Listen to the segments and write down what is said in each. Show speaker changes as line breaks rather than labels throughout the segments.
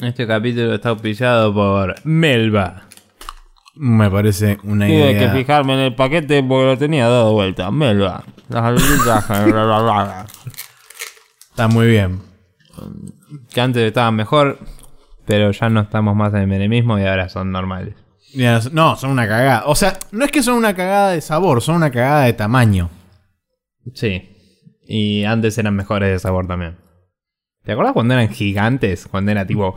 Este capítulo está auspiciado por Melba.
Me parece una
Tuve
idea.
que fijarme en el paquete porque lo tenía dado vuelta. Melba. Las habilidades
Está muy bien.
que antes estaban mejor, pero ya no estamos más en el menemismo y ahora son normales.
No, son una cagada. O sea, no es que son una cagada de sabor, son una cagada de tamaño.
Sí. Y antes eran mejores de sabor también. ¿Te acuerdas cuando eran gigantes? Cuando era tipo.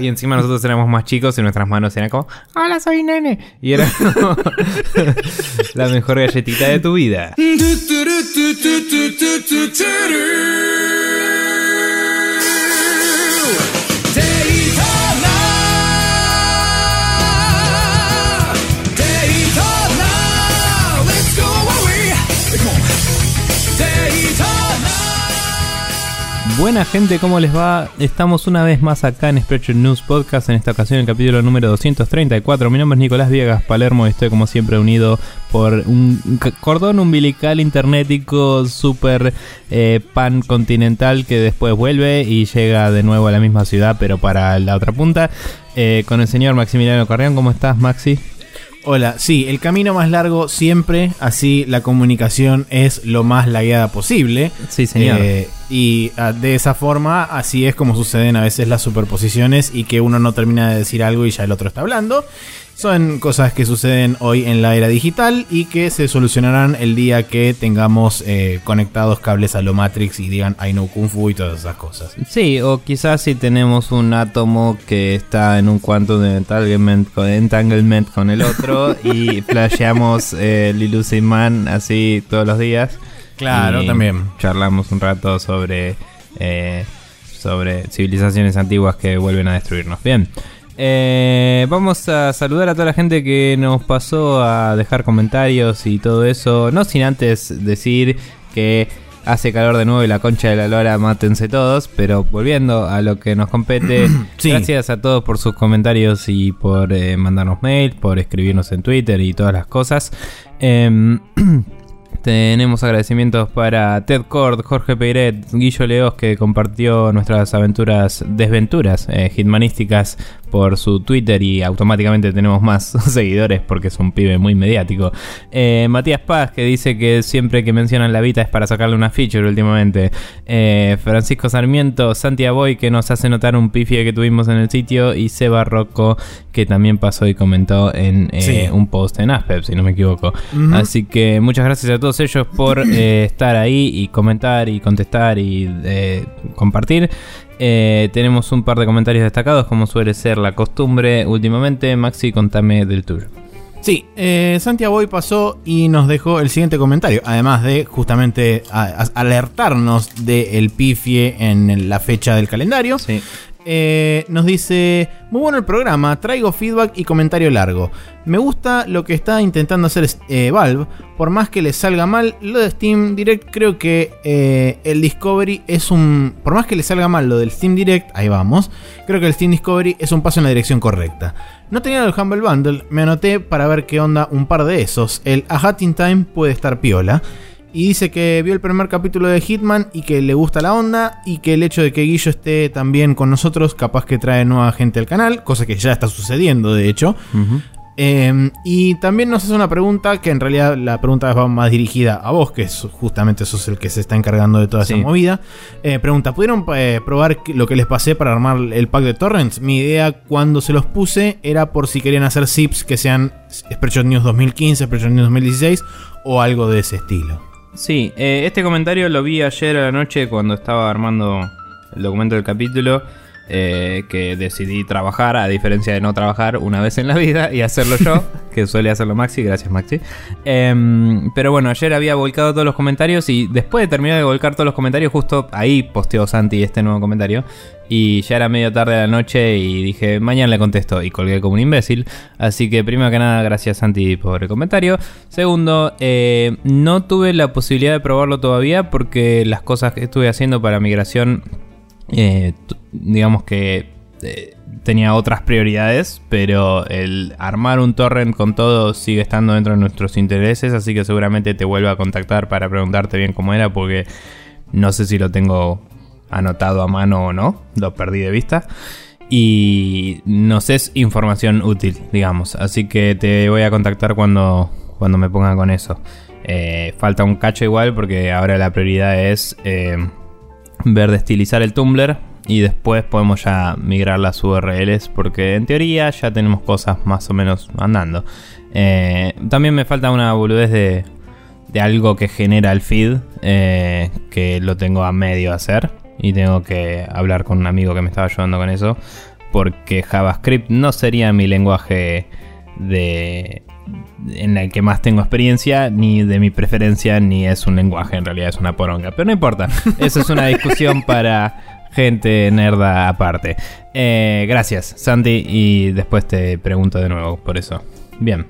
Y encima nosotros éramos más chicos y nuestras manos eran como. ¡Hola, soy nene! Y era como la mejor galletita de tu vida. Buena gente, ¿cómo les va? Estamos una vez más acá en Spreadshirt News Podcast, en esta ocasión el capítulo número 234. Mi nombre es Nicolás Viegas Palermo y estoy como siempre unido por un cordón umbilical internetico super eh, pan continental que después vuelve y llega de nuevo a la misma ciudad pero para la otra punta. eh, con el señor Maximiliano Carrión, ¿cómo estás Maxi?
Hola, sí, el camino más largo siempre, así la comunicación es lo más lagueada posible.
Sí, señor.
Eh, y ah, de esa forma, así es como suceden a veces las superposiciones y que uno no termina de decir algo y ya el otro está hablando. Son cosas que suceden hoy en la era digital y que se solucionarán el día que tengamos eh, conectados cables a lo Matrix y digan I know Kung Fu y todas esas cosas.
Sí, o quizás si tenemos un átomo que está en un quantum de entanglement con, entanglement con el otro y flasheamos eh, Illusive Man así todos los días.
Claro, también.
Charlamos un rato sobre, eh, sobre civilizaciones antiguas que vuelven a destruirnos. Bien. Eh, vamos a saludar a toda la gente que nos pasó a dejar comentarios y todo eso. No sin antes decir que hace calor de nuevo y la concha de la lora mátense todos. Pero volviendo a lo que nos compete,
Sí.
gracias a todos por sus comentarios y por eh, mandarnos mail, por escribirnos en Twitter y todas las cosas. Em, Tenemos agradecimientos para Ted Cord, Jorge Peiret, Guillo Leos que compartió nuestras aventuras, desventuras eh, hitmanísticas por su Twitter y automáticamente tenemos más seguidores porque es un pibe muy mediático. Eh, Matías Paz que dice que siempre que mencionan la Vita es para sacarle una feature últimamente. Eh, Francisco Sarmiento, Santiago Boy que nos hace notar un pifie que tuvimos en el sitio y Seba Rocco que también pasó y comentó en eh,
Sí.
un post en Aspep si no me equivoco. Así que muchas gracias a todos ellos por estar ahí y comentar y contestar y compartir. Eh, tenemos un par de comentarios destacados, como suele ser la costumbre últimamente. Maxi, contame del tuyo.
Sí, eh, Santiago pasó y nos dejó el siguiente comentario, además de justamente a- a- alertarnos del pifie en la fecha del calendario.
Sí.
Eh, nos dice, muy bueno el programa, traigo feedback y comentario largo. Me gusta lo que está intentando hacer eh, Valve, por más que le salga mal, lo de Steam Direct creo que eh, el Discovery es un... Por más que le salga mal lo del Steam Direct, ahí vamos, creo que el Steam Discovery es un paso en la dirección correcta. No tenía el Humble Bundle, me anoté para ver qué onda un par de esos. El A Hat in Time puede estar piola. Y dice que vio el primer capítulo de Hitman y que le gusta la onda y que el hecho de que Guillo esté también con nosotros capaz que trae nueva gente al canal, cosa que ya está sucediendo de hecho. Eh, y también nos hace una pregunta que en realidad la pregunta va más dirigida a vos, que es justamente sos el que se está encargando de toda
Sí.
esa movida. Eh, pregunta, ¿pudieron eh, probar lo que les pasé para armar el pack de torrents? Mi idea cuando se los puse era por si querían hacer zips que sean Spreadshot News 2015, Spreadshot News 2016 o algo de ese estilo.
Sí, eh, este comentario lo vi ayer a la noche cuando estaba armando el documento del capítulo. Eh, que decidí trabajar, a diferencia de no trabajar una vez en la vida y hacerlo yo, que suele hacerlo Maxi, gracias Maxi. Em, pero bueno, ayer había volcado todos los comentarios y después de terminar de volcar todos los comentarios, justo ahí posteó Santi este nuevo comentario. Y ya era medio tarde de la noche y dije, mañana le contesto. Y colgué como un imbécil. Así que primero que nada, gracias Santi por el comentario. Segundo, eh, no tuve la posibilidad de probarlo todavía porque las cosas que estuve haciendo para migración, eh, digamos que eh, tenía otras prioridades. Pero el armar un torrent con todo sigue estando dentro de nuestros intereses. Así que seguramente te vuelva a contactar para preguntarte bien cómo era porque no sé si lo tengo anotado a mano o no, lo perdí de vista. Y nos es información útil, digamos. Así que te voy a contactar cuando, cuando me ponga con eso. Eh, falta un cacho igual porque ahora la prioridad es ver de estilizar el Tumblr y después podemos ya migrar las URLs porque en teoría ya tenemos cosas más o menos andando. Eh, también me falta una boludez de, de algo que genera el feed que lo tengo a medio hacer y tengo que hablar con un amigo que me estaba ayudando con eso porque JavaScript no sería mi lenguaje de en el que más tengo experiencia, ni de mi preferencia, ni es un lenguaje, en realidad es una poronga. Pero no importa, esa es una discusión para gente nerda aparte. Eh, gracias, Santi, y después te pregunto de nuevo por eso. Bien.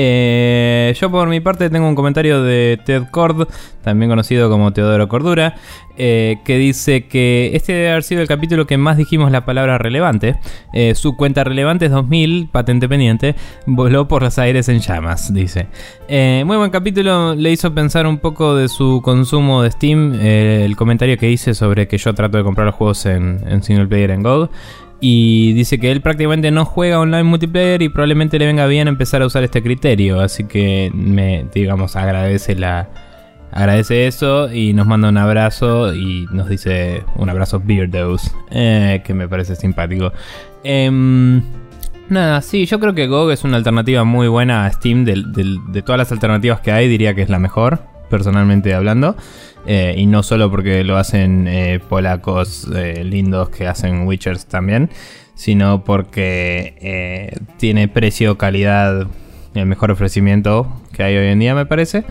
Eh, yo por mi parte tengo un comentario de Ted Cord, también conocido como Teodoro Cordura, eh, que dice que este debe haber sido el capítulo que más dijimos la palabra relevante. Eh, su cuenta relevante es 2000, patente pendiente, voló por los aires en llamas, dice. muy buen capítulo, le hizo pensar un poco de su consumo de Steam, el comentario que hice sobre que yo trato de comprar los juegos en, en single player en Gold. Y dice que él prácticamente no juega online multiplayer y probablemente le venga bien empezar a usar este criterio. Así que me, digamos, agradece la. Agradece eso y nos manda un abrazo y nos dice un abrazo Beardos, eh, que me parece simpático. Em, nada, sí, yo creo que GOG es una alternativa muy buena a Steam. de todas las alternativas que hay, diría que es la mejor, personalmente hablando. Eh, y no solo porque lo hacen eh, polacos eh, lindos que hacen Witchers también, sino porque tiene precio, calidad, el mejor ofrecimiento que hay hoy en día me parece.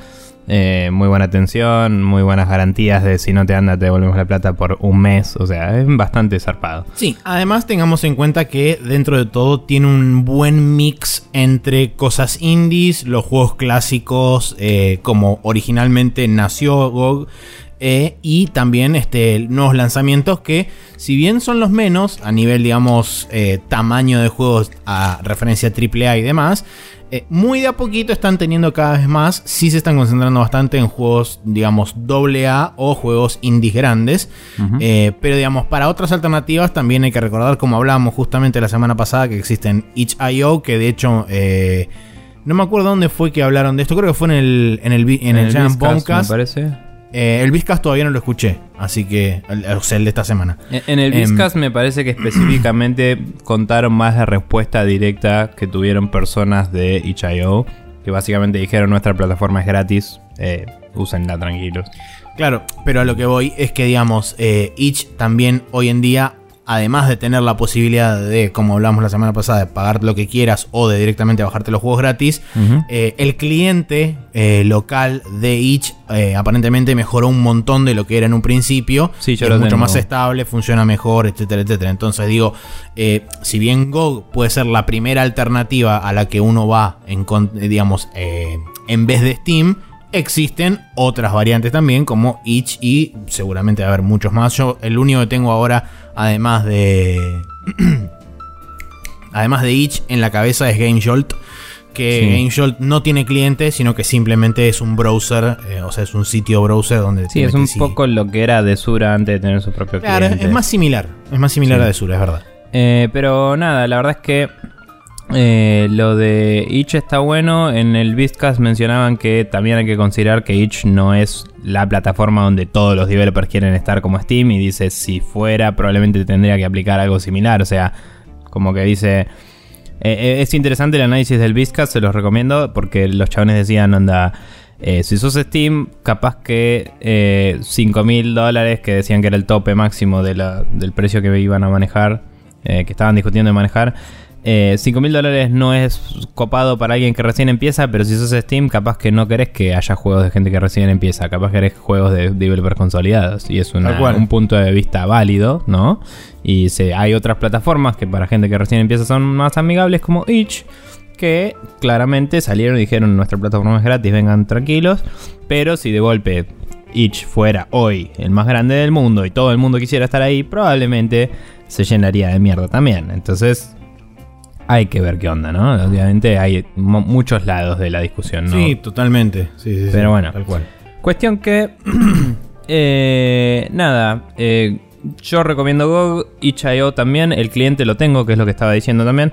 Muy buena atención, muy buenas garantías de si no te anda te devolvemos la plata por un mes, o sea, es bastante zarpado.
Sí, además tengamos en cuenta que dentro de todo tiene un buen mix entre cosas indies, los juegos clásicos, eh, como originalmente nació GOG, eh, y también este, nuevos lanzamientos que, si bien son los menos a nivel, digamos, eh, tamaño de juegos a referencia AAA y demás, muy de a poquito están teniendo cada vez más. Sí se están concentrando bastante en juegos, digamos, AA o juegos indies grandes. pero, digamos, para otras alternativas también hay que recordar, como hablábamos justamente la semana pasada, que existen itch.io, que de hecho no me acuerdo dónde fue que hablaron de esto. Creo que fue en el, en el, en, el, Jam Podcast.
Me parece.
Eh, el Vizcas todavía no lo escuché, así que. O sea, el de esta semana.
En el Vizcas em, me parece que específicamente contaron más la respuesta directa que tuvieron personas de itch.io. Que básicamente dijeron: nuestra plataforma es gratis, eh, úsenla tranquilos.
Claro, pero a lo que voy es que, digamos, eh, Itch también hoy en día además de tener la posibilidad de, como hablamos la semana pasada, de pagar lo que quieras o de directamente bajarte los juegos gratis, eh, el cliente eh, local de Itch eh, aparentemente mejoró un montón de lo que era en un principio.
Sí,
es mucho más estable, funciona mejor, etcétera, etcétera. Entonces digo, si bien GOG puede ser la primera alternativa a la que uno va, en, digamos, en vez de Steam, Existen otras variantes también, como Itch y seguramente va a haber muchos más. Yo, el único que tengo ahora, además de. además de Itch, en la cabeza es GameJolt. Que GameJolt no tiene clientes, sino que simplemente es un browser, eh, o sea, es un sitio browser donde.
Sí, es un poco lo que era Desura antes de tener su propio
claro, es más similar. Es más similar a Desura, es verdad.
Eh, pero nada, la verdad es que eh, lo de Itch está bueno. En el Beastcast mencionaban que también hay que considerar que Itch no es la plataforma donde todos los developers quieren estar como Steam. Y dice, si fuera, probablemente tendría que aplicar algo similar. O sea, como que dice. Eh, eh, es interesante el análisis del Beastcast, se los recomiendo. Porque los chavales decían, anda. si sos Steam, capaz que eh, 5 mil dólares, que decían que era el tope máximo del precio que iban a manejar, que estaban discutiendo de manejar, eh, 5 mil dólares no es copado para alguien que recién empieza, pero si sos Steam, capaz que no querés que haya juegos de gente que recién empieza, capaz que querés juegos de developers consolidados. Y es un punto de vista válido, ¿no? Y hay otras plataformas que para gente que recién empieza son más amigables, como Itch, que claramente salieron y dijeron: Nuestra plataforma es gratis, vengan tranquilos. Pero si de golpe Itch fuera hoy el más grande del mundo y todo el mundo quisiera estar ahí, probablemente se llenaría de mierda también. Entonces hay que ver qué onda, ¿no? Obviamente hay muchos lados de la discusión, ¿no?
Sí, totalmente. Sí, sí,
Pero bueno,
tal cual.
Cuestión que Eh, nada, eh, yo recomiendo GOG, itch.io también, el cliente lo tengo, que es lo que estaba diciendo también,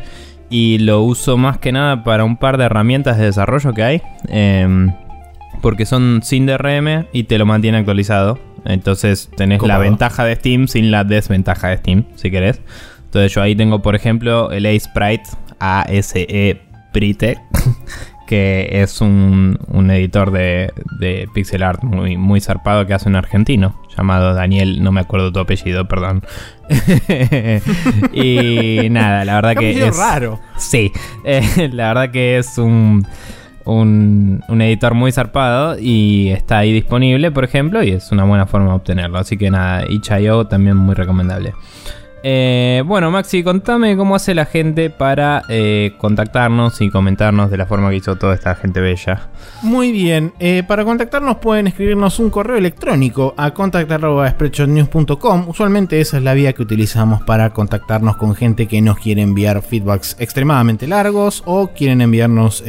y lo uso más que nada para un par de herramientas de desarrollo que hay, em, porque son sin DRM y te lo mantiene actualizado. Entonces tenés la ventaja de Steam sin la desventaja de Steam, si querés. Entonces yo ahí tengo, por ejemplo, el A-Sprite, A-S-E Prite, que es un, un editor de, de pixel art muy, muy zarpado que hace un argentino llamado Daniel, no me acuerdo tu apellido, perdón. y nada, la verdad que es
raro.
Sí, eh, la verdad que es un, un, un editor muy zarpado y está ahí disponible, por ejemplo, y es una buena forma de obtenerlo. Así que nada, itch.io también muy recomendable. Eh, bueno, Maxi, contame cómo hace la gente para eh, contactarnos y comentarnos de la forma que hizo toda esta gente bella.
Muy bien, eh, para contactarnos pueden escribirnos un correo electrónico a contact.spreadshotnews.com. Usualmente esa es la vía que utilizamos para contactarnos con gente que nos quiere enviar feedbacks extremadamente largos o quieren enviarnos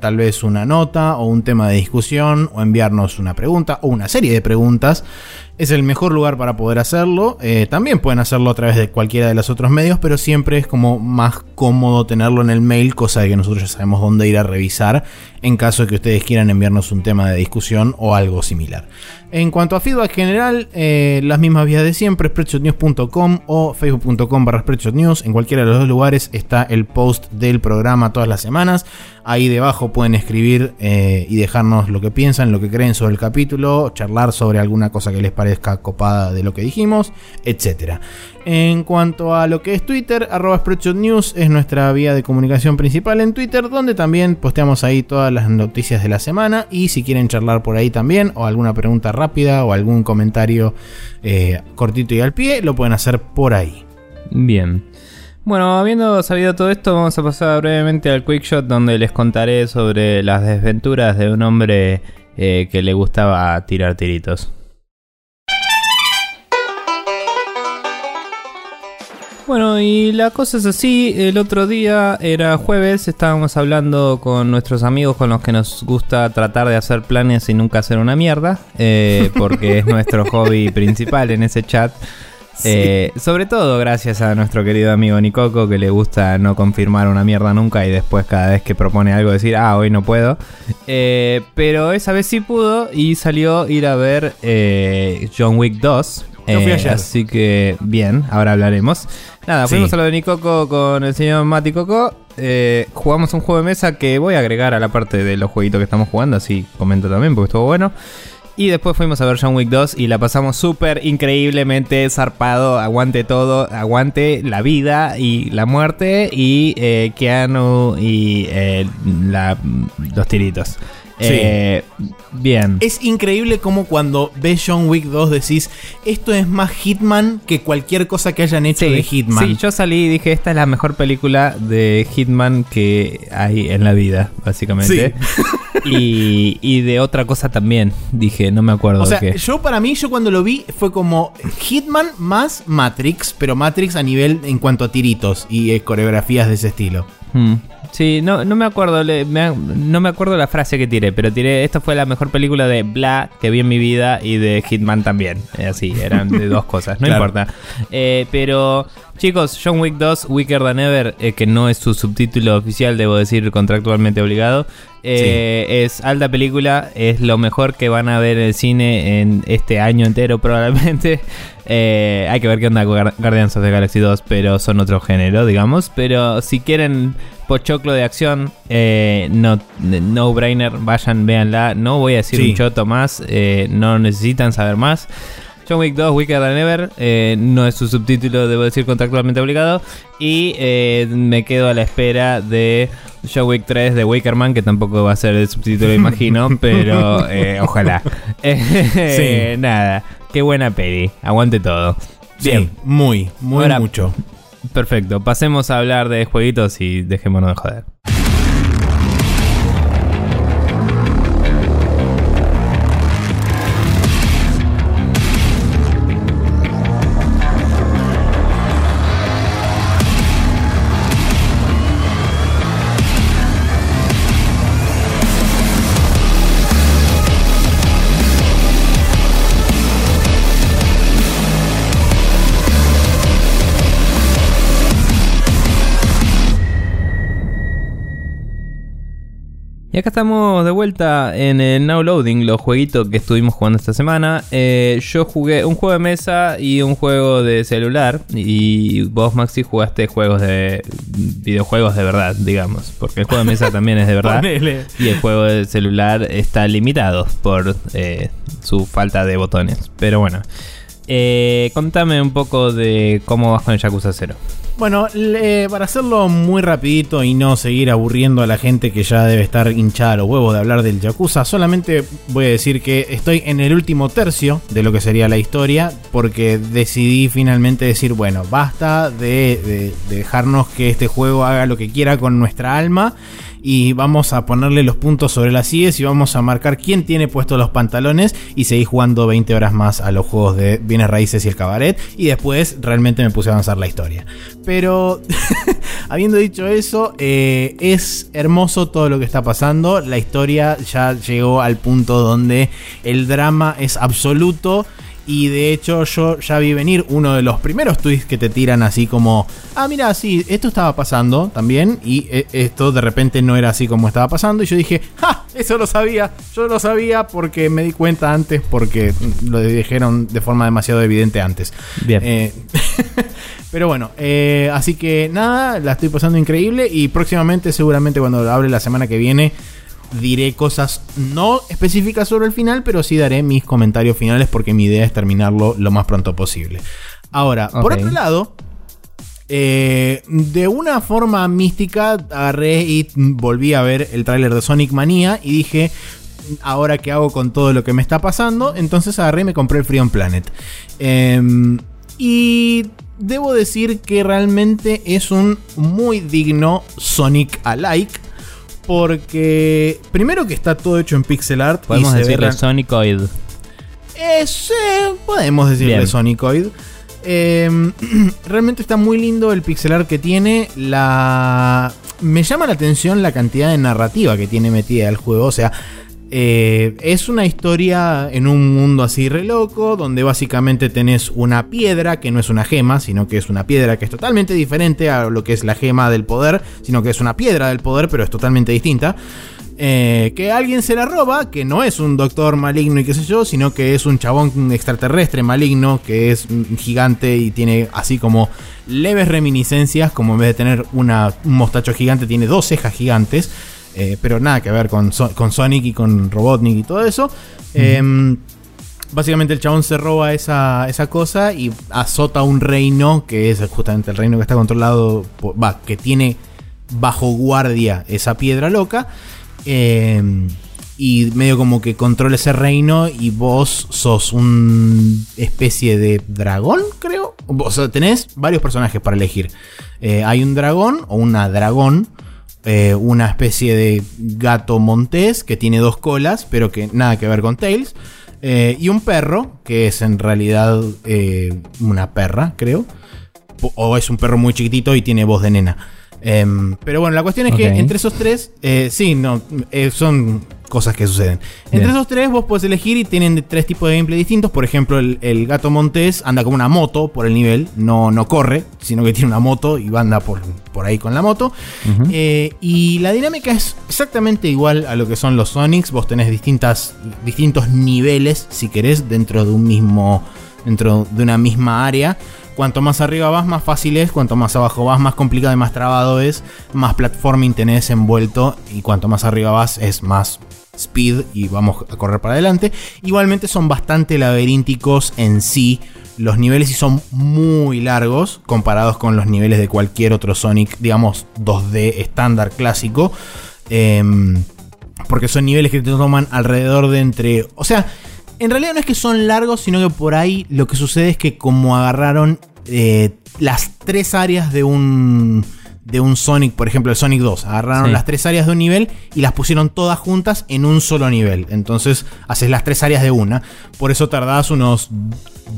tal vez una nota o un tema de discusión o enviarnos una pregunta o una serie de preguntas. Es el mejor lugar para poder hacerlo. Eh, también pueden hacerlo a través de cualquiera de los otros medios, pero siempre es como más cómodo tenerlo en el mail, cosa de que nosotros ya sabemos dónde ir a revisar en caso de que ustedes quieran enviarnos un tema de discusión o algo similar. En cuanto a feedback general, eh, las mismas vías de siempre, spreadshotnews.com o facebook.com barra spreadshotnews. En cualquiera de los dos lugares está el post del programa todas las semanas. Ahí debajo pueden escribir eh, y dejarnos lo que piensan, lo que creen sobre el capítulo, charlar sobre alguna cosa que les parezca copada de lo que dijimos, etc. En cuanto a lo que es Twitter, arroba News es nuestra vía de comunicación principal en Twitter, donde también posteamos ahí todas las noticias de la semana. Y si quieren charlar por ahí también, o alguna pregunta rápida, o algún comentario eh, cortito y al pie, lo pueden hacer por ahí.
Bien. Bueno, habiendo sabido todo esto, vamos a pasar brevemente al Quick Shot donde les contaré sobre las desventuras de un hombre eh, que le gustaba tirar tiritos. Bueno, y la cosa es así, el otro día era jueves, estábamos hablando con nuestros amigos con los que nos gusta tratar de hacer planes y nunca hacer una mierda, eh, porque es nuestro hobby principal en ese chat. Eh, sobre todo gracias a nuestro querido amigo Nicoco que le gusta no confirmar una mierda nunca y después cada vez que propone algo decir, ah, hoy no puedo. Eh, pero esa vez sí pudo y salió ir a ver eh, John Wick 2.
Yo fui
Eh,
ayer.
Así que bien, ahora hablaremos. Nada,
Sí.
fuimos a lo de Nicoco con el señor Mati Coco. Eh, jugamos un juego de mesa que voy a agregar a la parte de los jueguitos que estamos jugando, así comento también porque estuvo bueno. Y después fuimos a ver John Wick 2 y la pasamos súper increíblemente zarpado. Aguante todo, aguante la vida y la muerte y eh, Keanu y eh, la- los tiritos.
Sí.
Eh, bien.
Es increíble como cuando ves John Wick 2 decís, esto es más Hitman que cualquier cosa que hayan hecho de Hitman.
Sí, yo salí y dije, esta es la mejor película de Hitman que hay en la vida, básicamente. y, y de otra cosa también, dije, no me acuerdo
O sea,
qué.
yo para mí, yo cuando lo vi fue como Hitman más Matrix, pero Matrix a nivel en cuanto a tiritos y eh, coreografías de ese estilo.
Hmm. Sí, no, no me acuerdo, le- me- no me acuerdo la frase que tiré, pero tiré, esta fue la mejor película de Bla que vi en mi vida y de Hitman también. Eh, Así, eran de dos cosas, no
Claro.
importa. Eh, pero, chicos, John Wick 2, Wicker Than Ever, eh, que no es su subtítulo oficial, debo decir, contractualmente obligado. eh, Es alta película, es lo mejor que van a ver en el cine en este año entero probablemente. Eh, hay que ver qué onda con Guar- Guardians of the Galaxy 2, pero son otro género, digamos. Pero si quieren pochoclo de acción, eh, no, no brainer, vayan, véanla. No voy a decir
Sí.
un choto más, eh, no necesitan saber más. John Wick 2, Wicked Than Ever, eh, no es su subtítulo, debo decir, contractualmente obligado. Y eh, me quedo a la espera de John Wick 3 de Wickerman, que tampoco va a ser el subtítulo, imagino, pero eh, ojalá. Eh, Nada, qué buena peli, aguante todo. Bien,
Sí, muy, muy
Ahora-
mucho.
perfecto, pasemos a hablar de jueguitos y dejémonos de joder.
Y acá estamos de vuelta en el Now Loading, los jueguitos que estuvimos jugando esta semana. Eh, yo jugué un juego de mesa y un juego de celular. Y vos, Maxi, jugaste juegos de videojuegos de verdad, digamos. Porque el juego de mesa también es de verdad. Y el juego de celular está limitado por eh, su falta de botones. Pero bueno. Eh, contame un poco de cómo vas con el Yakuza 0.
Bueno, le- para hacerlo muy rapidito y no seguir aburriendo a la gente que ya debe estar hinchada a los huevos de hablar del Yakuza, solamente voy a decir que estoy en el último tercio de lo que sería la historia, porque decidí finalmente decir, bueno, basta de dejarnos que este juego haga lo que quiera con nuestra alma y vamos a ponerle los puntos sobre las IES y vamos a marcar quién tiene puestos los pantalones y seguí jugando 20 horas más a los juegos de bienes raíces y el cabaret y después realmente me puse a avanzar la historia. Pero habiendo dicho eso, eh, es hermoso todo lo que está pasando, la historia ya llegó al punto donde el drama es absoluto. Y de hecho yo ya vi venir uno de los primeros tweets que te tiran así como, ah, mira, sí, esto estaba pasando también y eh, esto de repente no era así como estaba pasando y yo dije, ¡ja! Eso lo sabía, yo lo sabía porque me di cuenta antes porque lo dijeron de forma demasiado evidente antes.
Bien.
Eh, pero bueno, eh, así que nada, la estoy pasando increíble y próximamente, seguramente cuando hable la semana que viene, diré cosas no específicas sobre el final, pero sí daré mis comentarios finales porque mi idea es terminarlo lo más pronto posible. Ahora, por otro lado, eh, de una forma mística agarré y volví a ver el tráiler de Sonic Mania y dije, ahora qué hago con todo lo que me está pasando, entonces agarré y me compré el Freedom Planet. Em, y debo decir que realmente es un muy digno Sonic alike. Porque primero que está todo hecho en pixel art. y
Podemos
ve
decirle Sonicoid.
eh, podemos decirle
Bien.
Sonicoid. Eh, realmente está muy lindo el pixel art que tiene. La. Me llama la atención la cantidad de narrativa que tiene metida el juego. O sea. Eh, es una historia en un mundo así re loco, donde básicamente tenés una piedra que no es una gema, sino que es una piedra que es totalmente diferente a lo que es la gema del poder, sino que es una piedra del poder, pero es totalmente distinta. Eh, que alguien se la roba, que no es un doctor maligno y qué sé yo, sino que es un chabón extraterrestre maligno, que es gigante y tiene así como leves reminiscencias, como en vez de tener una- un mostacho gigante, tiene dos cejas gigantes, eh, pero nada que ver con, So- con Sonic y con Robotnik y todo eso. Em, Básicamente el chabón se roba esa, esa cosa y azota un reino, que es justamente el reino que está controlado, por- va, que tiene bajo guardia esa piedra loca. eh, y medio como que controla ese reino y vos sos un especie de dragón, creo. O sea, tenés varios personajes para elegir. Eh, hay un dragón o una dragón. Eh, una especie de gato montés que tiene dos colas, pero que nada que ver con Tails. eh, y un perro, que es en realidad eh, una perra, creo. O- O es un perro muy chiquitito y tiene voz de nena. Em, pero bueno, la cuestión es que entre esos tres, eh, sí, no, eh, son cosas que suceden. Entre
Bien.
esos tres vos podés elegir y tienen tres tipos de gameplay distintos. Por ejemplo, el, el gato montés anda como una moto por el nivel, no, no corre, sino que tiene una moto y anda por, por ahí con la moto. Eh, y la dinámica es exactamente igual a lo que son los Sonics. Vos tenés distintas, distintos niveles, si querés, dentro de un mismo. dentro de una misma área. Cuanto más arriba vas, más fácil es. Cuanto más abajo vas, más complicado y más trabado es. Más platforming tenés envuelto. Y cuanto más arriba vas, es más speed y vamos a correr para adelante. Igualmente son bastante laberínticos en sí los niveles y son muy largos comparados con los niveles de cualquier otro Sonic, digamos 2D estándar clásico. Em, porque son niveles que te toman alrededor de entre... O sea, en realidad no es que son largos, sino que por ahí lo que sucede es que como agarraron eh, las tres áreas de un de un Sonic, por ejemplo el Sonic 2, agarraron
Sí.
las tres áreas de un nivel y las pusieron todas juntas en un solo nivel. Entonces haces las tres áreas de una. Por eso tardás unos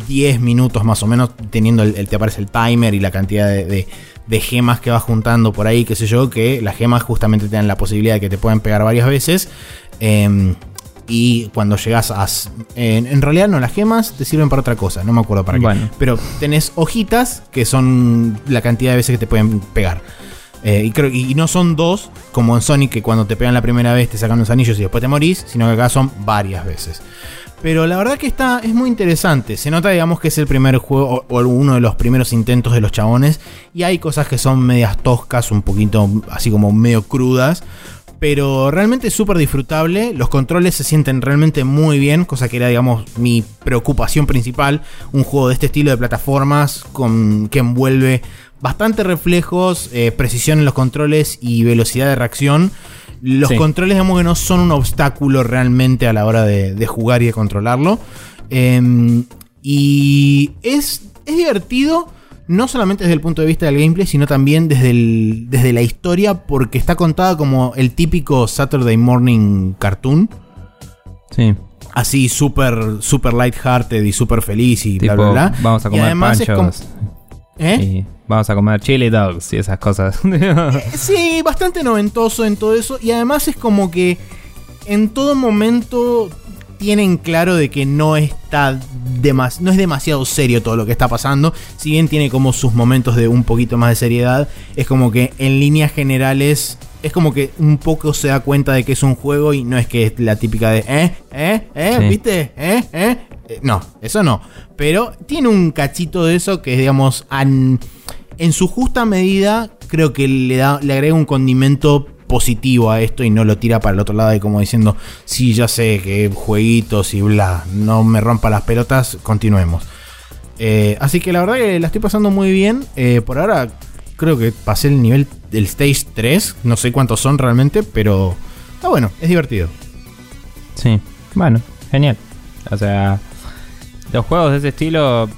10 minutos más o menos teniendo el, el- te aparece el timer y la cantidad de, de- de gemas que vas juntando por ahí, qué sé yo, que las gemas justamente te dan la posibilidad de que te puedan pegar varias veces. Em, y cuando llegas a... En, en realidad no, las gemas te sirven para otra cosa, no me acuerdo para qué.
Bueno.
Pero tenés hojitas que son la cantidad de veces que te pueden pegar. Eh, y, creo, y no son dos, como en Sonic, que cuando te pegan la primera vez te sacan los anillos y después te morís, sino que acá son varias veces. Pero la verdad que está, es muy interesante. Se nota, digamos, que es el primer juego o, o uno de los primeros intentos de los chabones. Y hay cosas que son medias toscas, un poquito así como medio crudas. Pero realmente es súper disfrutable. Los controles se sienten realmente muy bien. Cosa que era, digamos, mi preocupación principal. Un juego de este estilo de plataformas con, que envuelve bastante reflejos, eh, precisión en los controles y velocidad de reacción. Los
Sí.
controles, digamos que no son un obstáculo realmente a la hora de, de jugar y de controlarlo. Em, y es, es divertido, no solamente desde el punto de vista del gameplay, sino también desde, el- desde la historia, porque está contada como el típico Saturday Morning cartoon.
Sí.
Así súper super lighthearted y súper feliz y bla
Tipo,
bla bla.
vamos a
Y
comer
es
panchos.
¿Eh?
Y vamos a comer chili dogs y esas cosas.
Sí, bastante noventoso en todo eso. Y además es como que en todo momento tienen claro de que no está demas- no es demasiado serio todo lo que está pasando. Si bien tiene como sus momentos de un poquito más de seriedad, es como que en líneas generales es como que un poco se da cuenta de que es un juego y no es que es la típica de eh, eh, eh,
Sí.
¿viste? Eh, eh. Eh, No, eso no. Pero tiene un cachito de eso que, digamos, an- en su justa medida, creo que le, da, le agrega un condimento positivo a esto y no lo tira para el otro lado y como diciendo, sí, ya sé que jueguitos y bla, no me rompa las pelotas, continuemos. Eh, así que la verdad que la estoy pasando muy bien. Eh, por ahora creo que pasé el nivel del Stage 3, no sé cuántos son realmente, pero está bueno, es divertido.
sí. Bueno, genial. O sea, los juegos de ese estilo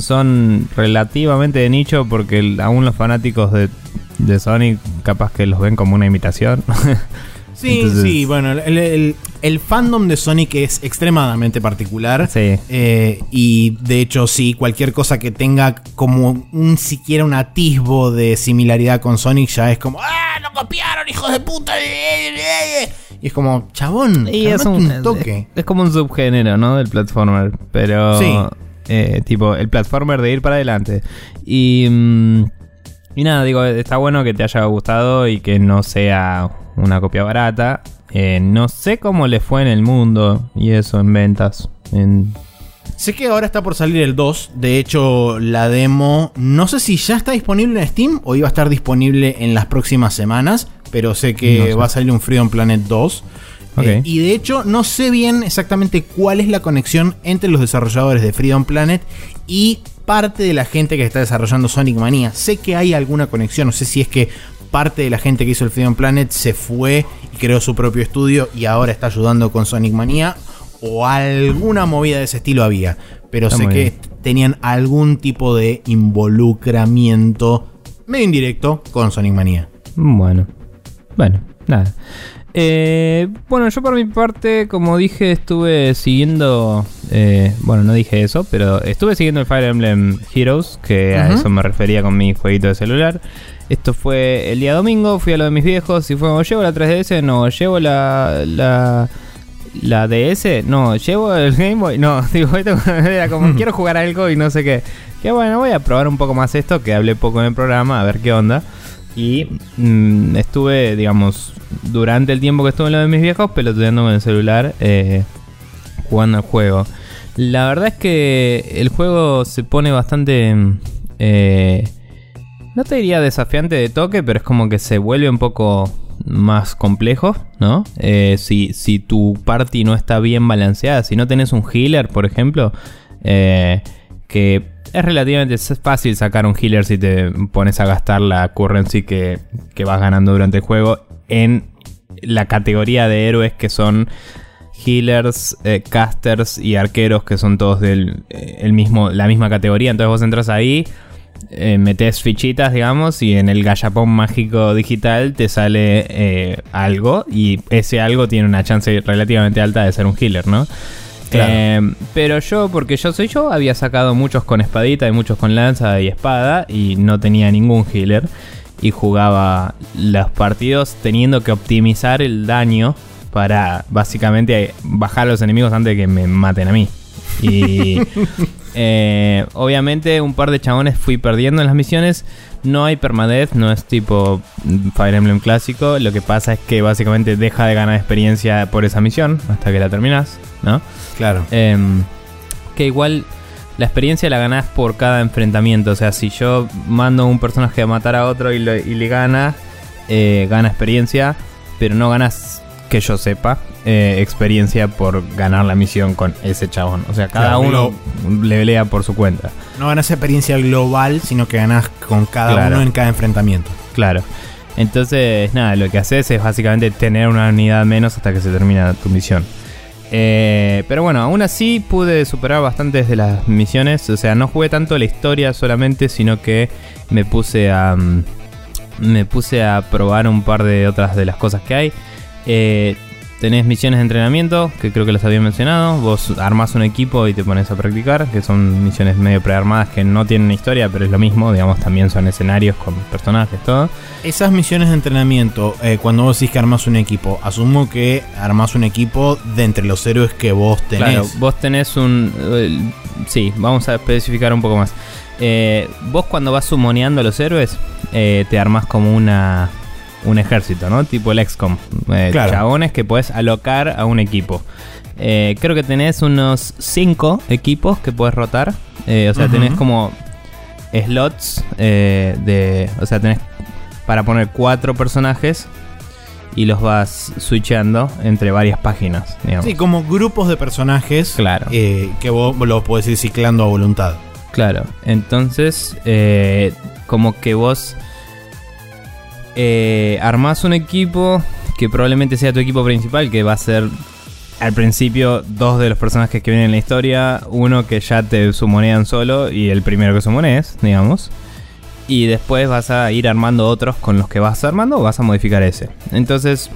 son relativamente de nicho porque aún los fanáticos de, de Sonic capaz que los ven como una imitación.
Sí,
Entonces-
sí, bueno, el, el- el fandom de Sonic es extremadamente particular.
sí.
Eh, y de hecho, sí, cualquier cosa que tenga como un siquiera un atisbo de similaridad con Sonic ya es como ¡Ah! ¡Lo copiaron, hijos de puta! Y es como, chabón,
Y es un
toque.
es como un subgénero, ¿no? Del platformer. Pero.
Sí.
eh, tipo, el platformer de ir para adelante. Y. mm, y nada, digo, está bueno que te haya gustado y que no sea una copia barata. Eh, no sé cómo le fue en el mundo y eso en ventas. En,
Sé que ahora está por salir el 2. De hecho, la demo, no sé si ya está disponible en Steam o iba a estar disponible en las próximas semanas. Pero sé que
No sé.
va a salir un Freedom Planet 2. Eh, y de hecho, no sé bien exactamente cuál es la conexión entre los desarrolladores de Freedom Planet y parte de la gente que está desarrollando Sonic Mania. Sé que hay alguna conexión, no sé si es que parte de la gente que hizo el Freedom Planet se fue y creó su propio estudio y ahora está ayudando con Sonic Mania o alguna movida de ese estilo había. Pero
Está
sé que
bien.
tenían algún tipo de involucramiento medio indirecto con Sonic Mania.
Bueno, bueno, nada. Eh, bueno, yo por mi parte, como dije, estuve siguiendo. eh, bueno, no dije eso, pero estuve siguiendo el Fire Emblem Heroes, que a eso me refería con mi jueguito de celular. Esto fue el día domingo, fui a lo de mis viejos y fue, ¿o llevo la 3DS? No, llevo la. la ¿La DS? No, llevo el Game Boy. No, digo, esto era como quiero jugar algo y no sé qué. Que bueno, voy a probar un poco más esto, que hablé poco en el programa, a ver qué onda. Y mm, estuve, digamos, durante el tiempo que estuve en lo de mis viejos, peloteando con el celular, eh, jugando al juego. La verdad es que el juego se pone bastante... mm, eh, no te diría desafiante de toque, pero es como que se vuelve un poco más complejo, ¿no? Eh, si, si tu party no está bien balanceada, si no tenés un healer, por ejemplo, que es relativamente fácil sacar un healer si te pones a gastar la currency que, que vas ganando durante el juego en la categoría de héroes que son healers, eh, casters y arqueros que son todos del eh, el mismo, la misma categoría. Entonces vos entras ahí, eh, metes fichitas, digamos, y en el gallapón mágico digital te sale eh, algo y ese algo tiene una chance relativamente alta de ser un healer, ¿no?
Claro.
Eh, pero yo, porque yo soy yo, había sacado muchos con espadita y muchos con lanza y espada y no tenía ningún healer. Y jugaba los partidos teniendo que optimizar el daño para básicamente bajar a los enemigos antes de que me maten a mí. Y Eh, obviamente, un par de chabones fui perdiendo en las misiones. No hay permadeath, no es tipo Fire Emblem clásico. Lo que pasa es que básicamente deja de ganar experiencia por esa misión hasta que la terminas, ¿no?
Claro.
Em, que igual la experiencia la ganás por cada enfrentamiento. O sea, si yo mando un personaje a matar a otro y, lo- y le gana, eh, gana experiencia, pero no ganas, que yo sepa, eh, experiencia por ganar la misión con ese chabón. O sea, cada
Claro,
uno le pelea por su cuenta.
No ganas experiencia global, sino que ganas con cada
Claro.
uno en cada enfrentamiento.
Claro. Entonces, nada, lo que haces es básicamente tener una unidad menos hasta que se termina tu misión. Eh, pero bueno, aún así pude superar bastantes de las misiones. O sea, no jugué tanto la historia solamente, sino que me puse a. mm, Me puse a probar un par de otras de las cosas que hay. Eh, tenés misiones de entrenamiento, que creo que las había mencionado. Vos armás un equipo y te pones a practicar, que son misiones medio prearmadas que no tienen historia, pero es lo mismo. Digamos, también son escenarios con personajes, todo.
Esas misiones de entrenamiento, eh, cuando vos decís que armás un equipo, asumo que armás un equipo de entre los héroes que vos tenés.
Claro, vos tenés un... eh, sí, vamos a especificar un poco más. Eh, vos cuando vas sumoneando a los héroes, te armás como una un ejército, ¿no? Tipo el XCOM. Eh,
Claro.
Chabones que puedes alocar a un equipo. Eh, creo que tenés unos 5 equipos que puedes rotar. Eh, o sea,
Ujú.
tenés como slots eh, de... O sea, tenés para poner cuatro personajes y los vas switchando entre varias páginas, digamos.
Sí, como grupos de personajes
Claro.
eh, que vos los podés ir ciclando a voluntad.
Claro, entonces eh, como que vos eh, armás un equipo que probablemente sea tu equipo principal, que va a ser al principio dos de los personajes que vienen en la historia, uno que ya te sumonean solo y el primero que sumonees, digamos. Y después vas a ir armando otros con los que vas armando o vas a modificar ese. Entonces,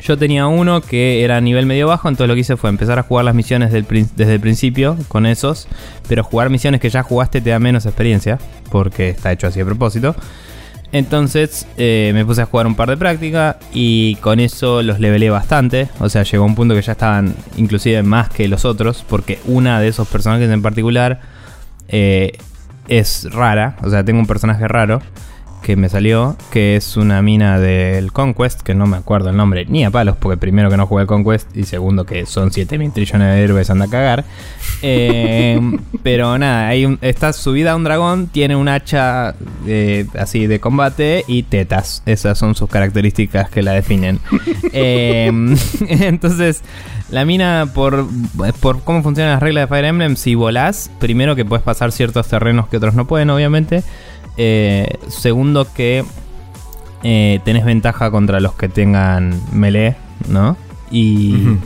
yo tenía uno que era a nivel medio bajo, entonces lo que hice fue empezar a jugar las misiones desde el principio con esos, pero jugar misiones que ya jugaste te da menos experiencia, porque está hecho así a propósito. Entonces eh, me puse a jugar un par de práctica y con eso los levelé bastante. O sea, llegó un punto que ya estaban inclusive más que los otros, porque una de esos personajes en particular eh, es rara. O sea, tengo un personaje raro que me salió, que es una mina del Conquest, que no me acuerdo el nombre ni a palos, porque primero que no jugué al Conquest y segundo que son 7 mil trillones de héroes, anda a cagar. Eh, pero nada, hay un- está subida a un dragón, tiene un hacha eh, así de combate y tetas. Esas son sus características que la definen. Eh, entonces, la mina, por, por cómo funcionan las reglas de Fire Emblem, si volás, primero que puedes pasar ciertos terrenos que otros no pueden, obviamente. Eh, segundo que eh, tenés ventaja contra los que tengan melee, ¿no? Y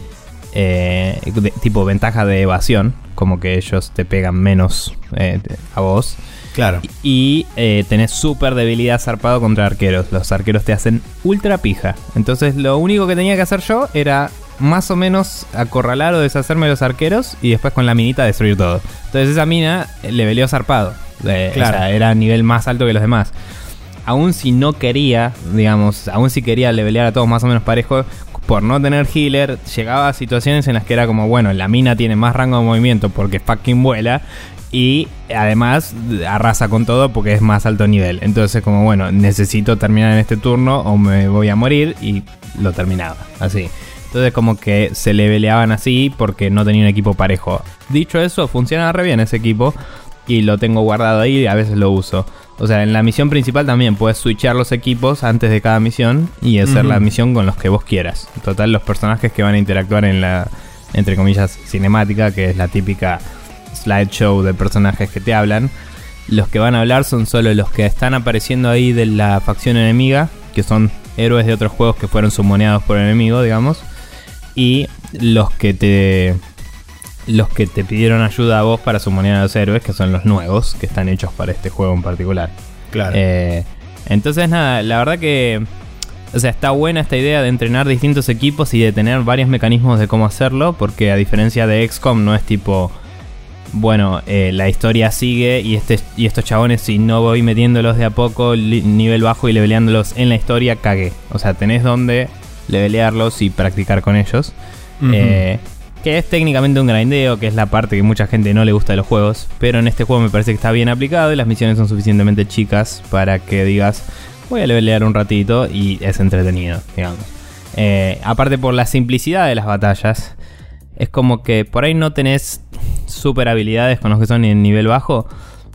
eh, de- tipo ventaja de evasión, como que ellos te pegan menos eh, a vos.
Claro.
Y eh, tenés súper debilidad zarpado contra arqueros. Los arqueros te hacen ultra pija. Entonces lo único que tenía que hacer yo era más o menos acorralar o deshacerme de los arqueros y después con la minita destruir todo. Entonces esa mina le veleó zarpado. Eh,
Claro.
O sea, era a nivel más alto que los demás. Aún si no quería, digamos, aún si quería levelear a todos más o menos parejo, por no tener healer, llegaba a situaciones en las que era como, bueno, la mina tiene más rango de movimiento porque fucking vuela. Y además arrasa con todo porque es más alto nivel. Entonces como, bueno, necesito terminar en este turno o me voy a morir y lo terminaba. Así. Entonces como que se leveleaban así porque no tenía un equipo parejo. Dicho eso, funciona re bien ese equipo y lo tengo guardado ahí y a veces lo uso. O sea, en la misión principal también puedes switchar los equipos antes de cada misión y hacer la misión con los que vos quieras. En total, los personajes que van a interactuar en la, entre comillas, cinemática, que es la típica slideshow de personajes que te hablan. Los que van a hablar son solo los que están apareciendo ahí de la facción enemiga, que son héroes de otros juegos que fueron sumoneados por el enemigo, digamos. Y los que te los que te pidieron ayuda a vos para sumonear a los héroes, que son los nuevos, que están hechos para este juego en particular.
Claro.
Eh, entonces, nada, la verdad que. O sea, está buena esta idea de entrenar distintos equipos y de tener varios mecanismos de cómo hacerlo, porque a diferencia de XCOM no es tipo. Bueno, eh, la historia sigue y, este, y estos chabones, si no voy metiéndolos de a poco, nivel bajo y leveleándolos en la historia, cagué. O sea, tenés donde levelearlos y practicar con ellos. Eh, Que es técnicamente un grindeo, que es la parte que mucha gente no le gusta de los juegos. Pero en este juego me parece que está bien aplicado y las misiones son suficientemente chicas para que digas, voy a levelear un ratito y es entretenido, digamos. Eh, aparte por la simplicidad de las batallas, es como que por ahí no tenés super habilidades con los que son en nivel bajo,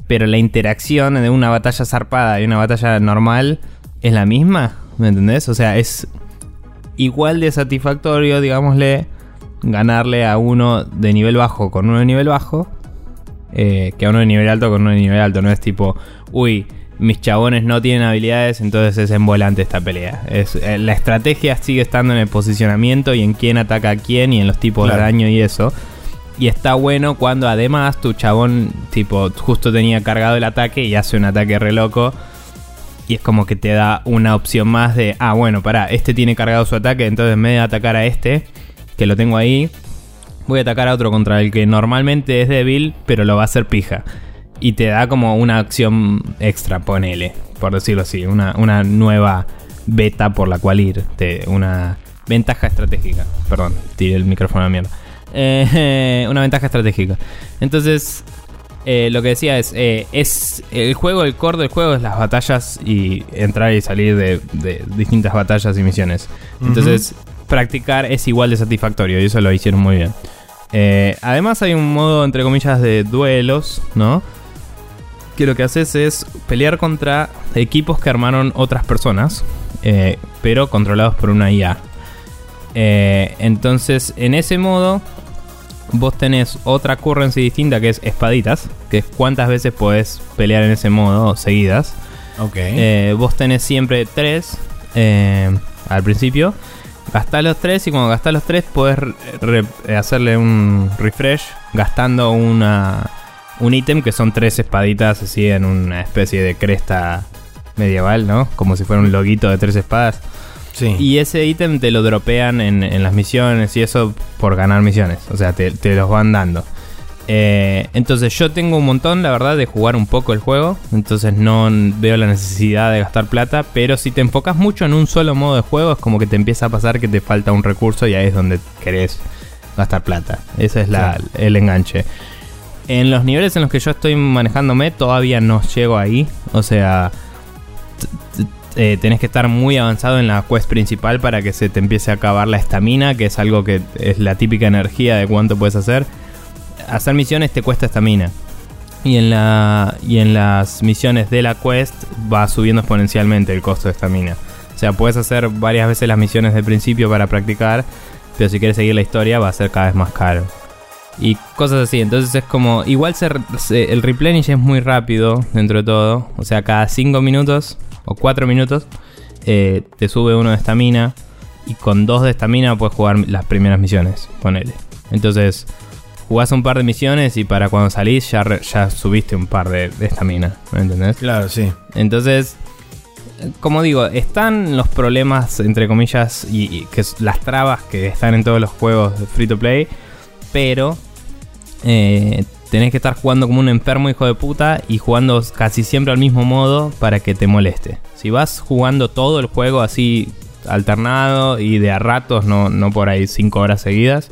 pero la interacción de una batalla zarpada y una batalla normal es la misma, ¿me entendés? O sea, es igual de satisfactorio, digámosle, ganarle a uno de nivel bajo con uno de nivel bajo eh, que a uno de nivel alto con uno de nivel alto. No es tipo, uy, mis chabones no tienen habilidades, entonces es en volante esta pelea. Es, eh, la estrategia sigue estando en el posicionamiento y en quién ataca a quién y en los tipos de daño y eso. Y está bueno cuando además tu chabón, tipo, justo tenía cargado el ataque y hace un ataque re loco. Y es como que te da una opción más de, ah, bueno, pará, este tiene cargado su ataque, entonces en vez de atacar a este, que lo tengo ahí, voy a atacar a otro contra el que normalmente es débil, pero lo va a hacer pija. Y te da como una acción extra, ponele, por decirlo así, una, una nueva beta por la cual ir, una ventaja estratégica. Perdón, tiré el micrófono a mierda. Eh, una ventaja estratégica. Entonces, eh, lo que decía es, eh, es el juego, el core del juego es las batallas y entrar y salir de, distintas batallas y misiones. Entonces, practicar es igual de satisfactorio y eso lo hicieron muy bien. además hay un modo, entre comillas, de duelos, ¿no? Que lo que haces es pelear contra equipos que armaron otras personas, pero controlados por una IA. entonces, en ese modo vos tenés otra currency distinta que es espaditas, que es cuántas veces podés pelear en ese modo seguidas.
Ok.
Eh, vos tenés siempre tres eh, al principio. Gastás los tres y cuando gastás los tres podés hacerle un refresh gastando una, un ítem que son tres espaditas así en una especie de cresta medieval, ¿no? Como si fuera un loguito de tres espadas. Y ese ítem te lo dropean en, las misiones y eso por ganar misiones. O sea, te, los van dando. Eh, entonces yo tengo un montón, la verdad, de jugar un poco el juego. Entonces no veo la necesidad de gastar plata. Pero si te enfocas mucho en un solo modo de juego, es como que te empieza a pasar que te falta un recurso y ahí es donde querés gastar plata. Ese es el enganche. En los niveles en los que yo estoy manejándome, todavía no llego ahí. O sea, eh, tenés que estar muy avanzado en la quest principal para que se te empiece a acabar la estamina, que es algo que es la típica energía de cuánto puedes hacer. Hacer misiones te cuesta estamina. Y en, la, y en las misiones de la quest va subiendo exponencialmente el costo de estamina. O sea, puedes hacer varias veces las misiones del principio para practicar, pero si quieres seguir la historia va a ser cada vez más caro. Y cosas así, entonces es como, igual el replenish es muy rápido dentro de todo, o sea, cada 5 minutos o 4 minutos, eh, te sube uno de estamina. Y con dos de estamina puedes jugar las primeras misiones, ponele. Entonces, jugás un par de misiones y para cuando salís ya, ya subiste un par de estamina. ¿Me entendés?
Claro, sí.
Entonces, como digo, están los problemas, entre comillas, y, que las trabas que están en todos los juegos de free to play. Pero eh, tenés que estar jugando como un enfermo hijo de puta y jugando casi siempre al mismo modo para que te moleste. Si vas jugando todo el juego así alternado y de a ratos, no, no por ahí 5 horas seguidas,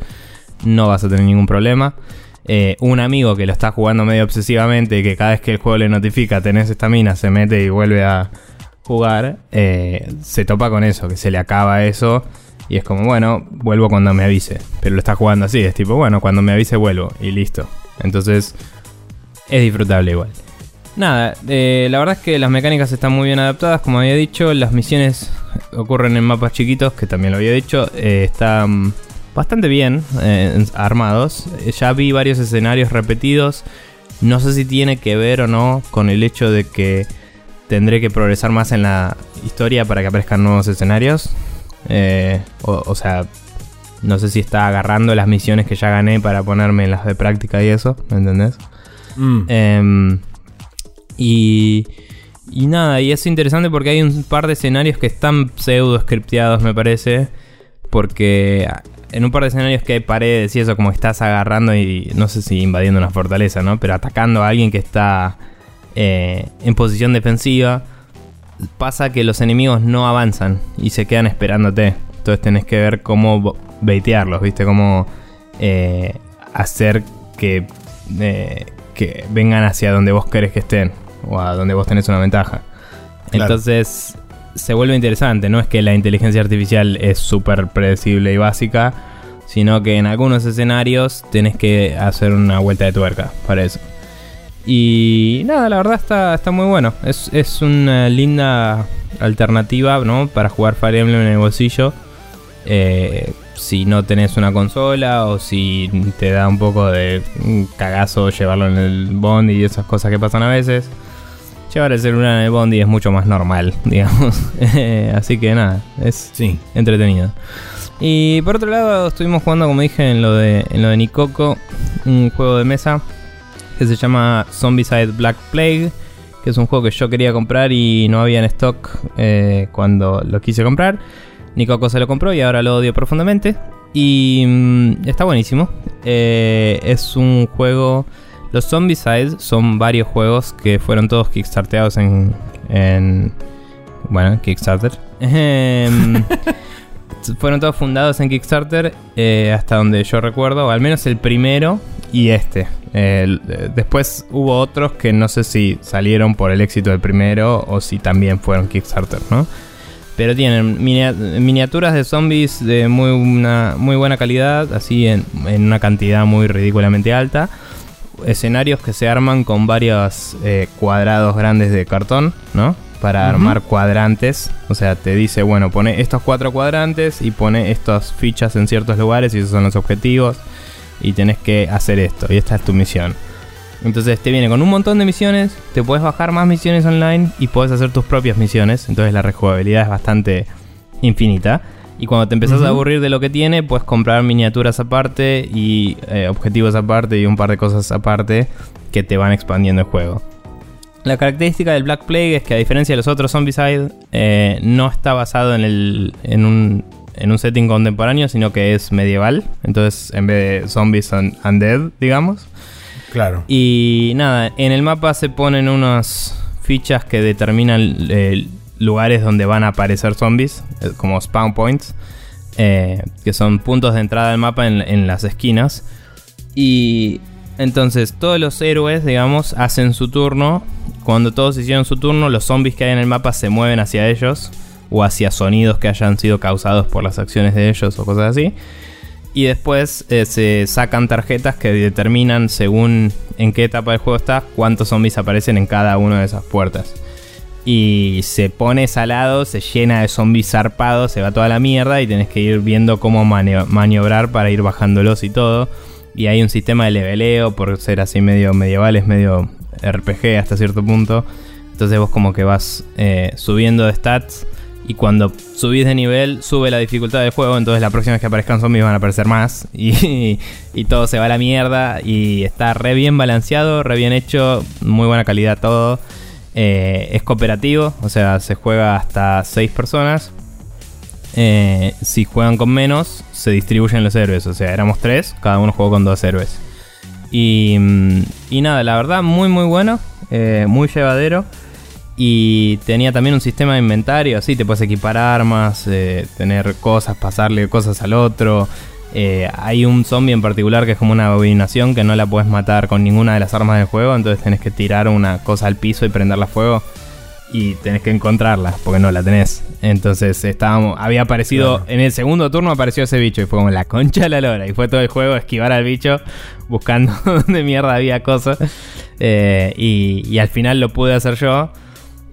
no vas a tener ningún problema. Eh, un amigo que lo está jugando medio obsesivamente que cada vez que el juego le notifica tenés esta mina, se mete y vuelve a jugar, eh, se topa con eso, que se le acaba eso. Y es como, bueno, vuelvo cuando me avise. Pero lo está jugando así, es tipo, bueno, cuando me avise vuelvo y listo. Entonces, es disfrutable igual. Nada, eh, la verdad es que las mecánicas están muy bien adaptadas, como había dicho. Las misiones ocurren en mapas chiquitos, que también lo había dicho. Eh, están bastante bien eh, armados. Ya vi varios escenarios repetidos. No sé si tiene que ver o no con el hecho de que tendré que progresar más en la historia para que aparezcan nuevos escenarios. o sea, no sé si está agarrando las misiones que ya gané para ponerme en las de práctica y eso, ¿me entendés? Mm. Em, y, y nada, y es interesante porque hay un par de escenarios que están pseudo scripteados, me parece. Porque en un par de escenarios que hay paredes y eso, como estás agarrando y no sé si invadiendo una fortaleza, ¿no? Pero atacando a alguien que está eh, en posición defensiva, pasa que los enemigos no avanzan y se quedan esperándote. Entonces tenés que ver cómo baitearlos, ¿viste? Como eh, hacer que, eh, que vengan hacia donde vos querés que estén o a donde vos tenés una ventaja.
Claro.
Entonces se vuelve interesante, no es que la inteligencia artificial es súper predecible y básica, sino que en algunos escenarios tenés que hacer una vuelta de tuerca para eso. Y nada, la verdad está, está muy bueno. Es, es una linda alternativa, ¿no? Para jugar Fire Emblem en el bolsillo. Eh, si no tenés una consola o si te da un poco de cagazo llevarlo en el bondi y esas cosas que pasan a veces. Llevar el celular en el bondi es mucho más normal, digamos. Así que nada, es
Sí.
entretenido. Y por otro lado, estuvimos jugando, como dije, en lo de, en lo de Nikoko, un juego de mesa que se llama Zombicide Black Plague, que es un juego que yo quería comprar y no había en stock eh, cuando lo quise comprar. Nikoko se lo compró y ahora lo odio profundamente. Y mm, está buenísimo. Eh, es un juego... Los Zombicide son varios juegos que fueron todos kickstarteados en... en bueno, Kickstarter. Em, fueron todos fundados en Kickstarter eh, hasta donde yo recuerdo, o al menos el primero y este. Eh, después hubo otros que no sé si salieron por el éxito del primero o si también fueron Kickstarter, ¿no? Pero tienen minia- miniaturas de zombies de muy, una, muy buena calidad, así en, en una cantidad muy ridículamente alta. Escenarios que se arman con varios eh, cuadrados grandes de cartón, ¿no? Para armar cuadrantes. O sea, te dice, bueno, pone estos cuatro cuadrantes y pone estas fichas en ciertos lugares y esos son los objetivos. Y tenés que hacer esto. Y esta es tu misión. Entonces te viene con un montón de misiones, te puedes bajar más misiones online y puedes hacer tus propias misiones. Entonces la rejugabilidad es bastante infinita. Y cuando te empezás a aburrir de lo que tiene, puedes comprar miniaturas aparte y eh, objetivos aparte y un par de cosas aparte que te van expandiendo el juego. La característica del Black Plague es que a diferencia de los otros Zombicide, eh, no está basado en, el, en, un, en un setting contemporáneo, sino que es medieval. Entonces, en vez de zombies son undead, digamos. Y nada, en el mapa se ponen unas fichas que determinan eh, lugares donde van a aparecer zombies, eh, como spawn points, eh, que son puntos de entrada al mapa en, en las esquinas. Y entonces todos los héroes, digamos, hacen su turno. Cuando todos hicieron su turno, los zombies que hay en el mapa se mueven hacia ellos o hacia sonidos que hayan sido causados por las acciones de ellos o cosas así. Y después eh, se sacan tarjetas que determinan según en qué etapa del juego está cuántos zombies aparecen en cada una de esas puertas. Y se pone salado, se llena de zombies zarpados, se va toda la mierda y tenés que ir viendo cómo mani- maniobrar para ir bajándolos y todo. Y hay un sistema de leveleo, por ser así medio medieval, es medio RPG hasta cierto punto. Entonces vos como que vas eh, subiendo de stats y cuando subís de nivel sube la dificultad del juego, entonces la próxima vez que aparezcan zombies van a aparecer más y, y todo se va a la mierda y está re bien balanceado, re bien hecho, muy buena calidad todo. Eh, es cooperativo, o sea, se juega hasta 6 personas. Eh, si juegan con menos, se distribuyen los héroes. O sea, éramos 3, cada uno jugó con 2 héroes. Y, mm, y nada, la verdad, muy muy bueno, eh, muy llevadero. Y tenía también un sistema de inventario, así te puedes equipar armas, eh, tener cosas, pasarle cosas al otro. Eh, hay un zombie en particular que es como una abominación que no la puedes matar con ninguna de las armas del juego, entonces tenés que tirar una cosa al piso y prenderla a fuego. Y tenés que encontrarla, porque no la tenés. Entonces estábamos. Había aparecido.
Claro.
En el segundo turno apareció ese bicho. Y fue como la concha de la lora. Y fue todo el juego esquivar al bicho. Buscando dónde mierda había cosas. Eh, y, y al final lo pude hacer yo.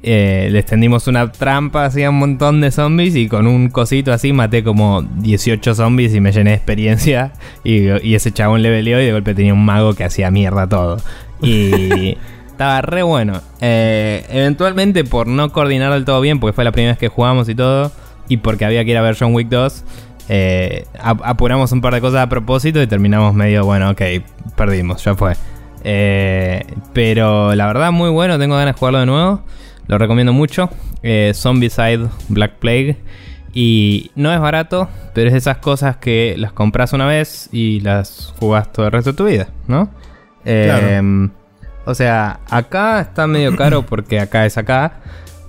Eh, le extendimos una trampa hacía un montón de zombies y con un cosito así maté como 18 zombies y me llené de experiencia y, y ese chabón le peleó y de golpe tenía un mago que hacía mierda todo. Y estaba re bueno. Eh, eventualmente por no coordinar del todo bien, porque fue la primera vez que jugamos y todo, y porque había que ir a ver John Wick 2, eh, ap- apuramos un par de cosas a propósito y terminamos medio, bueno, ok, perdimos, ya fue. Eh, pero la verdad, muy bueno, tengo ganas de jugarlo de nuevo. Lo recomiendo mucho. Eh, Zombicide Black Plague. Y no es barato, pero es de esas cosas que las compras una vez y las jugás todo el resto de tu vida, ¿no? Eh,
Claro.
O sea, acá está medio caro porque acá es acá.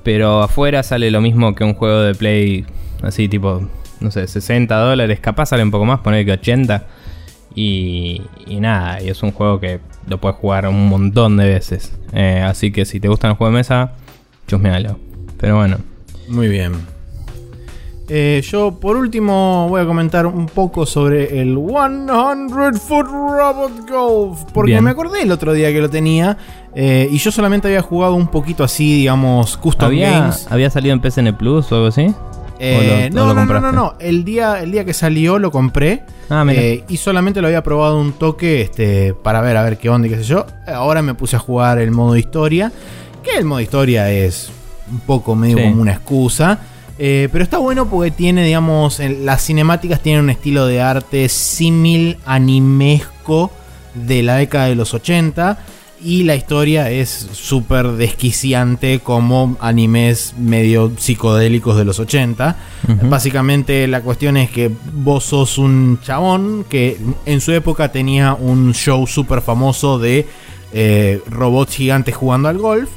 Pero afuera sale lo mismo que un juego de Play así tipo, no sé, 60 dólares. Capaz sale un poco más, poner que 80.
Y, y nada, y es un juego que lo puedes jugar un montón de veces. Eh, así que si te gustan los juegos de mesa, chusmealo. Pero bueno,
Muy bien. Eh, yo por último voy a comentar un poco sobre el 100 Foot Robot Golf. Porque
Bien.
me acordé el otro día que lo tenía. eh, y yo solamente había jugado un poquito así, digamos, custom
¿había,
games.
¿había salido en PSN Plus o algo así?
Eh,
¿O lo- o
no,
lo
no, no, no,
compraste?
no. El día, el día que salió lo compré.
Ah, mira.
eh, y solamente lo había probado un toque este, para ver a ver qué onda y qué sé yo. Ahora me puse a jugar el modo historia. Que el modo historia es un poco medio
Sí.
como una excusa. eh, pero está bueno porque tiene, digamos, en- las cinemáticas tienen un estilo de arte símil animesco de la década de los 80. Y la historia es súper desquiciante como animes medio psicodélicos de los 80.
Ujú.
Básicamente la cuestión es que vos sos un chabón que en su época tenía un show súper famoso de eh, robots gigantes jugando al golf.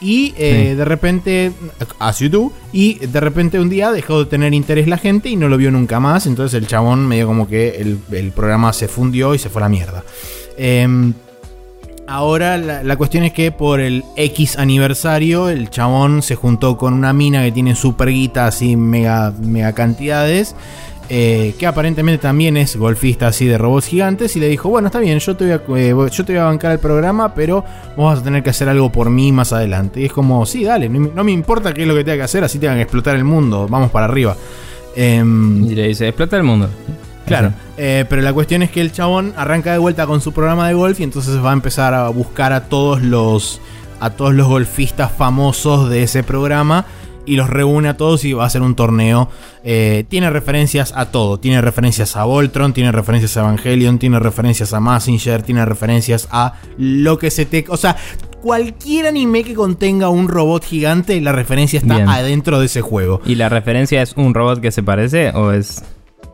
Y eh,
Sí.
de repente, as you do, y de repente un día dejó de tener interés la gente y no lo vio nunca más. Entonces el chabón medio como que el, el programa se fundió y se fue a la mierda. Em, Ahora la, la cuestión es que por el X aniversario el chabón se juntó con una mina que tiene super guita así mega, mega cantidades. Eh, que aparentemente también es golfista así de robots gigantes y le dijo, bueno, está bien, yo te, voy a, eh, yo te voy a bancar el programa, pero vos vas a tener que hacer algo por mí más adelante. Y es como, sí, dale, no, me- no me importa qué es lo que tenga que hacer, así tengan que explotar el mundo, vamos para arriba. Em,
Y le dice, explota el mundo.
Claro, eh, pero la cuestión es que el chabón arranca de vuelta con su programa de golf y entonces va a empezar a buscar a todos los a todos los golfistas famosos de ese programa y los reúne a todos y va a hacer un torneo. Eh, tiene referencias a todo, tiene referencias a Voltron, tiene referencias a Evangelion, tiene referencias a Massinger, tiene referencias a lo que se te, o sea, cualquier anime que contenga un robot gigante, la referencia está
Bien.
adentro de ese juego.
¿Y la referencia es un robot que se parece o es.?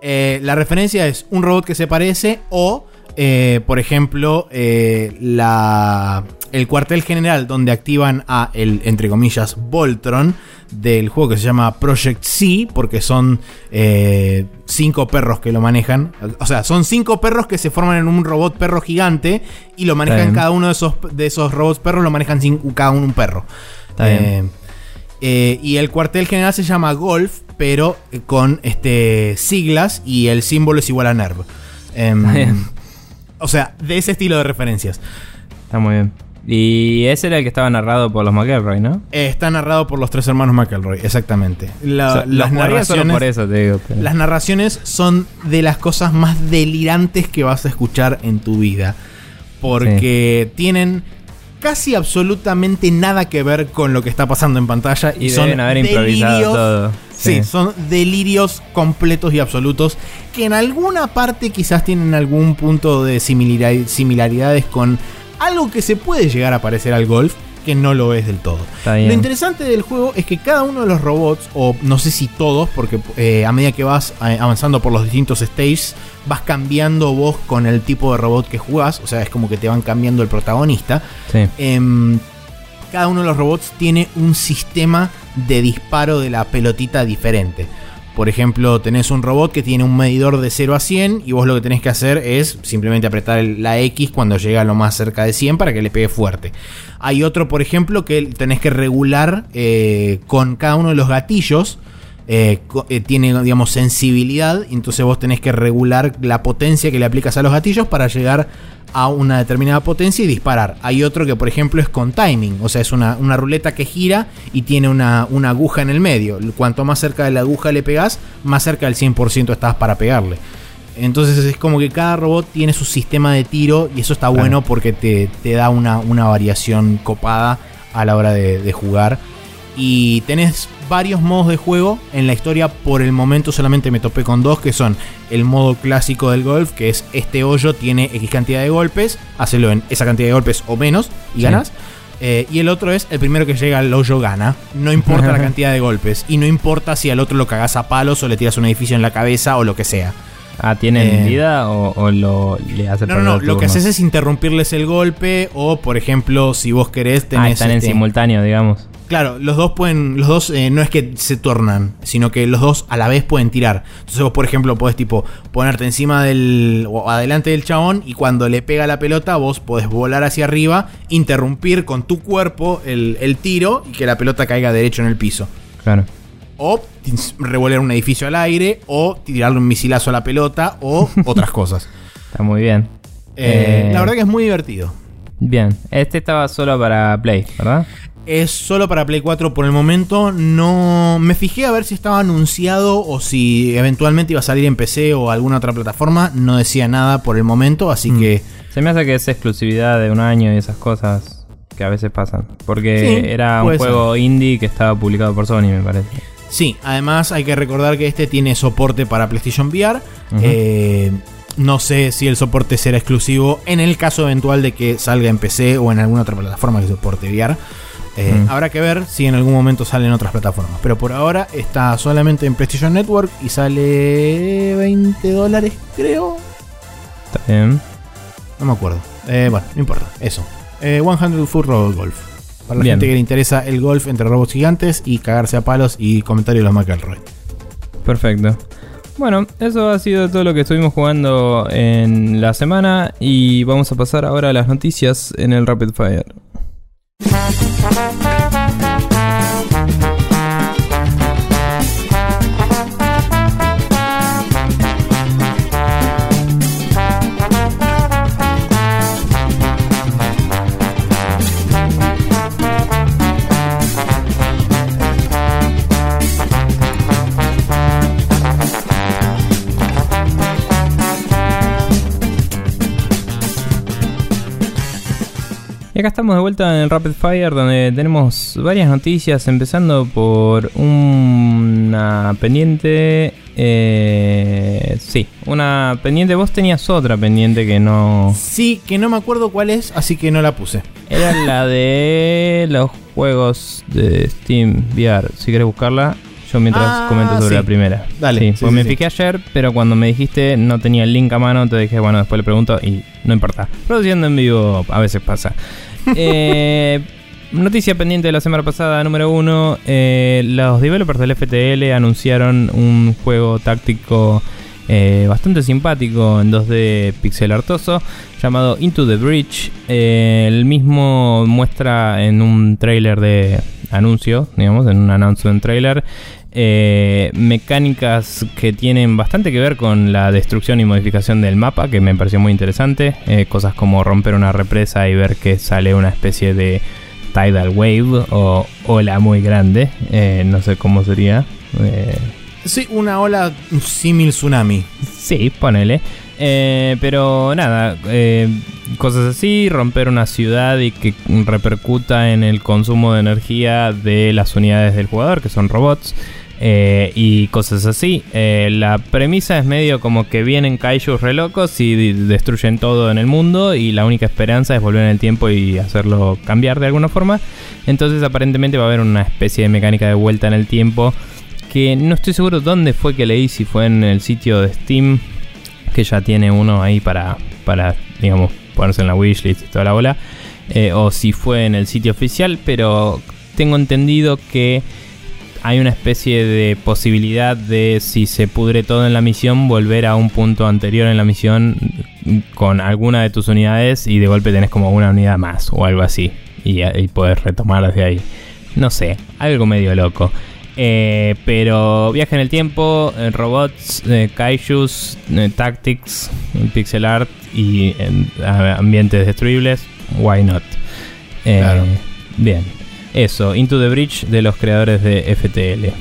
Eh, la referencia es un robot que se parece o, eh, por ejemplo, la, el cuartel general donde activan a el, entre comillas, Voltron del juego que se llama Project C, porque son eh, cinco perros que lo manejan. O sea, son cinco perros que se forman en un robot perro gigante y lo manejan cada uno de esos, de esos robots perros, lo manejan cada uno un perro.
Está bien.
Eh, eh, y el cuartel general se llama Golf, pero con este, siglas y el símbolo es igual a NERV. Em,
Está bien.
o sea, de ese estilo de referencias.
Está muy bien. Y ese era el que estaba narrado por los McElroy, ¿no?
Eh, está narrado por los tres hermanos McElroy, exactamente. La-
O sea,
las, narraciones,
por eso, te digo. pero-
las narraciones son de las cosas más delirantes que vas a escuchar en tu vida. Porque tienen casi absolutamente nada que ver con lo que está pasando en pantalla. Y,
Y
son
deben haber improvisado
delirios
todo.
Sí,
Sí.
son delirios completos y absolutos que en alguna parte quizás tienen algún punto de similari- similaridades con algo que se puede llegar a parecer al golf, que no lo es del todo. Lo interesante del juego es que cada uno de los robots, o no sé si todos, porque eh, a medida que vas eh, avanzando por los distintos stages, vas cambiando vos con el tipo de robot que jugás, o sea, es como que te van cambiando el protagonista.
Sí.
Em, cada uno de los robots tiene un sistema de disparo de la pelotita diferente. Por ejemplo, tenés un robot que tiene un medidor de 0 a 100 y vos lo que tenés que hacer es simplemente apretar la X cuando llega a lo más cerca de 100 para que le pegue fuerte. Hay otro, por ejemplo, que tenés que regular eh, con cada uno de los gatillos. eh, eh, tiene, digamos, sensibilidad. Entonces vos tenés que regular la potencia que le aplicas a los gatillos para llegar a una determinada potencia y disparar. Hay otro que, por ejemplo, es con timing. O sea, es una, una ruleta que gira y tiene una, una aguja en el medio. Cuanto más cerca de la aguja le pegás, más cerca del 100% estás para pegarle. Entonces es como que cada robot tiene su sistema de tiro y eso está
Claro.
bueno porque te, te da una, una variación copada a la hora de, de jugar. Y tenés varios modos de juego. En la historia por el momento solamente me topé con dos, que son el modo clásico del golf, que es este hoyo tiene X cantidad de golpes, hacelo en esa cantidad de golpes o menos y
Sí.
ganas. Eh, y el otro es el primero que llega al hoyo gana. No importa la cantidad de golpes. Y no importa si al otro lo cagás a palos o le tiras un edificio en la cabeza o lo que sea.
Ah, ¿tienen
Eh,
vida o, o lo le hace
No, no, no. Lo que haces es interrumpirles el golpe. O, por ejemplo, si vos querés,
Ah,
tenés.
están en
este,
simultáneo, digamos.
Claro, los dos pueden, los dos eh, no es que se tornan, sino que los dos a la vez pueden tirar. Entonces vos, por ejemplo, podés tipo ponerte encima del o adelante del chabón y cuando le pega la pelota vos podés volar hacia arriba, interrumpir con tu cuerpo el, el tiro y que la pelota caiga derecho en el piso.
Claro.
O revolear un edificio al aire, o tirarle un misilazo a la pelota, o otras cosas.
Está muy bien.
Eh,
Eh,
La verdad que es muy divertido.
Bien. Este estaba solo para Play, ¿verdad?
Es solo para Play 4 por el momento. No. Me fijé a ver si estaba anunciado o si eventualmente iba a salir en PC o alguna otra plataforma. No decía nada por el momento, así
Mm.
que.
Se me hace que es exclusividad de un año y esas cosas que a veces pasan. Porque
Sí,
era un juego indie que estaba publicado por Sony, me parece.
Sí, además hay que recordar que este tiene soporte para PlayStation VR. Eh, no sé si el soporte será exclusivo en el caso eventual de que salga en PC o en alguna otra plataforma que soporte VR. Eh,
Mm.
Habrá que ver si en algún momento sale en otras plataformas. Pero por ahora está solamente en PlayStation Network y sale 20 dólares, creo.
Está bien.
No me acuerdo. Eh, bueno, no importa. Eso. Eh, 100 Foot Robot Golf. Para la
Bien.
gente que le interesa el golf entre robots gigantes y cagarse a palos y comentarios de los McElroy.
Perfecto. Bueno, eso ha sido todo lo que estuvimos jugando en la semana y vamos a pasar ahora a las noticias en el Rapid Fire. Thank you. Y acá estamos de vuelta en el Rapid Fire donde tenemos varias noticias, empezando por una pendiente... eh, sí, una pendiente. Vos tenías otra pendiente que no...
Sí, que no me acuerdo cuál es, así que no la puse.
Era la de los juegos de Steam VR. Si querés buscarla, yo mientras
Ah,
comento sobre
sí.
la primera.
Dale,
Sí,
sí,
porque
sí,
me fijé ayer, pero cuando me dijiste no tenía el link a mano, te dije, bueno, después le pregunto y no importa. Produciendo en vivo a veces pasa. Eh, noticia pendiente de la semana pasada, número uno. eh, los developers del FTL anunciaron un juego táctico eh, bastante simpático en 2D pixel artoso llamado Into the Bridge. Eh, el mismo muestra en un trailer de anuncio, digamos, en un announcement trailer, eh, mecánicas que tienen bastante que ver con la destrucción y modificación del mapa, que me pareció muy interesante. Eh, cosas como romper una represa y ver que sale una especie de tidal wave o ola muy grande. Eh, no sé cómo sería. Eh,
Sí, una ola símil tsunami.
Sí, ponele. Eh, pero nada, eh, cosas así, romper una ciudad y que repercuta en el consumo de energía de las unidades del jugador, que son robots, eh, y cosas así. Eh, la premisa es medio como que vienen kaijus re locos y destruyen todo en el mundo y la única esperanza es volver en el tiempo y hacerlo cambiar de alguna forma. Entonces aparentemente va a haber una especie de mecánica de vuelta en el tiempo que no estoy seguro dónde fue que leí, si fue en el sitio de Steam, que ya tiene uno ahí para, para digamos, ponerse en la wishlist y toda la bola, eh, o si fue en el sitio oficial, pero tengo entendido que hay una especie de posibilidad de, si se pudre todo en la misión, volver a un punto anterior en la misión con alguna de tus unidades y de golpe tenés como una unidad más o algo así, y, y retomar desde ahí. No sé, algo medio loco. Eh, pero viaje en el tiempo, eh, robots, eh, kaijus, eh, tactics, pixel art y ambientes destruibles, why not?
Claro.
Bien, eso, Into the Bridge de los creadores de FTL.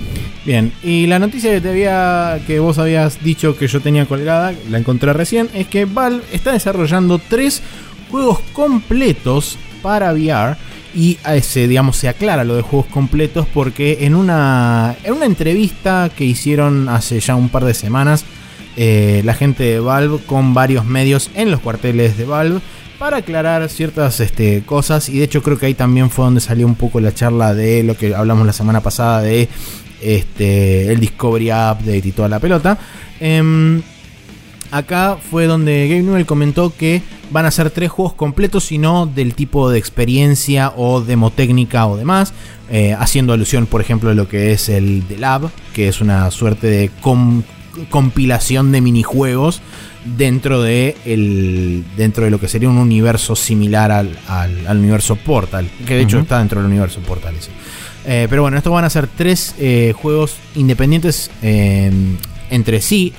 Bien, y la noticia que te había que vos habías dicho que yo tenía colgada, la encontré recién, es que Valve está desarrollando tres juegos completos para VR y a ese, digamos, se aclara lo de juegos completos porque en una en una entrevista que hicieron hace ya un par de semanas eh, la gente de Valve con varios medios en los cuarteles de Valve para aclarar ciertas este, cosas y de hecho creo que ahí también fue donde salió un poco la charla de lo que hablamos la semana pasada de este, el Discovery Update y toda la pelota. Em, acá fue donde Gabe Newell comentó que van a ser tres juegos completos y no del tipo de experiencia o demotécnica o demás, eh, haciendo alusión por ejemplo a lo que es el The Lab, que es una suerte de compilación de minijuegos dentro de, el, dentro de lo que sería un universo similar al, universo Portal, que de hecho está dentro del universo Portal. Eh, pero bueno, estos van a ser tres eh, juegos independientes entre sí,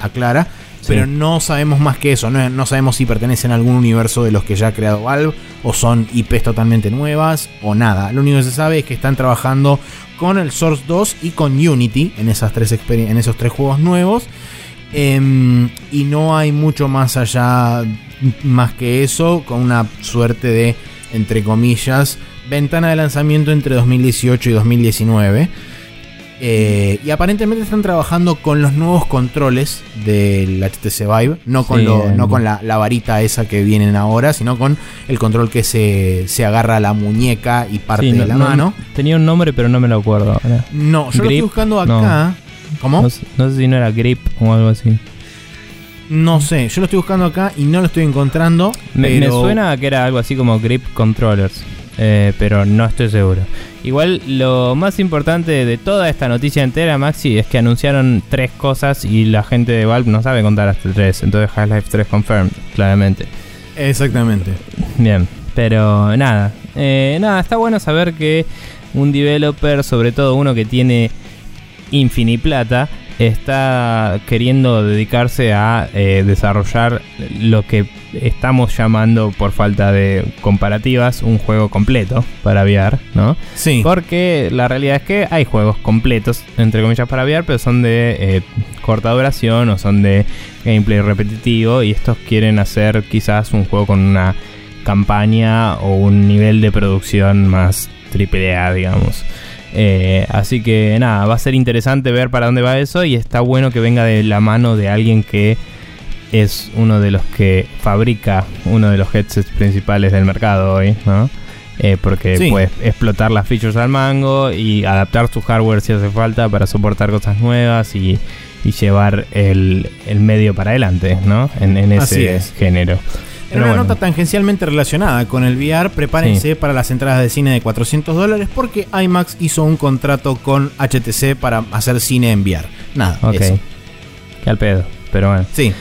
aclara pero no sabemos más que eso. No, sabemos si pertenecen a algún universo de los que ya ha creado Valve, o son IPs totalmente nuevas, o nada. Lo único que se sabe es que están trabajando con el Source 2 y con Unity en, esas tres en esos tres juegos nuevos. Em, y no hay mucho más allá, más que eso, con una suerte de, entre comillas, ventana de lanzamiento entre 2018 y 2019. Eh, y aparentemente están trabajando con los nuevos controles del HTC Vive, no con, no con la, varita esa que vienen ahora, sino con el control que se, agarra a la muñeca y parte de la mano.
Tenía un nombre, pero no me lo acuerdo.
No, yo lo estoy buscando acá. ¿Cómo?
No, sé si no era Grip o algo así.
No sé, yo lo estoy buscando acá y no lo estoy encontrando.
Me, suena que era algo así como Grip Controllers, eh, pero no estoy seguro. Igual lo más importante de toda esta noticia entera, Maxi, es que anunciaron tres cosas y la gente de Valve no sabe contar hasta tres. Entonces Half-Life 3 confirmed, claramente.
Exactamente.
Bien, pero nada. Eh, nada, está bueno saber que un developer, sobre todo uno que tiene infiniplata, está queriendo dedicarse a eh, desarrollar lo que estamos llamando, por falta de comparativas, un juego completo para VR, ¿no?
Sí.
Porque la realidad es que hay juegos completos, entre comillas, para VR, pero son de eh, corta duración o son de gameplay repetitivo y estos quieren hacer quizás un juego con una campaña o un nivel de producción más triple A, digamos. Eh, así que nada, va a ser interesante ver para dónde va eso y está bueno que venga de la mano de alguien que es uno de los que fabrica uno de los headsets principales del mercado hoy, ¿no? Eh, porque puede explotar las features al mango y adaptar su hardware si hace falta para soportar cosas nuevas y, llevar el, medio para adelante, ¿no? En, ese género.
En una nota tangencialmente relacionada con el VR, prepárense para las entradas de cine de 400 dólares porque IMAX hizo un contrato con HTC para hacer cine en VR. Nada,
ok. Qué al pedo, pero bueno.
Sí.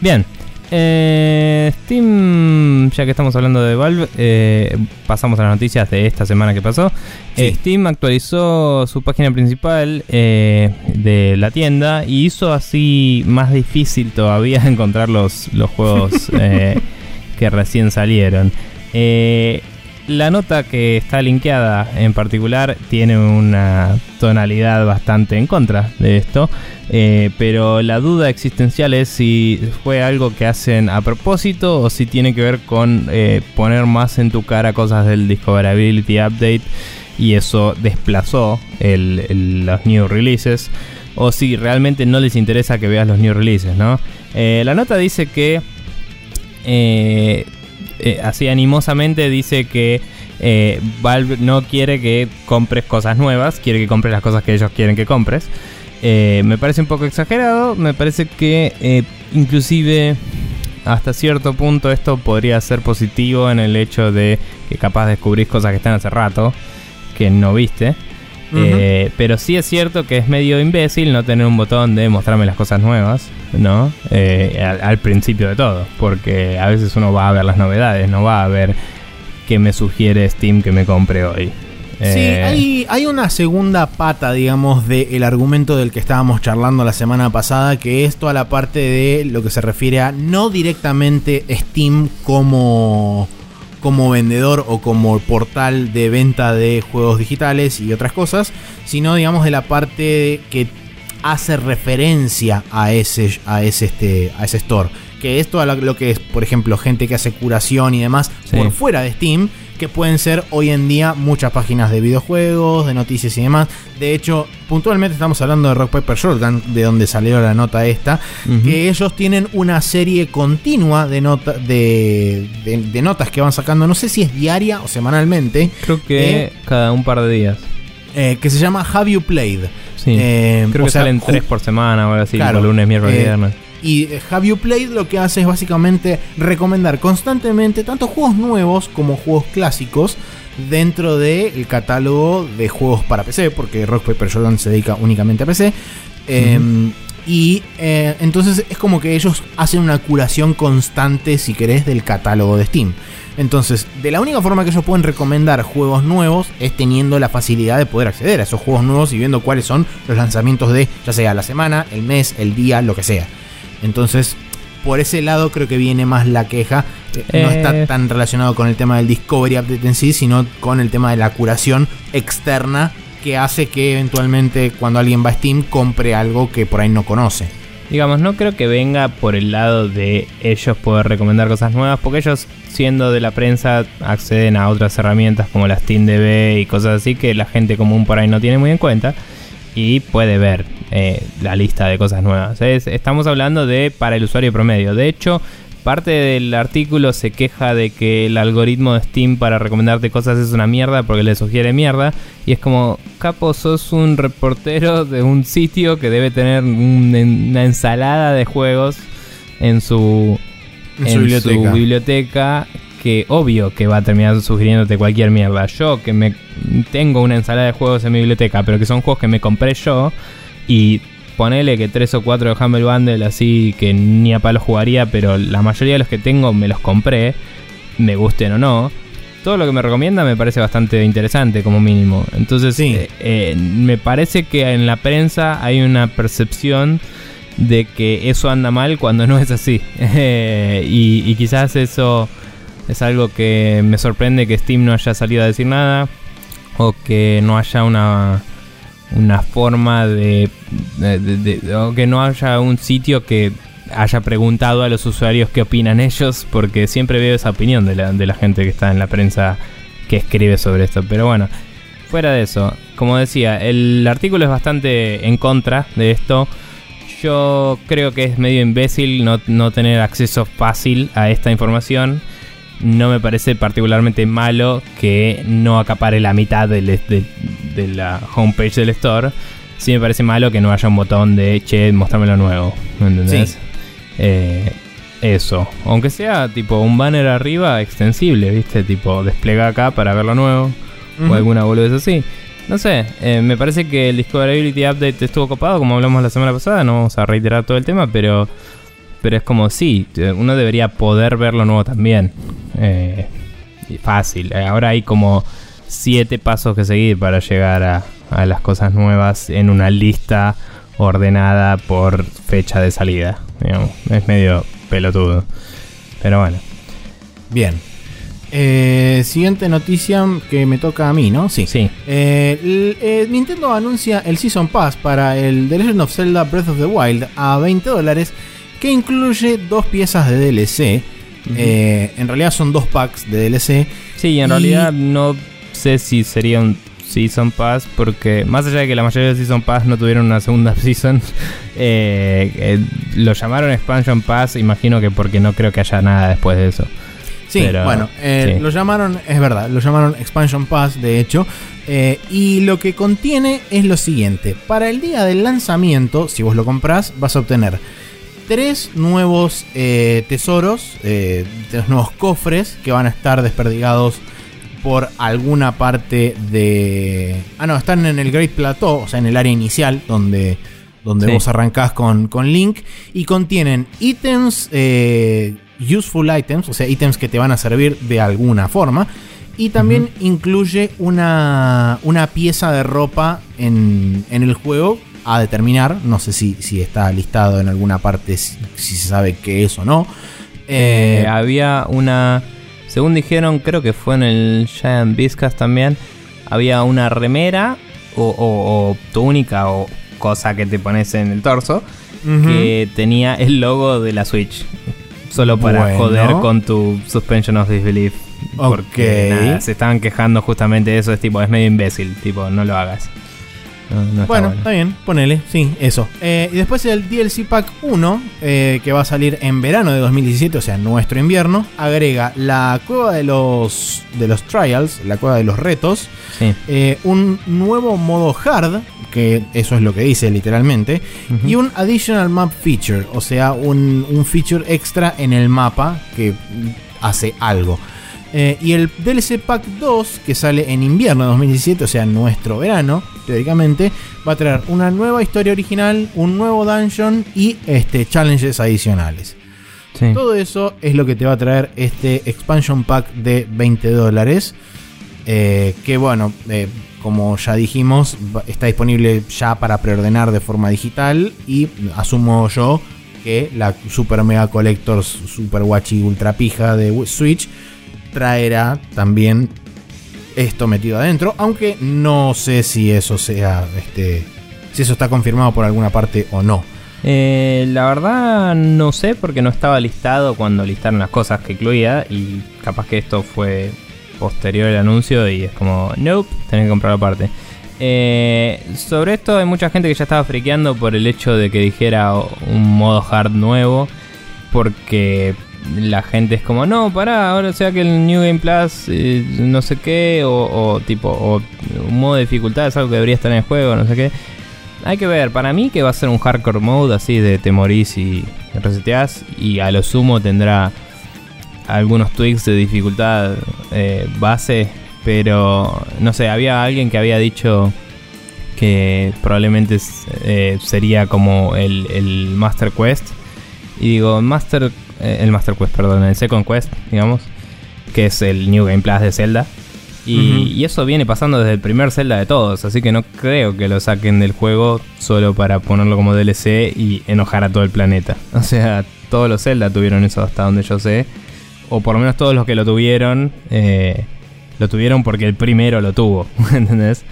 Bien. Eh, Steam, ya que estamos hablando de Valve, eh, pasamos a las noticias de esta semana que pasó. Eh, Steam actualizó su página principal de la tienda y hizo así más difícil todavía encontrar los, los juegos que recién salieron. Eh, la nota que está linkeada en particular tiene una tonalidad bastante en contra de esto, eh, pero la duda existencial es si fue algo que hacen a propósito o si tiene que ver con eh, poner más en tu cara cosas del Discoverability Update y eso desplazó los new releases o si realmente no les interesa que veas los new releases, ¿no? la nota dice que eh, eh, así animosamente dice que eh, Valve no quiere que compres cosas nuevas, quiere que compres las cosas que ellos quieren que compres. Me parece un poco exagerado, me parece que inclusive hasta cierto punto esto podría ser positivo en el hecho de que capaz descubrís cosas que están hace rato que no viste. Eh, pero sí es cierto que es medio imbécil no tener un botón de mostrarme las cosas nuevas, ¿no? Eh, al, principio de todo, porque a veces uno va a ver las novedades, no va a ver qué me sugiere Steam que me compre hoy.
Sí, eh, hay, una segunda pata, digamos, del argumento del que estábamos charlando la semana pasada, que es toda la parte de lo que se refiere a no directamente Steam como como vendedor o como portal de venta de juegos digitales y otras cosas, sino digamos de la parte que hace referencia a ese, a ese, este, a ese store. Que es todo lo que es, por ejemplo, gente que hace curación y demás por fuera de Steam que pueden ser hoy en día muchas páginas de videojuegos, de noticias y demás. De hecho, puntualmente estamos hablando de Rock Paper Shotgun, de donde salió la nota esta, que ellos tienen una serie continua de, de, notas que van sacando, no sé si es diaria o semanalmente.
Creo que eh, cada un par de días.
Eh, que se llama Have You Played.
Sí, eh, creo que salen tres por semana o algo así, lunes, miércoles, viernes.
Y eh, Have You Played lo que hace es básicamente recomendar constantemente tanto juegos nuevos como juegos clásicos dentro del catálogo de juegos para PC, porque Rock Paper Shotgun se dedica únicamente a PC. Eh, y eh, entonces es como que ellos hacen una curación constante, si querés, del catálogo de Steam. Entonces, de la única forma que ellos pueden recomendar juegos nuevos es teniendo la facilidad de poder acceder a esos juegos nuevos y viendo cuáles son los lanzamientos de, ya sea la semana, el mes, el día, lo que sea. Entonces, por ese lado creo que viene más la queja. Eh, No
Eh.
está tan relacionado con el tema del Discovery Update en sí, sino con el tema de la curación externa que hace que eventualmente cuando alguien va a Steam compre algo que por ahí no conoce.
Digamos, no creo que venga por el lado de ellos poder recomendar cosas nuevas, porque ellos, siendo de la prensa, acceden a otras herramientas como la Steam DB y cosas así que la gente común por ahí no tiene muy en cuenta y puede ver eh, la lista de cosas nuevas. Es- estamos hablando de para el usuario promedio. De hecho, parte del artículo se queja de que el algoritmo de Steam para recomendarte cosas es una mierda porque le sugiere mierda. Y es como, capo, sos un reportero de un sitio que debe tener un- una ensalada de juegos en su,
En su biblioteca.
biblioteca que obvio que va a terminar sugiriéndote cualquier mierda. Yo que me tengo una ensalada de juegos en mi biblioteca, pero que son juegos que me compré yo y ponele que tres o cuatro de Humble Bundle así que ni a palo jugaría, pero la mayoría de los que tengo me los compré, me gusten o no. Todo lo que me recomienda me parece bastante interesante como mínimo. Entonces,
Sí.
eh, eh, me parece que en la prensa hay una percepción de que eso anda mal cuando no es así. Y, y quizás eso es algo que me sorprende que Steam no haya salido a decir nada. O que no haya una, una forma de, que no haya un sitio que haya preguntado a los usuarios qué opinan ellos. Porque siempre veo esa opinión de la, de la gente que está en la prensa que escribe sobre esto. Pero bueno, fuera de eso, como decía, el artículo es bastante en contra de esto. Yo creo que es medio imbécil no, no tener acceso fácil a esta información. No me parece particularmente malo que no acapare la mitad del- de, de la homepage del store. Sí me parece malo que no haya un botón de che, mostrame lo nuevo. ¿Me entendés?
Sí.
Eh, eso. Aunque sea tipo un banner arriba extensible, ¿viste? Tipo desplega acá para ver lo nuevo. O alguna boludez así. No sé, eh, me parece que el Discoverability Update estuvo copado, como hablamos la semana pasada. No vamos a reiterar todo el tema, pero, pero es como sí, uno debería poder ver lo nuevo también. Eh, fácil. Ahora hay como siete pasos que seguir para llegar a, a las cosas nuevas en una lista ordenada por fecha de salida. digamos. Es medio pelotudo. Pero bueno.
Bien. Eh, siguiente noticia que me toca a mí, ¿no? Sí.
Sí.
Eh, el- eh, Nintendo anuncia el Season Pass para el The Legend of Zelda Breath of the Wild a 20 dólares, que incluye dos piezas de DLC. Eh, en realidad son dos packs de DLC.
Sí, en
Y-
realidad no sé si sería un Season Pass, porque más allá de que la mayoría de Season Pass no tuvieron una segunda Season, eh, eh, lo llamaron Expansion Pass, imagino que porque no creo que haya nada después de eso.
Sí,
Pero,
bueno, eh,
sí.
lo llamaron, es verdad, lo llamaron Expansion Pass, de hecho. eh, y lo que contiene es lo siguiente: para el día del lanzamiento, si vos lo comprás, vas a obtener tres nuevos eh, tesoros, eh, tres nuevos cofres que van a estar desperdigados por alguna parte de. Ah, no, están en el Great Plateau, o sea, en el área inicial donde, donde
Sí.
vos arrancás con, con Link. Y contienen ítems, eh, useful items, o sea, ítems que te van a servir de alguna forma. Y también incluye una, una pieza de ropa en, en el juego a determinar. No sé si, si está listado en alguna parte, si, si se sabe qué es o no.
Eh,
Eh,
había una, según dijeron, creo que fue en el Giant Viscas también, había una remera o, o- o túnica o cosa que te pones en el torso que tenía el logo de la Switch. Solo para
Bueno.
joder con tu suspension of disbelief. Porque nada, se estaban quejando justamente de eso. Es tipo, es medio imbécil. Tipo, no lo hagas. No, no está
Bueno, está bien, ponele, sí, eso. Eh, y después el DLC Pack 1, eh, que va a salir en verano de 2017, o sea, nuestro invierno, agrega la cueva de los, de los trials, la cueva de los retos,
Sí.
eh, un nuevo modo hard, que eso es lo que dice literalmente. Y un additional map feature, o sea, un, un feature extra en el mapa que hace algo. Eh, y el DLC Pack 2, que sale en invierno de 2017, o sea, nuestro verano, teóricamente, va a traer una nueva historia original, un nuevo dungeon y este, challenges adicionales.
Sí.
Todo eso es lo que te va a traer este expansion pack de 20 dólares. eh, que bueno, eh, como ya dijimos, está disponible ya para preordenar de forma digital. Y asumo yo que la Super Mega Collectors Super Wachi Ultra Pija de Wi- Switch traerá también esto metido adentro. Aunque no sé si eso sea. Este, si eso está confirmado por alguna parte o no.
Eh, la verdad no sé porque no estaba listado cuando listaron las cosas que incluía y capaz que esto fue posterior al anuncio y es como, nope, tenés que comprarlo aparte. Eh, sobre esto hay mucha gente que ya estaba friqueando por el hecho de que dijera un modo hard nuevo porque la gente es como, no, pará, ahora sea que el New Game Plus eh, no sé qué o, tipo, o un modo de dificultad es algo que debería estar en el juego, no sé qué. Hay que ver, para mí que va a ser un hardcore mode así de te morís y reseteás y a lo sumo tendrá algunos tweaks de dificultad eh, base, pero no sé, había alguien que había dicho que probablemente eh, sería como el, el Master Quest y digo, Master, el Master Quest, perdón, el Second Quest, digamos, que es el New Game Plus de Zelda. Y eso viene pasando desde el primer Zelda de todos, así que no creo que lo saquen del juego solo para ponerlo como DLC y enojar a todo el planeta. O sea, todos los Zelda tuvieron eso hasta donde yo sé, o por lo menos todos los que lo tuvieron, eh, lo tuvieron porque el primero lo tuvo, ¿entendés?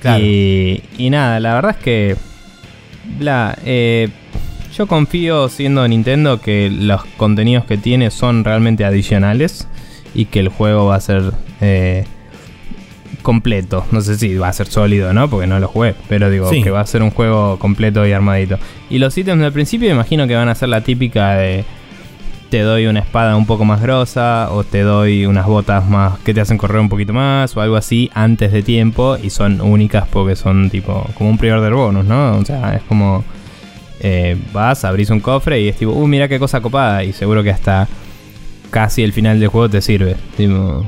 Claro.
Y, y nada, la verdad es que... Bla, eh, yo confío siendo Nintendo que los contenidos que tiene son realmente adicionales y que el juego va a ser eh, completo. No sé si va a ser sólido, ¿no? Porque no lo jugué, pero digo
Sí.
que va a ser un juego completo y armadito. Y los ítems del principio imagino que van a ser la típica de te doy una espada un poco más grosa o te doy unas botas más que te hacen correr un poquito más o algo así antes de tiempo y son únicas porque son tipo como un pre-order bonus, ¿no? O sea, es como eh, vas, abrís un cofre y es tipo, uh, mira qué cosa copada y seguro que hasta casi el final del juego te sirve. Tipo,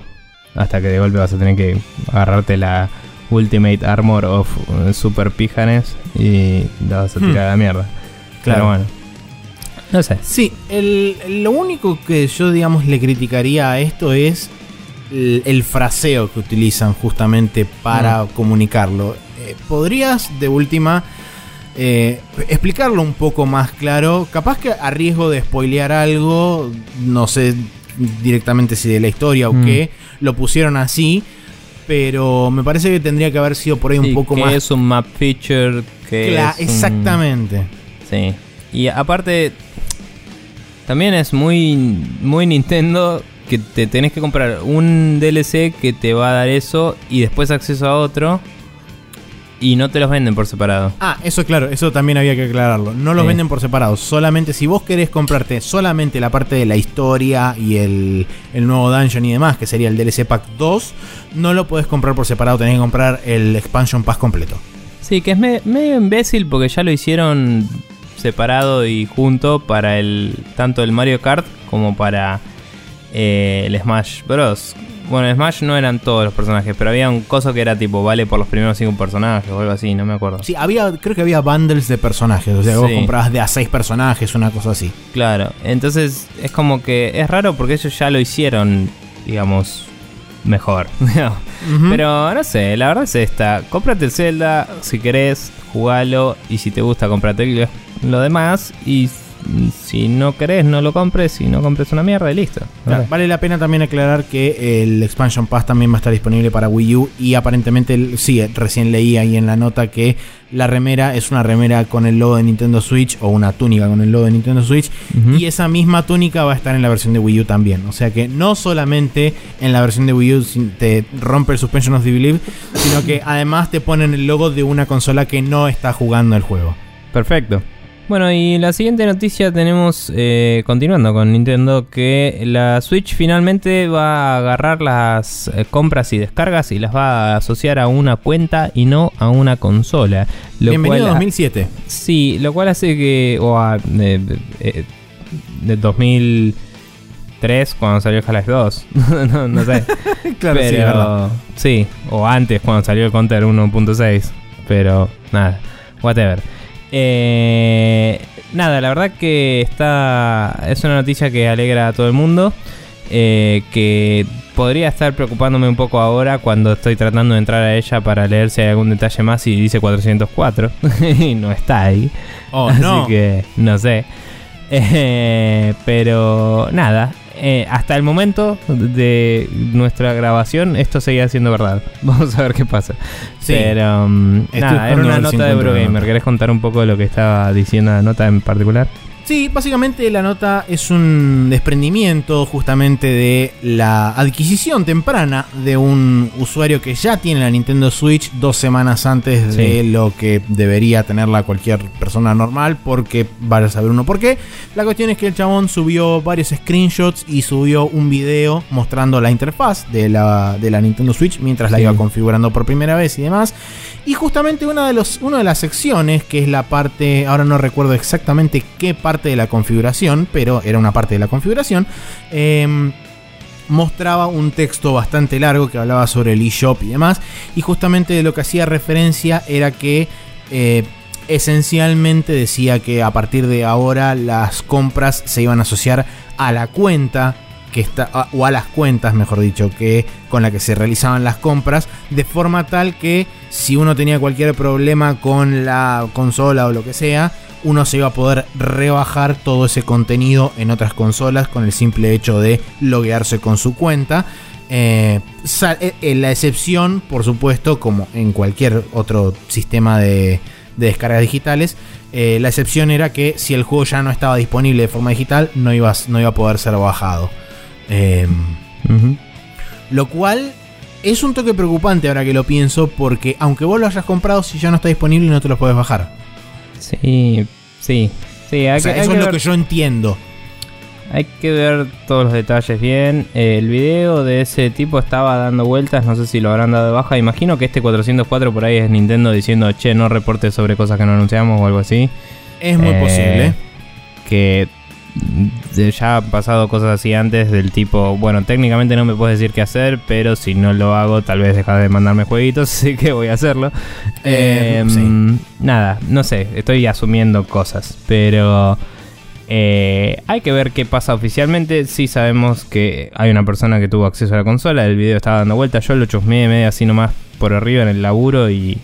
hasta que de golpe vas a tener que agarrarte la Ultimate Armor of eh, Super Pijanes y la vas a tirar a la mierda.
Claro.
Bueno. No sé.
Sí, el, lo único que yo, digamos, le criticaría a esto es el, el fraseo que utilizan justamente para comunicarlo. Eh, ¿Podrías, de última, eh, explicarlo un poco más claro? Capaz que a riesgo de spoilear algo, no sé directamente si de la historia o
Mm.
qué, lo pusieron así. Pero me parece que tendría que haber sido por ahí un poco
que
más.
es un map feature que
Cla-
es un-
exactamente.
Sí. Y aparte también es muy muy Nintendo que te tenés que comprar un DLC que te va a dar eso y después acceso a otro y no te los venden por separado.
Ah, eso claro, eso también había que aclararlo. No los
Sí.
venden por separado. Solamente si vos querés comprarte solamente la parte de la historia y el, el nuevo dungeon y demás, que sería el DLC Pack 2, no lo podés comprar por separado. Tenés que comprar el Expansion Pass completo.
Sí, que es me- medio imbécil porque ya lo hicieron separado y junto para el tanto el Mario Kart como para eh, el Smash Bros. Bueno, en Smash no eran todos los personajes, pero había un coso que era tipo vale por los primeros cinco personajes o algo así, no me acuerdo.
Sí, había, creo que había bundles de personajes. O sea, vos comprabas de a 6 personajes, una cosa así.
Claro, entonces es como que es raro porque ellos ya lo hicieron, digamos, mejor. Pero no sé, la verdad es esta. Cómprate el Zelda si querés, jugalo y si te gusta, cómprate lo demás. Y si no querés, no lo compres y no compres una mierda y listo.
Claro, Vale la pena también aclarar que el Expansion Pass también va a estar disponible para Wii U y aparentemente, sí, recién leí ahí en la nota que la remera es una remera con el logo de Nintendo Switch o una túnica con el logo de Nintendo Switch y esa misma túnica va a estar en la versión de Wii U también. O sea que no solamente en la versión de Wii U te rompe el Suspension of Disbelief, sino que además te ponen el logo de una consola que no está jugando el juego.
Perfecto. Bueno, y la siguiente noticia tenemos, eh, continuando con Nintendo, que la Switch finalmente va a agarrar las eh, compras y descargas y las va a asociar a una cuenta y no a una consola.
Lo Bienvenido
cual,
2007.
Sí, lo cual hace que... O a, de, de, de 2003 cuando salió Half-Life 2. no, no, sé.
claro,
Pero, sí, sí, o antes cuando salió el Counter 1.6. Pero nada, whatever. Eh, nada, la verdad que está. Es una noticia que alegra a todo el mundo. Eh, que podría estar preocupándome un poco ahora cuando estoy tratando de entrar a ella para leer si hay algún detalle más y dice 404 y no está ahí.
Oh,
Así
no.
que no sé. Eh, pero nada, eh, hasta el momento de nuestra grabación esto seguía siendo verdad. Vamos a ver qué pasa.
Sí.
Pero um, nada, era una nota de Eurogamer. ¿Querés contar un poco de lo que estaba diciendo la nota en particular?
Sí, básicamente la nota es un desprendimiento justamente de la adquisición temprana de un usuario que ya tiene la Nintendo Switch dos semanas antes
Sí.
de lo que debería tenerla cualquier persona normal, porque vaya a saber uno por qué. La cuestión es que el chabón subió varios screenshots y subió un video mostrando la interfaz de la, de la Nintendo Switch mientras la
Sí.
iba configurando por primera vez y demás. Y justamente una de, los, una de las secciones, que es la parte, ahora no recuerdo exactamente qué parte de la configuración, pero era una parte de la configuración, em, mostraba un texto bastante largo que hablaba sobre el eShop y demás. Y justamente de lo que hacía referencia era que eh, esencialmente decía que a partir de ahora las compras se iban a asociar a la cuenta que está a- o a las cuentas, mejor dicho, que con la que se realizaban las compras, de forma tal que si uno tenía cualquier problema con la consola o lo que sea, uno se iba a poder rebajar todo ese contenido en otras consolas con el simple hecho de loguearse con su cuenta. Eh, eh, eh, la excepción, por supuesto, como en cualquier otro sistema de, de descargas digitales, la excepción era que si el juego ya no estaba disponible de forma digital, no iba, no iba a poder ser bajado. Eh, lo cual es un toque preocupante ahora que lo pienso, porque aunque vos lo hayas comprado, si ya no está disponible, no te lo puedes bajar.
Sí, sí. Sí, hay
O sea,
que, hay
eso
que
es lo
ver-
que yo entiendo.
Hay que ver todos los detalles bien. El video de ese tipo estaba dando vueltas, no sé si lo habrán dado de baja. Imagino que este 404 por ahí es Nintendo diciendo, che, no reportes sobre cosas que no anunciamos o algo así.
Es muy
Eh,
posible.
Que ya han pasado cosas así antes del tipo, bueno, técnicamente no me puedes decir qué hacer, pero si no lo hago, tal vez dejas de mandarme jueguitos, así que voy a hacerlo.
Eh,
Eh,
sí.
Nada, no sé, estoy asumiendo cosas, pero eh, hay que ver qué pasa oficialmente. Sí sabemos que hay una persona que tuvo acceso a la consola, el video estaba dando vueltas, yo lo chusmeé medio así nomás por arriba en el laburo y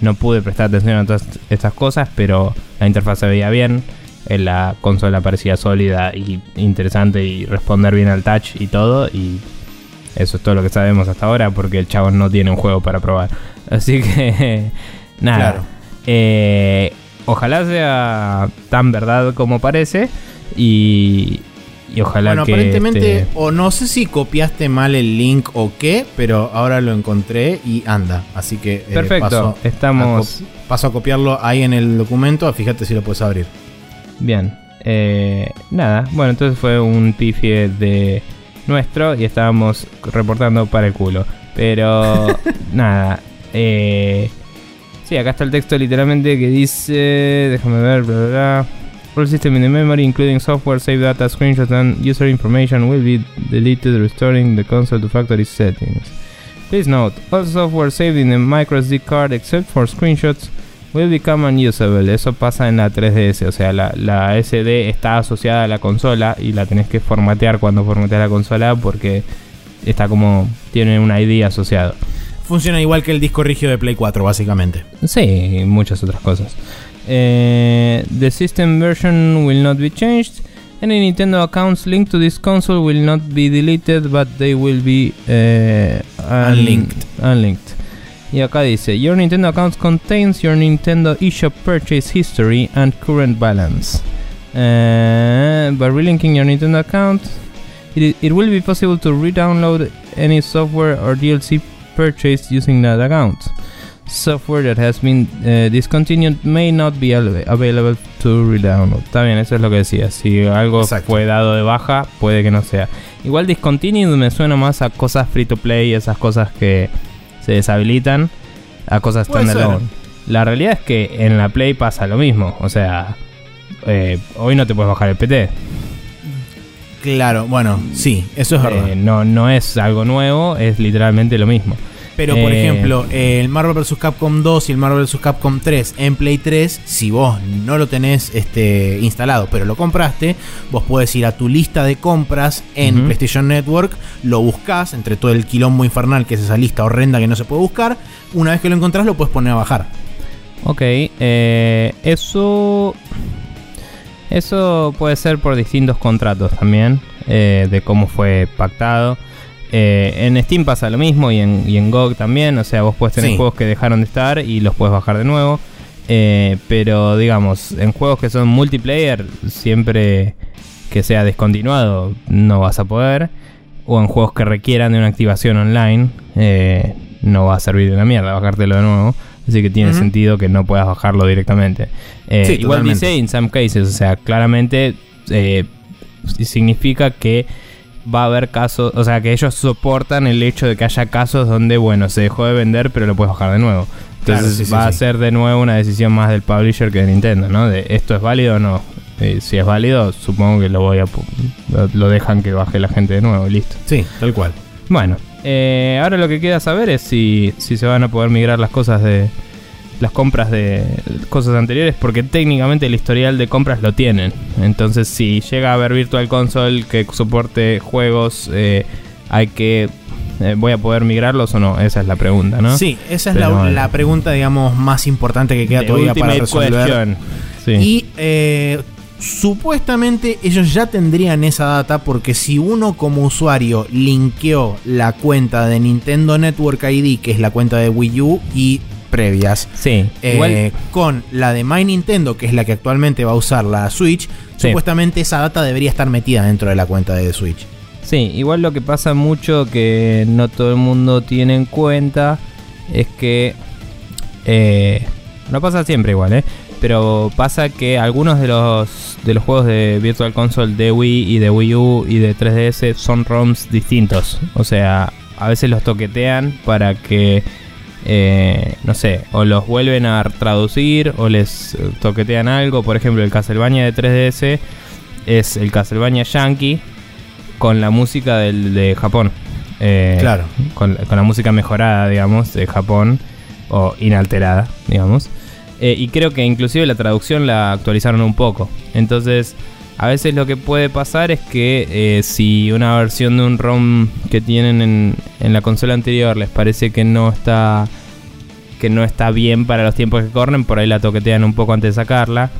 no pude prestar atención a todas estas cosas, pero la interfaz se veía bien. Eh, La consola parecía sólida y interesante y responder bien al touch y todo. Y eso es todo lo que sabemos hasta ahora porque el chabón no tiene un juego para probar. Así que, nada.
Claro.
Eh, ojalá sea tan verdad como parece. Y, y ojalá
Bueno,
que.
aparentemente,
este,
o no sé si copiaste mal el link o qué, pero ahora lo encontré y anda. Así que eh,
Perfecto,
paso,
estamos.
a, paso a copiarlo ahí en el documento. Fíjate si lo puedes abrir.
Bien. Eh, nada, bueno, entonces fue un pifie de nuestro y estábamos reportando para el culo. Pero nada. Eh, sí, acá está el texto literalmente que dice. Déjame ver, bla bla bla. All system in the memory, including software, save data, screenshots, and user information, will be deleted, restoring the console to factory settings. Please note, all software saved in the microSD card, except for screenshots, will become unusable. Eso pasa en la 3DS, o sea, la, la SD está asociada a la consola y la tenés que formatear cuando formateas la consola porque está como tiene un ID asociado.
Funciona igual que el disco rígido de Play 4, básicamente.
Sí, y muchas otras cosas. Eh, the system version will not be changed. Any Nintendo accounts linked to this console will not be deleted, but they will be eh, un-
Unlinked.
unlinked. Y acá dice, Your Nintendo account contains your Nintendo eShop purchase history and current balance. Eh, by relinking your Nintendo account, it, it will be possible to re-download any software or DLC purchased using that account. Software that has been uh, discontinued may not be available to re-download. Está bien, eso es lo que decía. Si algo
Exacto.
fue dado de baja, puede que no sea. Igual discontinued me suena más a cosas free to play, esas cosas que se deshabilitan, a cosas standalone. La realidad es que en la Play pasa lo mismo. O sea, eh, hoy no te puedes bajar el PT.
Claro, bueno, sí, eso es verdad.
Eh, no, no es algo nuevo, es literalmente lo mismo.
Pero, por
eh,
ejemplo, el Marvel vs. Capcom 2 y el Marvel vs. Capcom 3 en Play 3, si vos no lo tenés este, instalado, pero lo compraste, vos podés ir a tu lista de compras en. PlayStation Network, lo buscás entre todo el quilombo infernal que es esa lista horrenda que no se puede buscar. Una vez que lo encontrás, lo puedes poner a bajar.
Ok, eh, eso. Eso puede ser por distintos contratos también, eh, de cómo fue pactado. Eh, en Steam pasa lo mismo y en, y en GOG también, o sea, vos puedes tener
Sí.
juegos que dejaron de estar y los puedes bajar de nuevo. Eh, pero digamos, en juegos que son multiplayer, siempre que sea descontinuado no vas a poder. O en juegos que requieran de una activación online, eh, no va a servir de una mierda bajártelo de nuevo. Así que tiene sentido que no puedas bajarlo directamente.
Sí,
igual
totalmente.
dice in some cases, o sea, claramente significa que va a haber casos, o sea, que ellos soportan el hecho de que haya casos donde, bueno, se dejó de vender, pero lo puedes bajar de nuevo. Entonces
sí,
va a
sí.
ser de nuevo una decisión más del publisher que de Nintendo, ¿no? De esto es válido o no. Eh, si es válido, supongo que lo voy a lo, lo dejan que baje la gente de nuevo y listo.
Sí, tal cual.
Bueno, eh, ahora lo que queda saber es si, si se van a poder migrar las cosas de las compras de cosas anteriores, porque técnicamente el historial de compras lo tienen. Entonces, si llega a haber Virtual Console que soporte juegos, eh, hay que eh, voy a poder migrarlos o no. Esa es la pregunta, ¿no?
Sí, esa es
Pero
la, la pregunta, digamos, más importante que queda todavía para resolver.
Sí.
Y eh, supuestamente ellos ya tendrían esa data porque si uno como usuario linkeó la cuenta de Nintendo Network ID, que es la cuenta de Wii U y previas,
sí,
eh,
igual
con la de My Nintendo, que es la que actualmente va a usar la Switch,
Sí.
supuestamente esa data debería estar metida dentro de la cuenta de Switch.
Sí, igual lo que pasa mucho que no todo el mundo tiene en cuenta es que eh, no pasa siempre igual, ¿eh? Pero pasa que algunos de los de los juegos de Virtual Console de Wii y de Wii U y de 3DS son ROMs distintos. O sea, a veces los toquetean para que eh, no sé, o los vuelven a traducir o les eh, toquetean algo. Por ejemplo, el Castlevania de 3DS es el Castlevania Yankee con la música del, de Japón. Eh,
Claro.
Con, con la música mejorada, digamos, de Japón. O inalterada, digamos. Eh, y creo que inclusive la traducción la actualizaron un poco. Entonces, a veces lo que puede pasar es que eh, si una versión de un ROM que tienen en, la consola anterior les parece que no está que no está bien para los tiempos que corren, por ahí la toquetean un poco antes de sacarla.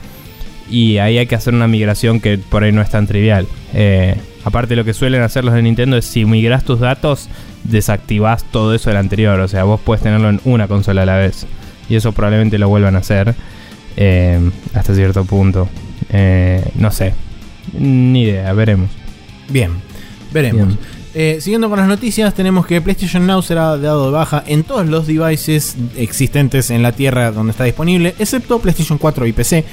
Y ahí hay que hacer una migración que por ahí no es tan trivial. Eh, aparte lo que suelen hacer los de Nintendo es si migras tus datos, desactivás todo eso del anterior. O sea, vos puedes tenerlo en una consola a la vez. Y eso probablemente lo vuelvan a hacer eh, hasta cierto punto. No sé. Ni idea, veremos.
Bien, veremos.
Bien.
Eh, siguiendo con las noticias, tenemos que PlayStation Now será dado de baja en todos los devices existentes en la Tierra donde está disponible, excepto PlayStation 4 y PC.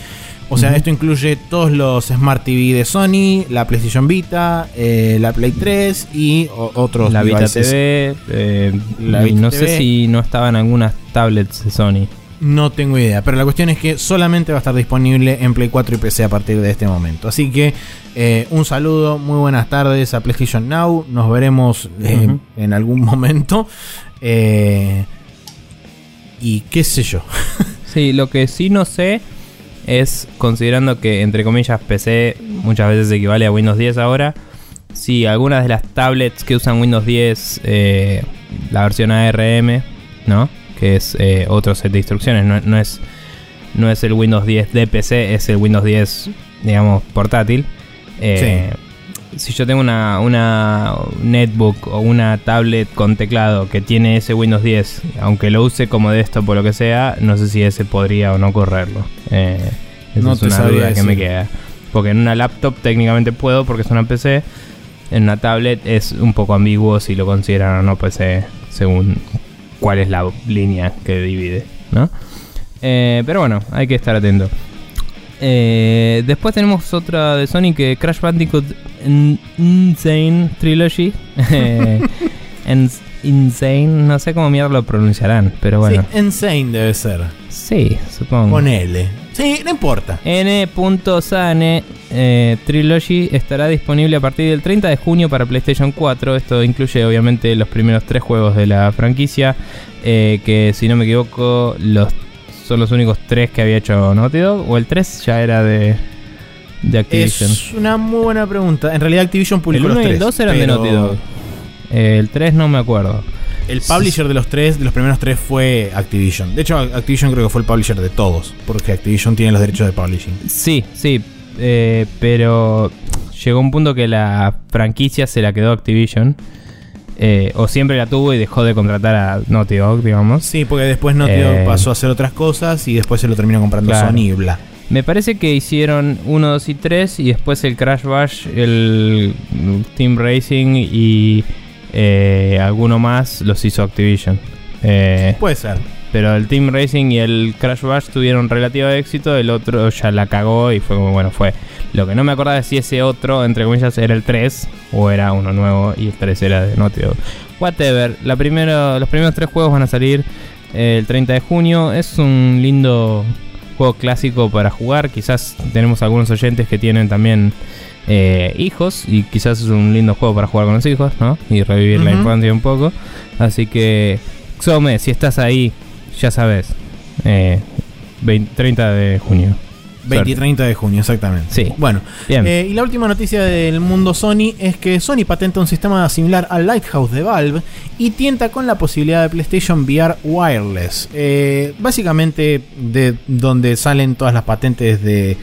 O sea, esto incluye todos los Smart TV de Sony, la PlayStation Vita, eh, la Play 3 y otros
La Vita
devices.
TV. eh,
La Vita
no
TV.
sé si no estaban algunas tablets de Sony.
No tengo idea, pero la cuestión es que solamente va a estar disponible en Play 4 y PC a partir de este momento. Así que eh, un saludo, muy buenas tardes a PlayStation Now. Nos veremos eh, en algún momento. Eh, y qué sé yo.
Sí, lo que sí no sé es, considerando que entre comillas PC muchas veces equivale a Windows 10 ahora, si algunas de las tablets que usan Windows 10, eh, la versión ARM, ¿no? Que es eh, otro set de instrucciones, no, no es, no es el Windows 10 de PC, es el Windows 10, digamos, portátil. Eh, Si yo tengo una, una netbook o una tablet con teclado que tiene ese Windows 10, aunque lo use como desktop o lo que sea, no sé si ese podría o no correrlo. Eh, esa
No
es una duda que me queda. Porque en una laptop técnicamente puedo porque es una PC. En una tablet es un poco ambiguo si lo consideran o no PC según cuál es la línea que divide, ¿no? Eh, pero bueno, hay que estar atento. Eh, después tenemos otra de Sony que Crash Bandicoot In- Insane Trilogy. Insane, no sé cómo mierda lo pronunciarán, pero bueno.
Sí, Insane debe ser.
Sí, supongo.
Con L. Sí, no importa.
N.Sane eh, Trilogy estará disponible a partir del 30 de junio para PlayStation 4. Esto incluye obviamente los primeros tres juegos de la franquicia, eh, que si no me equivoco los, son los únicos tres que había hecho Naughty Dog, o el 3 ya era de, de Activision.
Es una muy buena pregunta. En realidad Activision
el
publicó
1
los
y el
tres.
2 eran de
pero
Naughty Dog. Eh, el 3 no me acuerdo.
El publisher de los tres, de los primeros tres, fue Activision. De hecho, Activision creo que fue el publisher de todos. Porque Activision tiene los derechos de publishing.
Sí, sí, eh, pero llegó un punto que la franquicia se la quedó Activision. eh, o siempre la tuvo y dejó de contratar a Naughty Dog, digamos.
Sí, porque después Naughty Dog
Eh.
pasó a hacer otras cosas y después se lo terminó comprando
Claro.
Sony y bla.
Me parece que hicieron 1, 2 y 3 y después el Crash Bash, el Team Racing y eh, alguno más los hizo Activision. Eh,
Puede ser.
pero el Team Racing y el Crash Bash tuvieron relativo éxito, el otro ya la cagó y fue como, bueno, fue. Lo que no me acordaba es si ese otro, entre comillas, era el 3 o era uno nuevo y el 3 era de Naughty Dog. Whatever, la primero, los primeros tres juegos van a salir eh, el 30 de junio. Es un lindo juego clásico para jugar. Quizás tenemos algunos oyentes que tienen también eh, hijos y quizás es un lindo juego para jugar con los hijos, ¿no? Y revivir la infancia un poco. Así que, Xome, si estás ahí, ya sabes. Eh, 20 30 de junio.
20 y
Suerte.
30 de junio, exactamente.
Sí.
Bueno,
Bien.
eh, y la última noticia del mundo Sony es que Sony patenta un sistema similar al Lighthouse de Valve y tienta con la posibilidad de PlayStation VR Wireless. Eh, básicamente, de donde salen todas las patentes de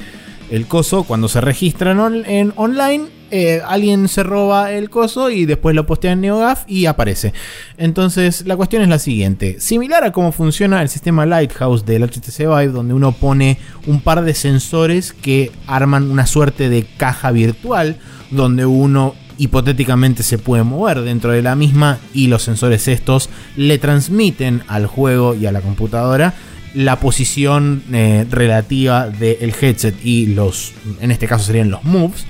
el coso, cuando se registran en online, eh, alguien se roba el coso y después lo postea en NeoGAF y aparece. Entonces, la cuestión es la siguiente: similar a cómo funciona el sistema Lighthouse del HTC Vive, donde uno pone un par de sensores que arman una suerte de caja virtual, donde uno hipotéticamente se puede mover dentro de la misma y los sensores estos le transmiten al juego y a la computadora la posición eh, relativa del headset y los, en este caso serían los moves.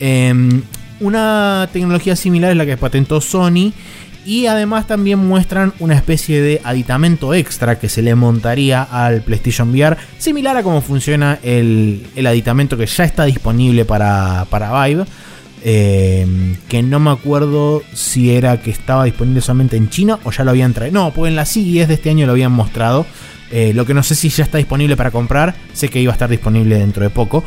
Em, una tecnología similar es la que patentó Sony y además también muestran una especie de aditamento extra que se le montaría al PlayStation VR, similar a cómo funciona el, el aditamento que ya está disponible para, para Vive. em, que no me acuerdo si era que estaba disponible solamente en China o ya lo habían traído. No, pues en la CES de este año lo habían mostrado. Eh, lo que no sé si ya está disponible para comprar. Sé que iba a estar disponible dentro de poco.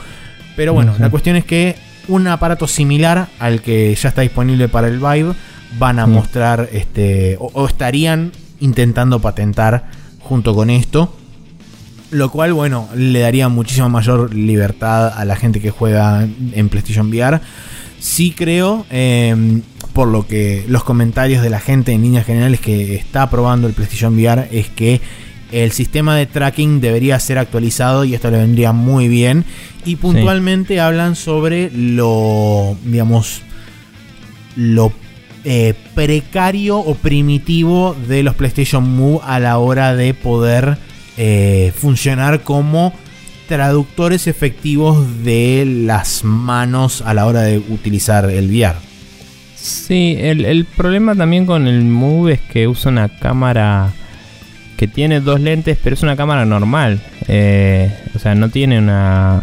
Pero bueno, la cuestión es que un aparato similar al que ya está disponible para el Vive van a mostrar este o, o estarían intentando patentar junto con esto. Lo cual, bueno, le daría muchísima mayor libertad a la gente que juega en PlayStation VR. Sí creo, eh, por lo que los comentarios de la gente en líneas generales que está probando el PlayStation VR, es que el sistema de tracking debería ser actualizado y esto le vendría muy bien. Y puntualmente hablan sobre lo, digamos, lo eh, precario o primitivo de los PlayStation Move a la hora de poder eh, funcionar como traductores efectivos de las manos a la hora de utilizar el VR.
Sí, el, el problema también con el Move es que usa una cámara que tiene dos lentes, pero es una cámara normal. Eh, o sea, no tiene una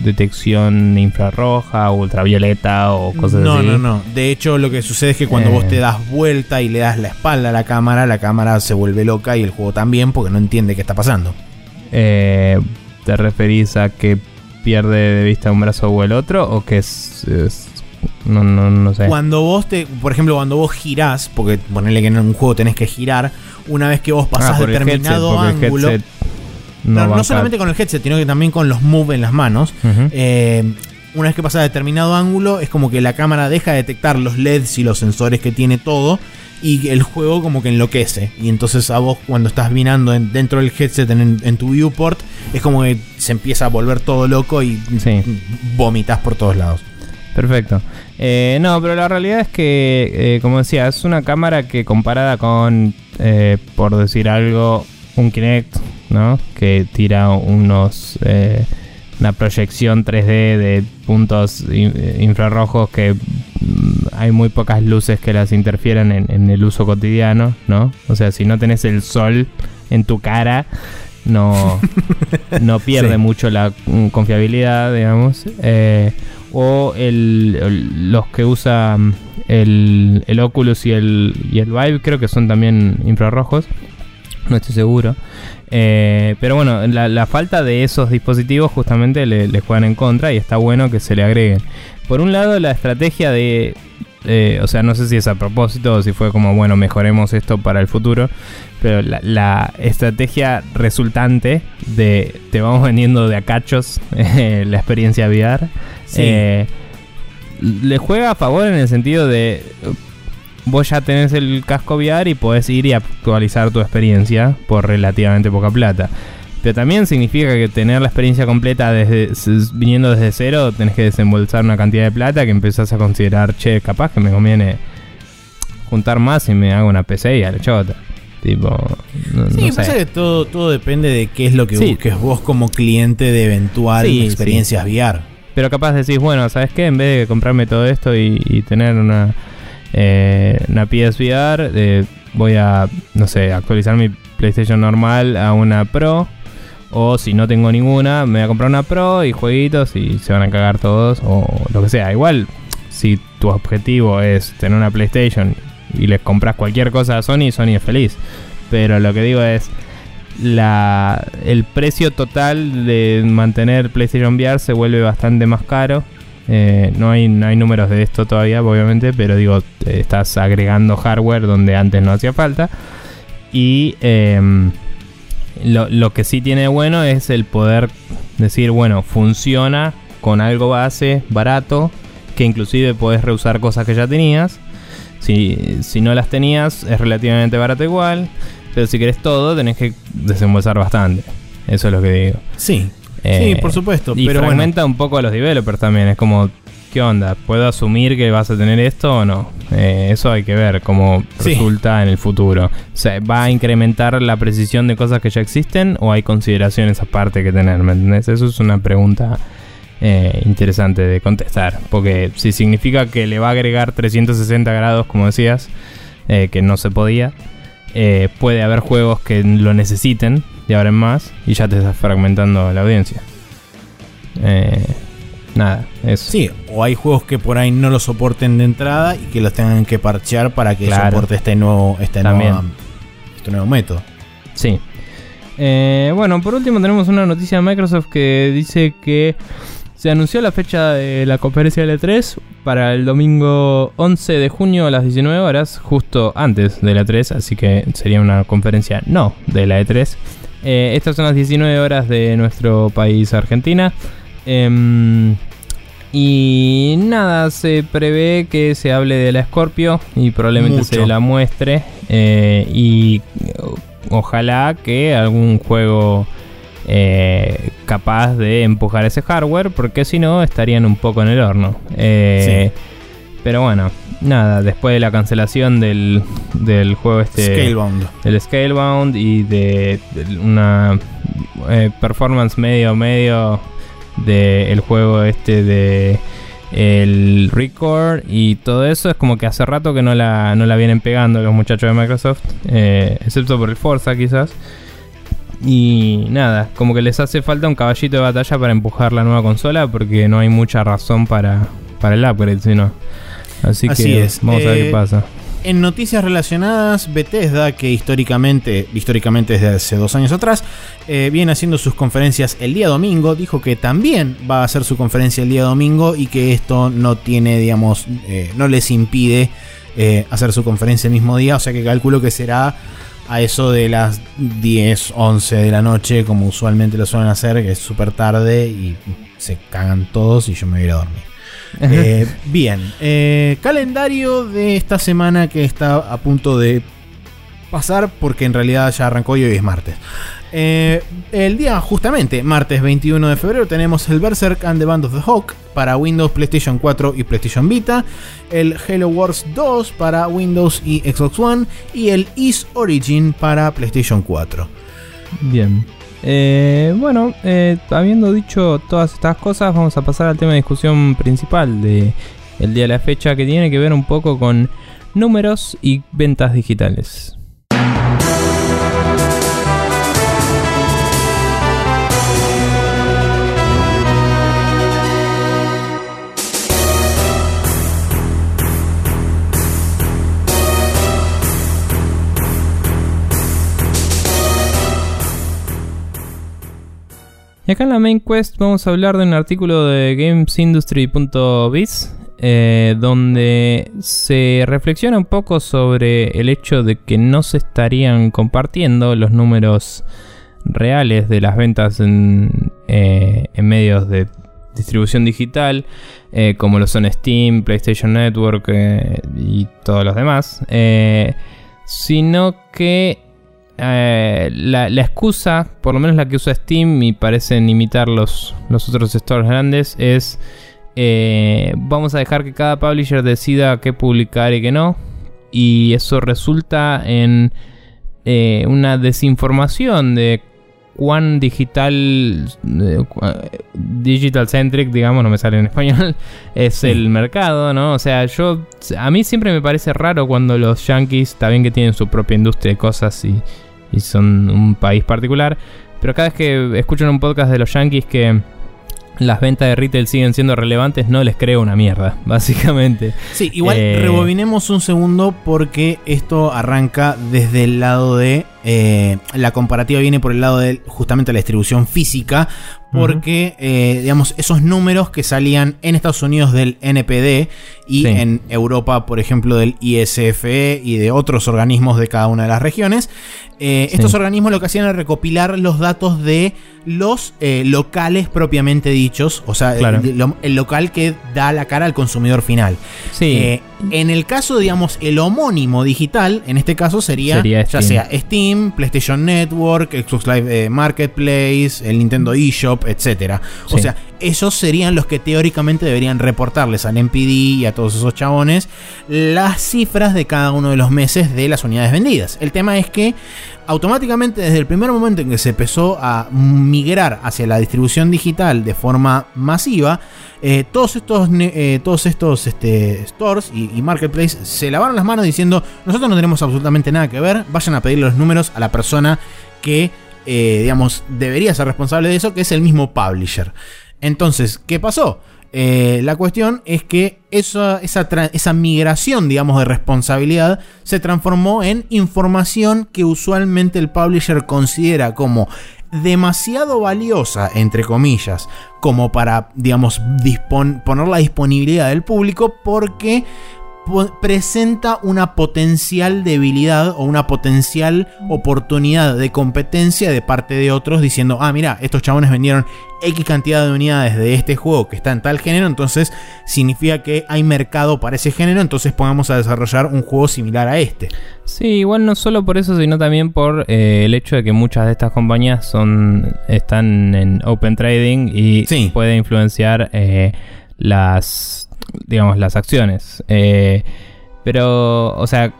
detección infrarroja, ultravioleta o cosas
no,
así.
no, no. De hecho, lo que sucede es que cuando
Eh.
vos te das vuelta y le das la espalda a la cámara, la cámara se vuelve loca y el juego también porque no entiende qué está pasando.
Eh, ¿Te referís a que pierde de vista un brazo o el otro? ¿O que es.? es- no, no, no sé.
Cuando vos te, por ejemplo, cuando vos girás, porque ponerle que en un juego tenés que girar, una vez que vos pasás
Ah, el
determinado
headset,
ángulo, no, solamente con el headset, sino que también con los move en las manos, eh, una vez que pasás determinado ángulo, es como que la cámara deja de detectar los LEDs y los sensores que tiene todo. Y el juego como que enloquece. Y entonces a vos cuando estás mirando en- dentro del headset en, en tu viewport, es como que se empieza a volver todo loco y
Sí.
vomitas por todos lados.
Perfecto. Eh, no, pero la realidad es que, eh, como decía, es una cámara que comparada con eh, por decir algo, un Kinect, ¿no? Que tira unos... eh, una proyección 3D de puntos eh, infrarrojos que mm, hay muy pocas luces que las interfieren en, en el uso cotidiano, ¿no? O sea, si no tenés el sol en tu cara, no, no pierde
Sí.
mucho la mm, confiabilidad, digamos. Eh, o el, los que usan el, el Oculus y el, y el Vive, creo que son también infrarrojos. No estoy seguro. Eh, pero bueno, la, la falta de esos dispositivos justamente le, le juegan en contra y está bueno que se le agreguen. Por un lado, la estrategia de. Eh, o sea, no sé si es a propósito o si fue como, bueno, mejoremos esto para el futuro. Pero la, la estrategia resultante de te vamos vendiendo de a cachos eh, la experiencia VR.
Sí.
eh, le juega a favor en el sentido de vos ya tenés el casco VR y podés ir y actualizar tu experiencia por relativamente poca plata. Pero también significa que tener la experiencia completa desde viniendo desde cero, tenés que desembolsar una cantidad de plata que empezás a considerar, che, capaz que me conviene juntar más y me hago una PC y a la chota. Tipo, no,
Sí,
no
pasa
sé.
que todo, todo depende de qué es lo que
Sí.
busques vos como cliente de eventual
Sí,
experiencias VR.
Pero capaz decís, bueno, ¿sabes qué? En vez de comprarme todo esto y, y tener una, eh, una PSVR, eh, voy a, no sé, actualizar mi PlayStation normal a una Pro. O si no tengo ninguna, me voy a comprar una Pro y jueguitos y se van a cagar todos. O lo que sea. Igual, si tu objetivo es tener una PlayStation y les compras cualquier cosa a Sony, Sony es feliz. Pero lo que digo es, la, el precio total de mantener PlayStation VR se vuelve bastante más caro. Eh, no, hay, no hay números de esto todavía, obviamente, pero digo, estás agregando hardware donde antes no hacía falta. Y em, lo, lo que sí tiene bueno es el poder decir, bueno, funciona con algo base, barato, que inclusive podés reusar cosas que ya tenías. Si, si no las tenías, es relativamente barato igual. Pero si querés todo, tenés que desembolsar bastante. Eso es lo que digo.
Sí,
Eh,
sí, por supuesto.
Y
pero bueno,
fragmenta un poco a los developers también. Es como, ¿qué onda? ¿Puedo asumir que vas a tener esto o no? Eh, eso hay que ver cómo
Sí.
resulta en el futuro. O sea, ¿va a incrementar la precisión de cosas que ya existen o hay consideraciones aparte que tener? ¿Me entendés? Eso es una pregunta eh, interesante de contestar. Porque si significa que le va a agregar 360 grados, como decías, eh, que no se podía, puede haber juegos que lo necesiten de ahora en más y ya te estás fragmentando la audiencia. Eh, nada, eso.
sí, o hay juegos que por ahí no lo soporten de entrada y que los tengan que parchear para que
Claro.
soporte este nuevo, este nuevo, este nuevo método.
Sí. Eh, bueno, por último tenemos una noticia de Microsoft que dice que se anunció la fecha de la conferencia de L3 para el domingo 11 de junio a las 19 horas, justo antes de la 3, así que sería una conferencia no de la E3. Eh, estas son las 19 horas de nuestro país, Argentina. Em, y nada, se prevé que se hable de la Scorpio y probablemente
Mucho.
se la muestre. eh, y ojalá que algún juego eh, capaz de empujar ese hardware, porque si no estarían un poco en el horno. Eh, Pero bueno, nada, después de la cancelación del, del juego este
Scalebound.
del Scalebound y de, de una eh, performance medio medio del juego este de el Record y todo eso es como que hace rato que no la, no la vienen pegando los muchachos de Microsoft, eh, excepto por el Forza quizás. Y nada, como que les hace falta un caballito de batalla para empujar la nueva consola porque no hay mucha razón para, para el upgrade, sino. Así,
Así
que
es.
vamos a ver
Eh,
qué pasa.
En noticias relacionadas, Bethesda, que históricamente, históricamente desde hace dos años atrás, eh, viene haciendo sus conferencias el día domingo, dijo que también va a hacer su conferencia el día domingo y que esto no tiene, digamos, eh, no les impide eh, hacer su conferencia el mismo día, o sea que calculo que será a eso de las 10, 11 de la noche, como usualmente lo suelen hacer, que es súper tarde y se cagan todos y yo me voy a ir a dormir. Eh, bien, eh, calendario de esta semana que está a punto de pasar porque en realidad ya arrancó y hoy es martes. Eh, el día justamente, martes 21 de febrero, tenemos el Berserk and the Band of the Hawk para Windows, PlayStation 4 y PlayStation Vita, el Halo Wars 2 para Windows y Xbox One y el Is Origin para PlayStation 4.
Bien. Eh, bueno, eh, habiendo dicho todas estas cosas, vamos a pasar al tema de discusión principal de el día de la fecha que tiene que ver un poco con números y ventas digitales. Y acá en la main quest vamos a hablar de un artículo de gamesindustry.biz eh, donde se reflexiona un poco sobre el hecho de que no se estarían compartiendo los números reales de las ventas en, eh, medios de distribución digital, eh, como lo son Steam, PlayStation Network y todos los demás, sino que la, excusa, por lo menos la que usa Steam y parecen imitar los, los otros stores grandes, es eh, vamos a dejar que cada publisher decida qué publicar y qué no. Y eso resulta en eh, una desinformación de cuán digital, digital centric, digamos, no me sale en español, es el mercado, ¿no? O sea, yo, a mí siempre me parece raro cuando los yankees, bien que tienen su propia industria de cosas y, y son un país particular, pero cada vez que escuchan un podcast de los yankees que las ventas de retail siguen siendo relevantes, no les creo una mierda, básicamente.
Sí, igual eh, rebobinemos un segundo porque esto arranca desde el lado de. Eh, la comparativa viene por el lado de justamente la distribución física, porque, eh, digamos, esos números que salían en Estados Unidos del NPD y en Europa, por ejemplo, del ISFE y de otros organismos de cada una de las regiones, estos organismos lo que hacían era recopilar los datos de los eh, locales propiamente dichos, o sea, el, local que da la cara al consumidor final.
Sí.
En el caso, digamos, el homónimo digital, en este caso sería, ya sea Steam, PlayStation Network, Xbox Live eh, Marketplace, el Nintendo eShop, etc. O sea, esos serían los que teóricamente deberían reportarles al NPD y a todos esos chabones las cifras de cada uno de los meses de las unidades vendidas. El tema es que automáticamente desde el primer momento en que se empezó a migrar hacia la distribución digital de forma masiva, eh, todos estos, eh, todos estos este, stores y, y marketplace se lavaron las manos diciendo nosotros no tenemos absolutamente nada que ver, vayan a pedirle los números a la persona que, eh, digamos, debería ser responsable de eso, que es el mismo publisher. Entonces, ¿qué pasó? Eh, la cuestión es que esa, migración, digamos, de responsabilidad se transformó en información que usualmente el publisher considera como demasiado valiosa, entre comillas, como para, digamos, poner la disponibilidad del público porque presenta una potencial debilidad o una potencial oportunidad de competencia de parte de otros diciendo, ah, mira, estos chabones vendieron X cantidad de unidades de este juego que está en tal género, entonces significa que hay mercado para ese género, entonces podamos a desarrollar un juego similar a este.
Sí, igual no solo por eso, sino también por eh, el hecho de que muchas de estas compañías son están en open trading y puede influenciar eh, las digamos, las acciones. Eh, pero, o sea,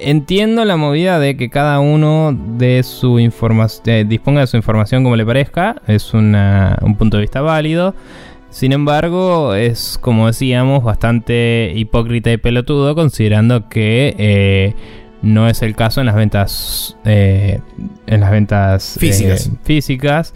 entiendo la movida de que cada uno de su información disponga de su información como le parezca. Es un punto de vista válido. Sin embargo, es como decíamos, bastante hipócrita y pelotudo, considerando que eh, no es el caso en las ventas. Eh, en las ventas
físicas.
físicas.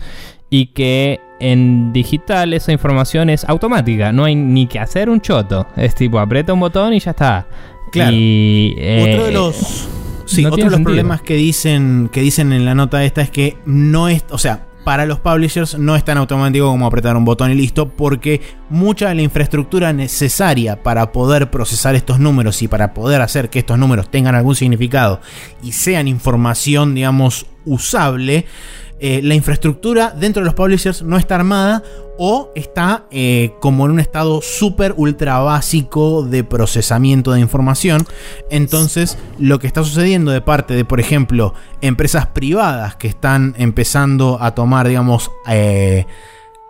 Y que en digital esa información es automática, no hay ni que hacer un choto. Es tipo, aprieta un botón y ya está.
Claro.
Y,
eh, otro de los, sí, otro de los problemas que dicen, que dicen en la nota esta es que no es, o sea, para los publishers no es tan automático como apretar un botón y listo, porque mucha de la infraestructura necesaria para poder procesar estos números y para poder hacer que estos números tengan algún significado y sean información, digamos, usable, eh, la infraestructura dentro de los publishers no está armada o está eh, como en un estado súper ultra básico de procesamiento de información. Entonces, lo que está sucediendo de parte de, por ejemplo, empresas privadas que están empezando a tomar, digamos, eh,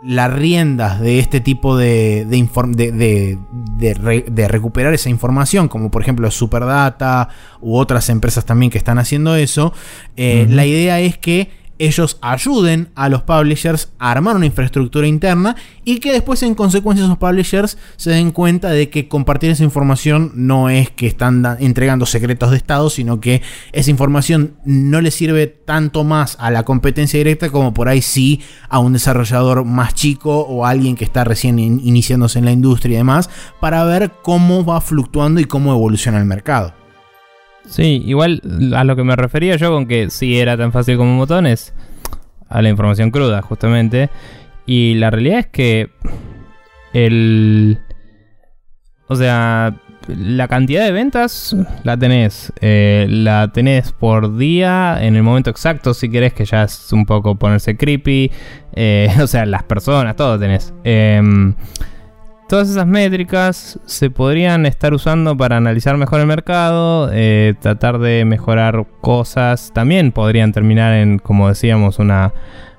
las riendas de este tipo de, de, de, recuperar esa información, como por ejemplo Superdata u otras empresas también que están haciendo eso, la idea es que ellos ayuden a los publishers a armar una infraestructura interna y que después en consecuencia esos publishers se den cuenta de que compartir esa información no es que están entregando secretos de Estado, sino que esa información no le sirve tanto más a la competencia directa como por ahí sí a un desarrollador más chico o a alguien que está recién iniciándose en la industria y demás para ver cómo va fluctuando y cómo evoluciona el mercado.
Sí, igual a lo que me refería yo con que sí era tan fácil como botones, a la información cruda, justamente. Y la realidad es que el... O sea, la cantidad de ventas la tenés. Eh, la tenés por día, en el momento exacto, si querés, que ya es un poco ponerse creepy. Eh, o sea, las personas, todo tenés. Eh, Todas esas métricas se podrían estar usando para analizar mejor el mercado, eh, tratar de mejorar cosas. También podrían terminar en, como decíamos, una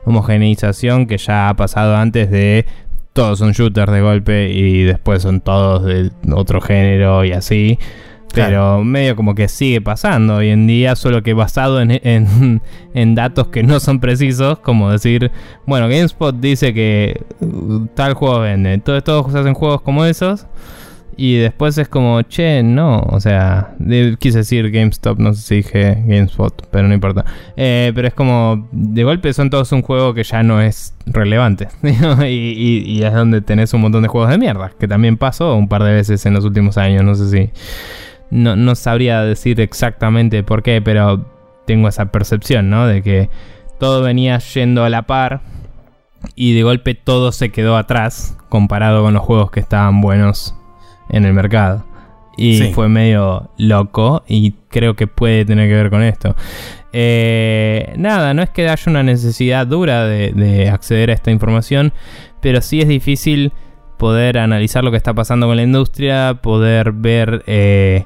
homogeneización que ya ha pasado antes de todos son shooters de golpe y después son todos de otro género y así. Pero medio como que sigue pasando hoy en día, solo que basado en, en, datos que no son precisos, como decir, bueno, GameSpot dice que uh, tal juego vende, entonces todos hacen juegos como esos, y después es como, che, no, o sea, quise decir GameStop, no sé si dije GameSpot, pero no importa. Eh, pero es como, de golpe son todos un juego que ya no es relevante, y, y es donde tenés un montón de juegos de mierda, que también pasó un par de veces en los últimos años, no sé si... No, sabría decir exactamente por qué, pero tengo esa percepción, ¿no? De que todo venía yendo a la par y de golpe todo se quedó atrás comparado con los juegos que estaban buenos en el mercado. Y fue medio loco y creo que puede tener que ver con esto. Eh, nada, no es que haya una necesidad dura de, acceder a esta información, pero sí es difícil poder analizar lo que está pasando con la industria, poder ver eh,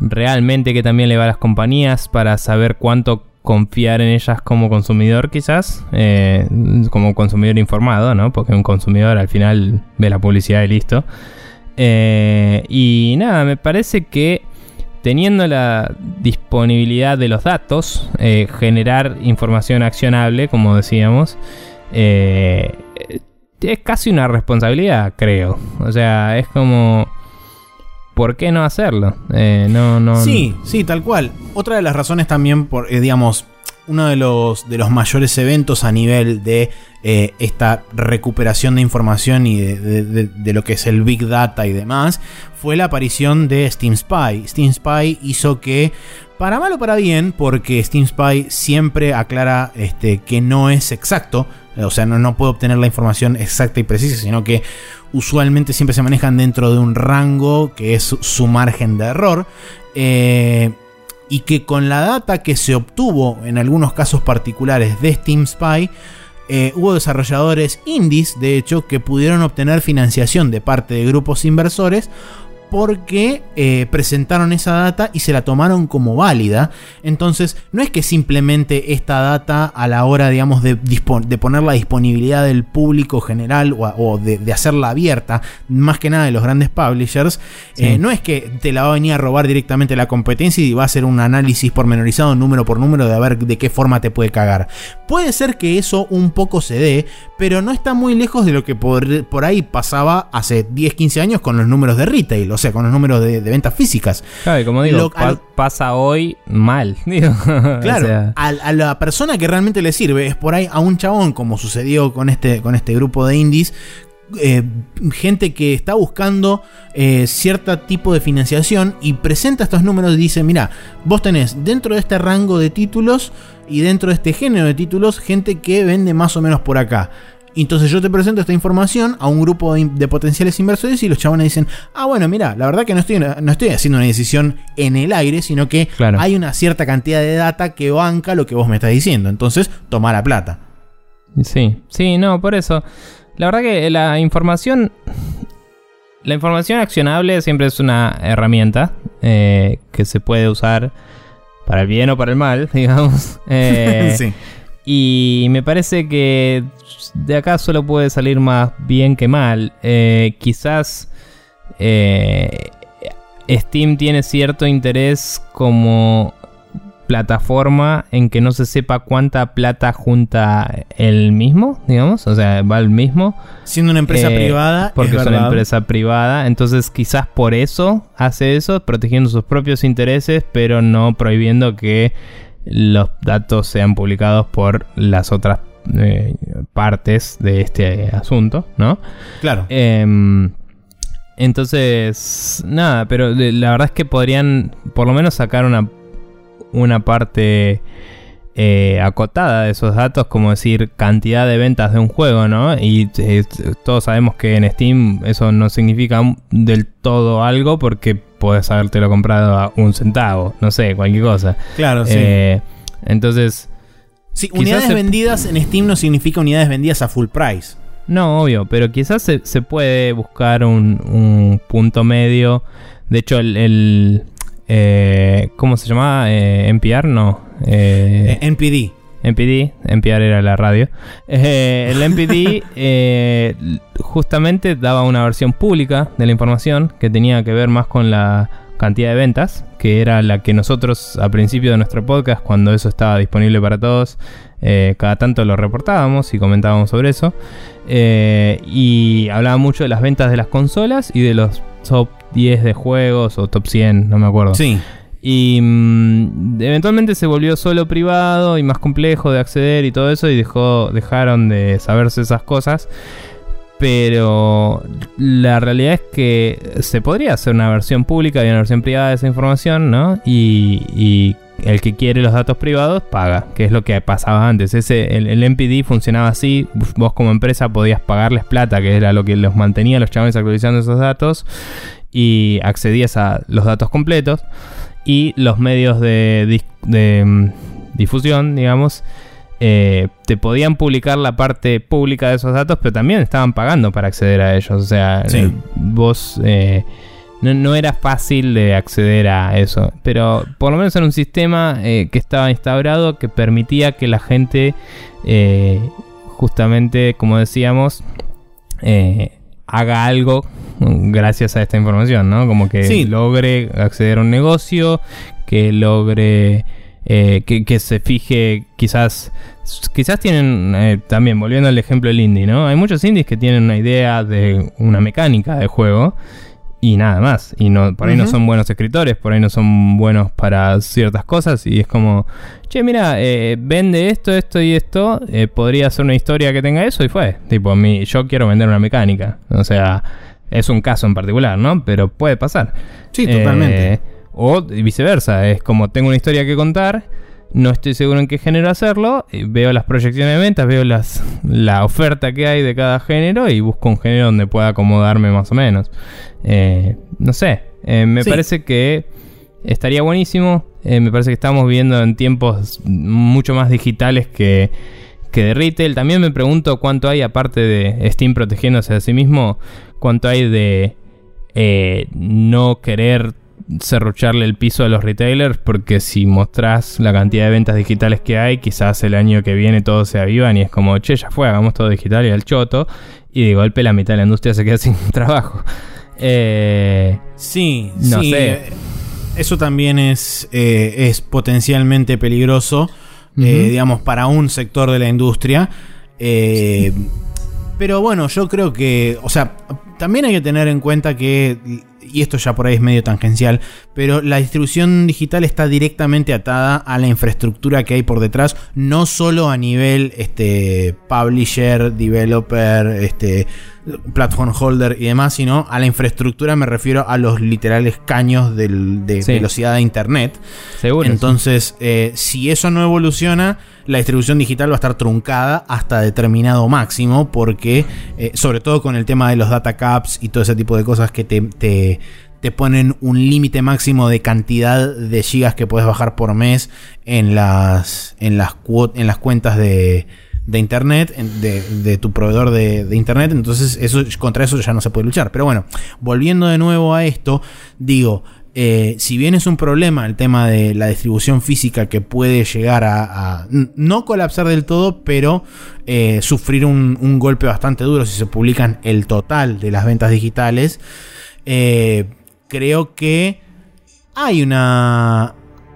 realmente qué también le va a las compañías para saber cuánto confiar en ellas como consumidor quizás, eh, como consumidor informado, ¿no? Porque un consumidor al final ve la publicidad y listo. Eh, y nada, me parece que teniendo la disponibilidad de los datos, generar información accionable, como decíamos, es casi una responsabilidad, creo. O sea, es como... ¿Por qué no hacerlo? Eh, no, no,
sí, sí, tal cual. Otra de las razones también, por, eh, digamos, uno de los, de los mayores eventos a nivel de eh, esta recuperación de información y de, lo que es el Big Data y demás, fue la aparición de Steam Spy. Steam Spy hizo que, para mal o para bien, porque Steam Spy siempre aclara este, que no es exacto, o sea, no, no puede obtener la información exacta y precisa, sino que usualmente siempre se manejan dentro de un rango que es su margen de error. Eh, y que con la data que se obtuvo en algunos casos particulares de Steam Spy, eh, hubo desarrolladores indies, de hecho, que pudieron obtener financiación de parte de grupos inversores porque eh, presentaron esa data y se la tomaron como válida. Entonces, no es que simplemente esta data a la hora, digamos, de, de poner la disponibilidad del público general o, de, hacerla abierta, más que nada de los grandes publishers, eh, no es que te la va a venir a robar directamente la competencia y va a hacer un análisis pormenorizado número por número de a ver de qué forma te puede cagar. Puede ser que eso un poco se dé, pero no está muy lejos de lo que por, por ahí pasaba hace 10, 15 años con los números de retail o sea, con los números de, ventas físicas.
Claro, y como digo, pasa hoy mal.
claro, a, la persona que realmente le sirve es por ahí a un chabón, como sucedió con este, con este grupo de indies, eh, gente que está buscando eh, cierto tipo de financiación y presenta estos números y dice, mira, vos tenés dentro de este rango de títulos y dentro de este género de títulos gente que vende más o menos por acá. Entonces yo te presento esta información a un grupo de, potenciales inversores y los chabones dicen, ah, bueno, mira, la verdad que no estoy, no estoy haciendo una decisión en el aire, sino que hay una cierta cantidad de data que banca lo que vos me estás diciendo. Entonces, toma la plata.
Sí, sí, no, por eso. La verdad que la información. La información accionable siempre es una herramienta eh, que se puede usar para el bien o para el mal, digamos. Eh,
sí.
Y me parece que de acá solo puede salir más bien que mal. Eh, quizás eh, Steam tiene cierto interés como plataforma en que no se sepa cuánta plata junta el mismo, digamos, o sea, va el mismo.
Siendo una empresa
Eh,
privada,
Porque
es
es una empresa privada, entonces quizás por eso hace eso, protegiendo sus propios intereses, pero no prohibiendo que los datos sean publicados por las otras eh, partes de este asunto, ¿no?
Claro.
Em, entonces, nada, pero la verdad es que podrían por lo menos sacar una, una parte eh, acotada de esos datos, como decir cantidad de ventas de un juego, ¿no? Y eh, todos sabemos que en Steam eso no significa del todo algo porque puedes habértelo comprado a un centavo, no sé, cualquier cosa.
claro, sí.
Eh, entonces,
sí, unidades
se-
vendidas en Steam no significa unidades vendidas a full price.
No, obvio, pero quizás se, se puede buscar un, un punto medio. De hecho, el. el, eh, ¿Cómo se llamaba? Eh, ¿NPR? No. Eh,
Eh, NPD.
NPD, NPR era la radio. Eh, el NPD eh, justamente daba una versión pública de la información que tenía que ver más con la cantidad de ventas, que era la que nosotros a principio de nuestro podcast, cuando eso estaba disponible para todos, eh, cada tanto lo reportábamos y comentábamos sobre eso. Eh, y hablaba mucho de las ventas de las consolas y de los top 10 de juegos o top 100, no me acuerdo.
Sí.
Y mm, eventualmente se volvió solo privado y más complejo de acceder y todo eso y dejó, dejaron de saberse esas cosas. Pero la realidad es que se podría hacer una versión pública y una versión privada de esa información, ¿no? Y, y el que quiere los datos privados paga, que es lo que pasaba antes. Ese, el, el MPD funcionaba así, vos como empresa podías pagarles plata, que era lo que los mantenía los chavales actualizando esos datos, y accedías a los datos completos y los medios de, de, mm, difusión, digamos, eh, te podían publicar la parte pública de esos datos, pero también estaban pagando para acceder a ellos. O sea,
Sí.
vos eh, no, no era fácil de acceder a eso. Pero por lo menos era un sistema eh, que estaba instaurado que permitía que la gente, justamente, como decíamos, haga algo gracias a esta información, ¿no? Como que
Sí.
logre acceder a un negocio, que logre eh, que, que se fije quizás quizás tienen eh, también volviendo al ejemplo del indie no hay muchos indies que tienen una idea de una mecánica de juego y nada más. Y no por ahí no son buenos escritores por ahí no son buenos para ciertas cosas y es como che mira eh, vende esto esto y esto podría ser una historia que tenga eso y fue. Tipo mi yo quiero vender una mecánica. O sea es un caso en particular no pero puede pasar.
Sí, totalmente.
O viceversa, es como tengo una historia que contar, no estoy seguro en qué género hacerlo, eh, veo las proyecciones de ventas, veo las, la oferta que hay de cada género y busco un género donde pueda acomodarme más o menos. Eh, no sé, eh, me
Sí.
parece que estaría buenísimo, eh, me parece que estamos viviendo en tiempos mucho más digitales que, que de retail. También me pregunto cuánto hay, aparte de Steam protegiéndose a sí mismo, cuánto hay de no querer serrucharle el piso a los retailers porque si mostrás la cantidad de ventas digitales que hay, quizás el año que viene todos se avivan y es como, che, ya fue, hagamos todo digital y al choto y de golpe la mitad de la industria se queda sin trabajo. Eh,
Sí,
No
sí,
sé.
eh, Eso también es, eh, es potencialmente peligroso, eh, digamos, para un sector de la industria. Pero bueno, yo creo que, o sea, también hay que tener en cuenta que, y esto ya por ahí es medio tangencial, pero la distribución digital está directamente atada a la infraestructura que hay por detrás, no solo a nivel este, publisher, developer, este, platform holder y demás, sino a la infraestructura me refiero a los literales caños del- de
Sí.
velocidad de internet.
seguro.
Entonces, eh, si eso no evoluciona, la distribución digital va a estar truncada hasta determinado máximo, porque, eh, sobre todo con el tema de los data caps y todo ese tipo de cosas que te, te- te ponen un límite máximo de cantidad de gigas que puedes bajar por mes en las, en las, en las cuentas de, de internet, de, de tu proveedor de, de internet, entonces eso, contra eso ya no se puede luchar. Pero bueno, volviendo de nuevo a esto, digo, eh, si bien es un problema el tema de la distribución física que puede llegar a, no colapsar del todo, pero eh, sufrir un, un golpe bastante duro si se publican el total de las ventas digitales, eh, creo que hay una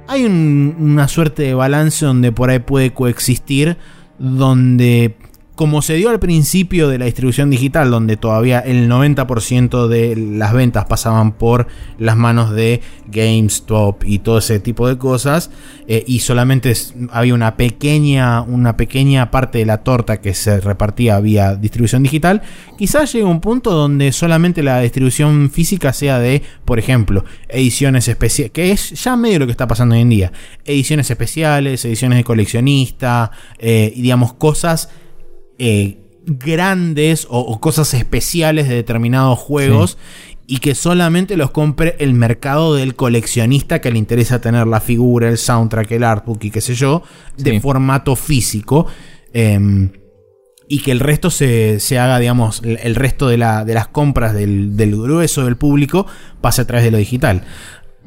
hay un- una suerte de balance donde por ahí puede coexistir donde como se dio al principio de la distribución digital, donde todavía el 90% de las ventas pasaban por las manos de GameStop y todo ese tipo de cosas, eh, y solamente había una pequeña, una pequeña parte de la torta que se repartía vía distribución digital, quizás llegue un punto donde solamente la distribución física sea de, por ejemplo, ediciones especiales, que es ya medio lo que está pasando hoy en día, ediciones especiales, ediciones de coleccionista, eh, digamos cosas eh, grandes o, o cosas especiales de determinados juegos y que solamente los compre el mercado del coleccionista que le interesa tener la figura, el soundtrack, el artbook y qué sé yo, de formato físico. em, y que el resto se, se haga, digamos, el el resto de, la- de las compras del, del grueso del público pase a través de lo digital.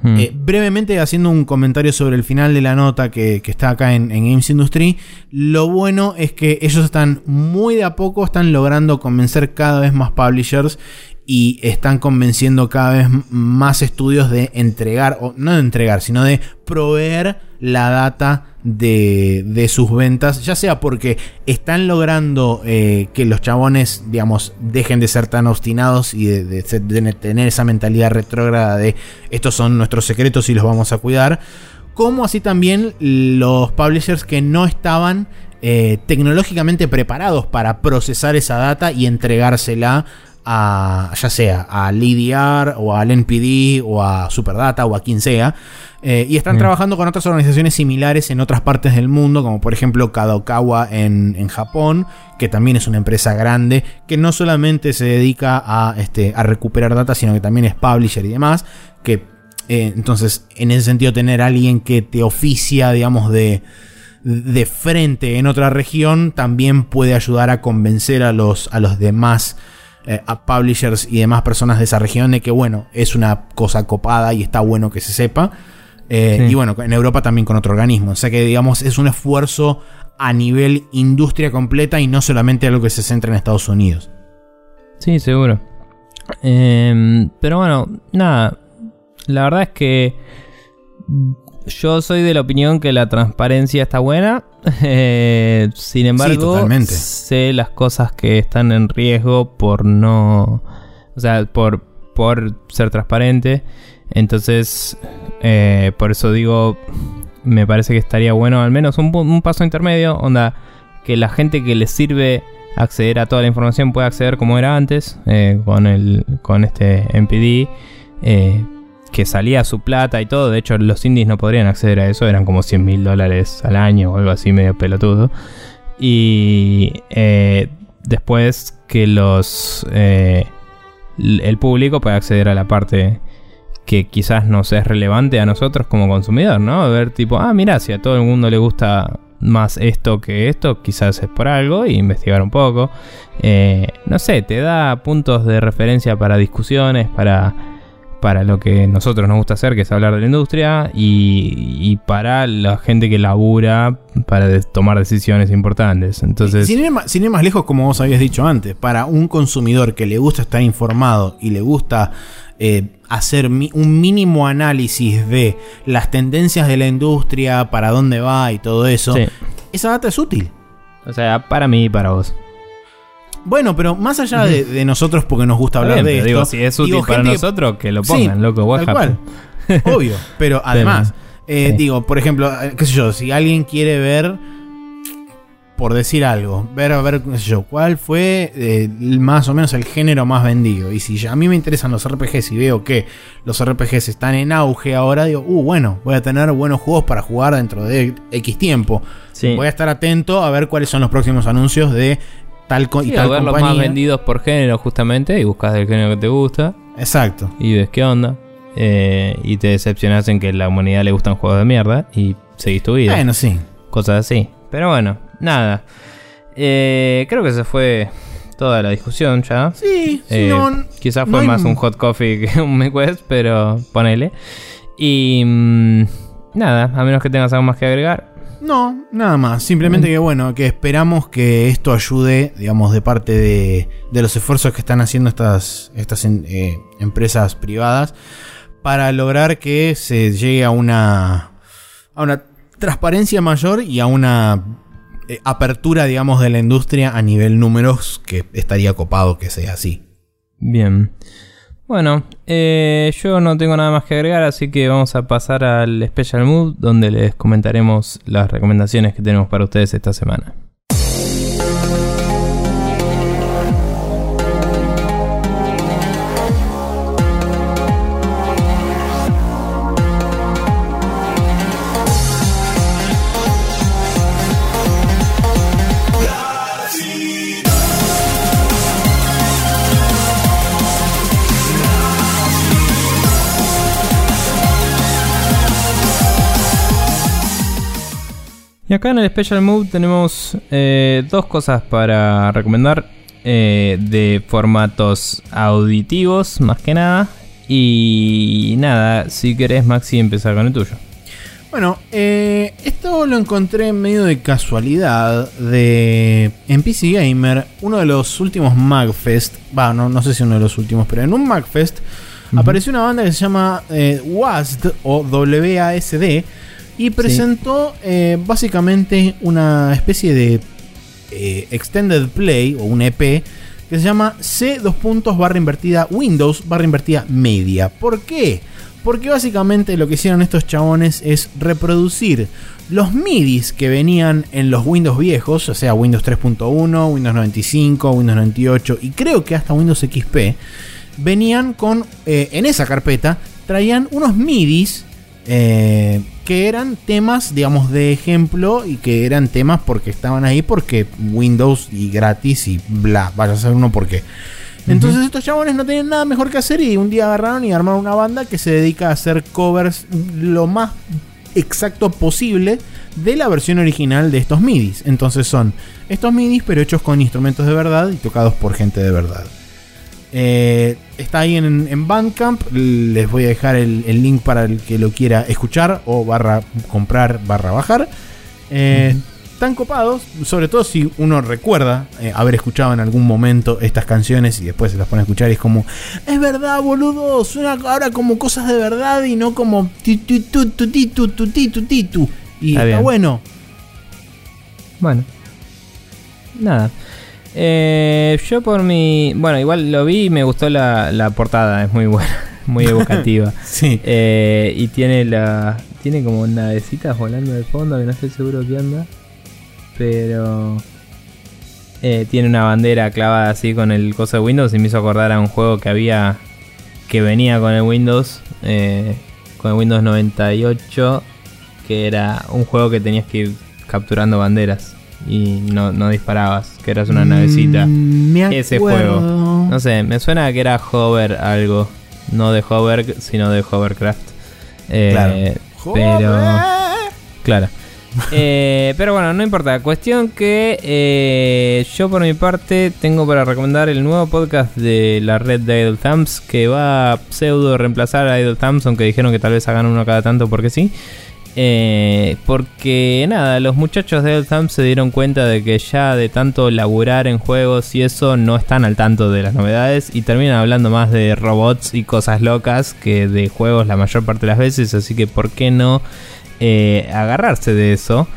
Hmm.
Eh, brevemente haciendo un comentario sobre el final de la nota que, está acá en, en Games Industry, lo bueno es que ellos están muy de a poco, están logrando convencer cada vez más publishers y están convenciendo cada vez más estudios de entregar, o no de entregar, sino de proveer la data de, de sus ventas, ya sea porque están logrando eh, que los chabones, digamos, dejen de ser tan obstinados y de, tener esa mentalidad retrógrada de estos son nuestros secretos y los vamos a cuidar, como así también los publishers que no estaban eh, tecnológicamente preparados para procesar esa data y entregársela a ya sea al LDR o al NPD o a Superdata o a quien sea. Eh, y están
Bien.
trabajando con otras organizaciones similares en otras partes del mundo, como por ejemplo Kadokawa en, en Japón, que también es una empresa grande, que no solamente se dedica a, este, a recuperar data, sino que también es publisher y demás. Que eh, entonces, en ese sentido, tener a alguien que te oficia, digamos, de, de frente en otra región, también puede ayudar a convencer a los, a los demás eh, a publishers y demás personas de esa región de que, bueno, es una cosa copada y está bueno que se sepa. Eh,
Sí.
Y bueno, en Europa también con otro organismo. O sea que, digamos, es un esfuerzo a nivel industria completa y no solamente algo que se centra en Estados Unidos.
Sí, seguro. Em, pero bueno, nada. La verdad es que yo soy de la opinión que la transparencia está buena. Eh, sin embargo, sé las cosas que están en riesgo por no. O sea, por, por ser transparente. Entonces, eh, por eso digo, me parece que estaría bueno al menos un, paso intermedio. Onda, que la gente que le sirve acceder a toda la información pueda acceder como era antes, eh, con, el, con este MPD, eh, que salía su plata y todo. De hecho, los indies no podrían acceder a eso, eran como 100 mil dólares al año o algo así, medio pelotudo. Y eh, después que los eh, el público pueda acceder a la parte que quizás nos es relevante a nosotros como consumidor, ¿no? Ver, tipo, ah, mira, si a todo el mundo le gusta más esto que esto, quizás es por algo, e investigar un poco. Eh, no sé, te da puntos de referencia para discusiones, para, para lo que nosotros nos gusta hacer, que es hablar de la industria, y, y para la gente que labura para tomar decisiones importantes. Entonces,
sin, ir más, sin ir más lejos, como vos habías dicho antes, para un consumidor que le gusta estar informado y le gusta eh, hacer mi- un mínimo análisis de las tendencias de la industria, para dónde va y todo eso,
sí.
esa data es útil.
o sea, para mí y para vos.
Bueno, pero más allá de, de nosotros, porque nos gusta hablar
bien,
de esto.
digo, si es útil
digo,
para
gente
nosotros, que lo
Sí,
pongan, loco, what
tal cual. Obvio, pero además, eh,
Sí.
digo, por ejemplo, eh, qué sé yo, si alguien quiere ver, por decir algo, ver, a ver, qué sé yo, cuál fue eh, más o menos el género más vendido. Y si a mí me interesan los RPGs y veo que los RPGs están en auge ahora, digo, uh, bueno, voy a tener buenos juegos para jugar dentro de X tiempo.
Sí.
Voy a estar atento a ver cuáles son los próximos anuncios de tal co- y tal
o ver los más vendidos por género, justamente, y buscas el género que te gusta,
Exacto.
y ves qué onda. eh, y te decepcionas en que a la humanidad le gustan juegos de mierda, y seguís tu vida.
Bueno, sí.
Cosas así. Pero bueno, nada. Eh, creo que se fue toda la discusión ya.
Sí,
Eh,
no,
quizás fue más un hot coffee que un MeQuest, pero ponele. Y mm, nada, a menos que tengas algo más que agregar.
No, nada más. Simplemente que bueno, que esperamos que esto ayude, digamos, de parte de, de los esfuerzos que están haciendo estas, estas eh, empresas privadas para lograr que se llegue a una, a una transparencia mayor y a una eh, apertura, digamos, de la industria a nivel números que estaría copado que sea así.
Bien. Bueno, eh, yo no tengo nada más que agregar, así que vamos a pasar al Special Mood, donde les comentaremos las recomendaciones que tenemos para ustedes esta semana. Y acá en el Special Move tenemos eh, dos cosas para recomendar eh, de formatos auditivos, más que nada. Y nada, si querés, Maxi, empezar con el tuyo.
Bueno, eh, esto lo encontré en medio de casualidad de en PC Gamer, uno de los últimos Magfest, va, no, no sé si uno de los últimos, pero en un Magfest apareció una banda que se llama eh, WASD o WASD y presentó eh, básicamente una especie de eh, extended play o un EP que se llama C dos puntos barra invertida Windows barra invertida media. ¿Por qué? Porque básicamente lo que hicieron estos chabones es reproducir los MIDIs que venían en los Windows viejos, o sea Windows 3.1, Windows 95, Windows 98 y creo que hasta Windows XP, venían con, eh, en esa carpeta, traían unos MIDIs eh, que eran temas, digamos, de ejemplo y que eran temas porque estaban ahí porque Windows y gratis y bla, vaya a ser uno porque... Entonces estos chabones no tenían nada mejor que hacer y un día agarraron y armaron una banda que se dedica a hacer covers lo más exacto posible de la versión original de estos MIDIs. Entonces son estos MIDIs pero hechos con instrumentos de verdad y tocados por gente de verdad. Eh, está ahí en, en Bandcamp. Les voy a dejar el, el link para el que lo quiera escuchar o barra comprar barra bajar. Eh, Están copados, sobre todo si uno recuerda eh, haber escuchado en algún momento estas canciones y después se las pone a escuchar y es como, es verdad, boludo, suena ahora como cosas de verdad y no como ti, tu, tu, tu, ti, tu, tu, ti, tu, ti, tu. Y
Está
bueno.
Bueno. Nada. Eh, yo por mi... Bueno, igual lo vi y me gustó la, la portada, es muy buena, muy evocativa.
Sí.
Eh, y tiene la... Tiene como navecitas volando de fondo, que no estoy seguro qué onda. Pero... eh, tiene una bandera clavada así con el coso de Windows y me hizo acordar a un juego que había... Que venía con el Windows. eh, con el Windows 98. Que era un juego que tenías que ir capturando banderas. Y no, no disparabas. Que eras una navecita.
Mm, me
Ese juego. No sé, me suena a que era Hover algo. No de Hover, sino de Hovercraft. Eh,
Claro.
Pero. Claro. Eh, pero bueno, no importa. Cuestión que eh, yo por mi parte tengo para recomendar el nuevo podcast de la red de Idle Thumbs que va a pseudo reemplazar a Idle Thumbs, aunque dijeron que tal vez hagan uno cada tanto porque sí. Eh, porque nada, los muchachos de Idle Thumbs se dieron cuenta de que ya de tanto laburar en juegos y eso no están al tanto de las novedades y terminan hablando más de robots y cosas locas que de juegos la mayor parte de las veces, así que ¿por qué no eh, agarrarse de eso?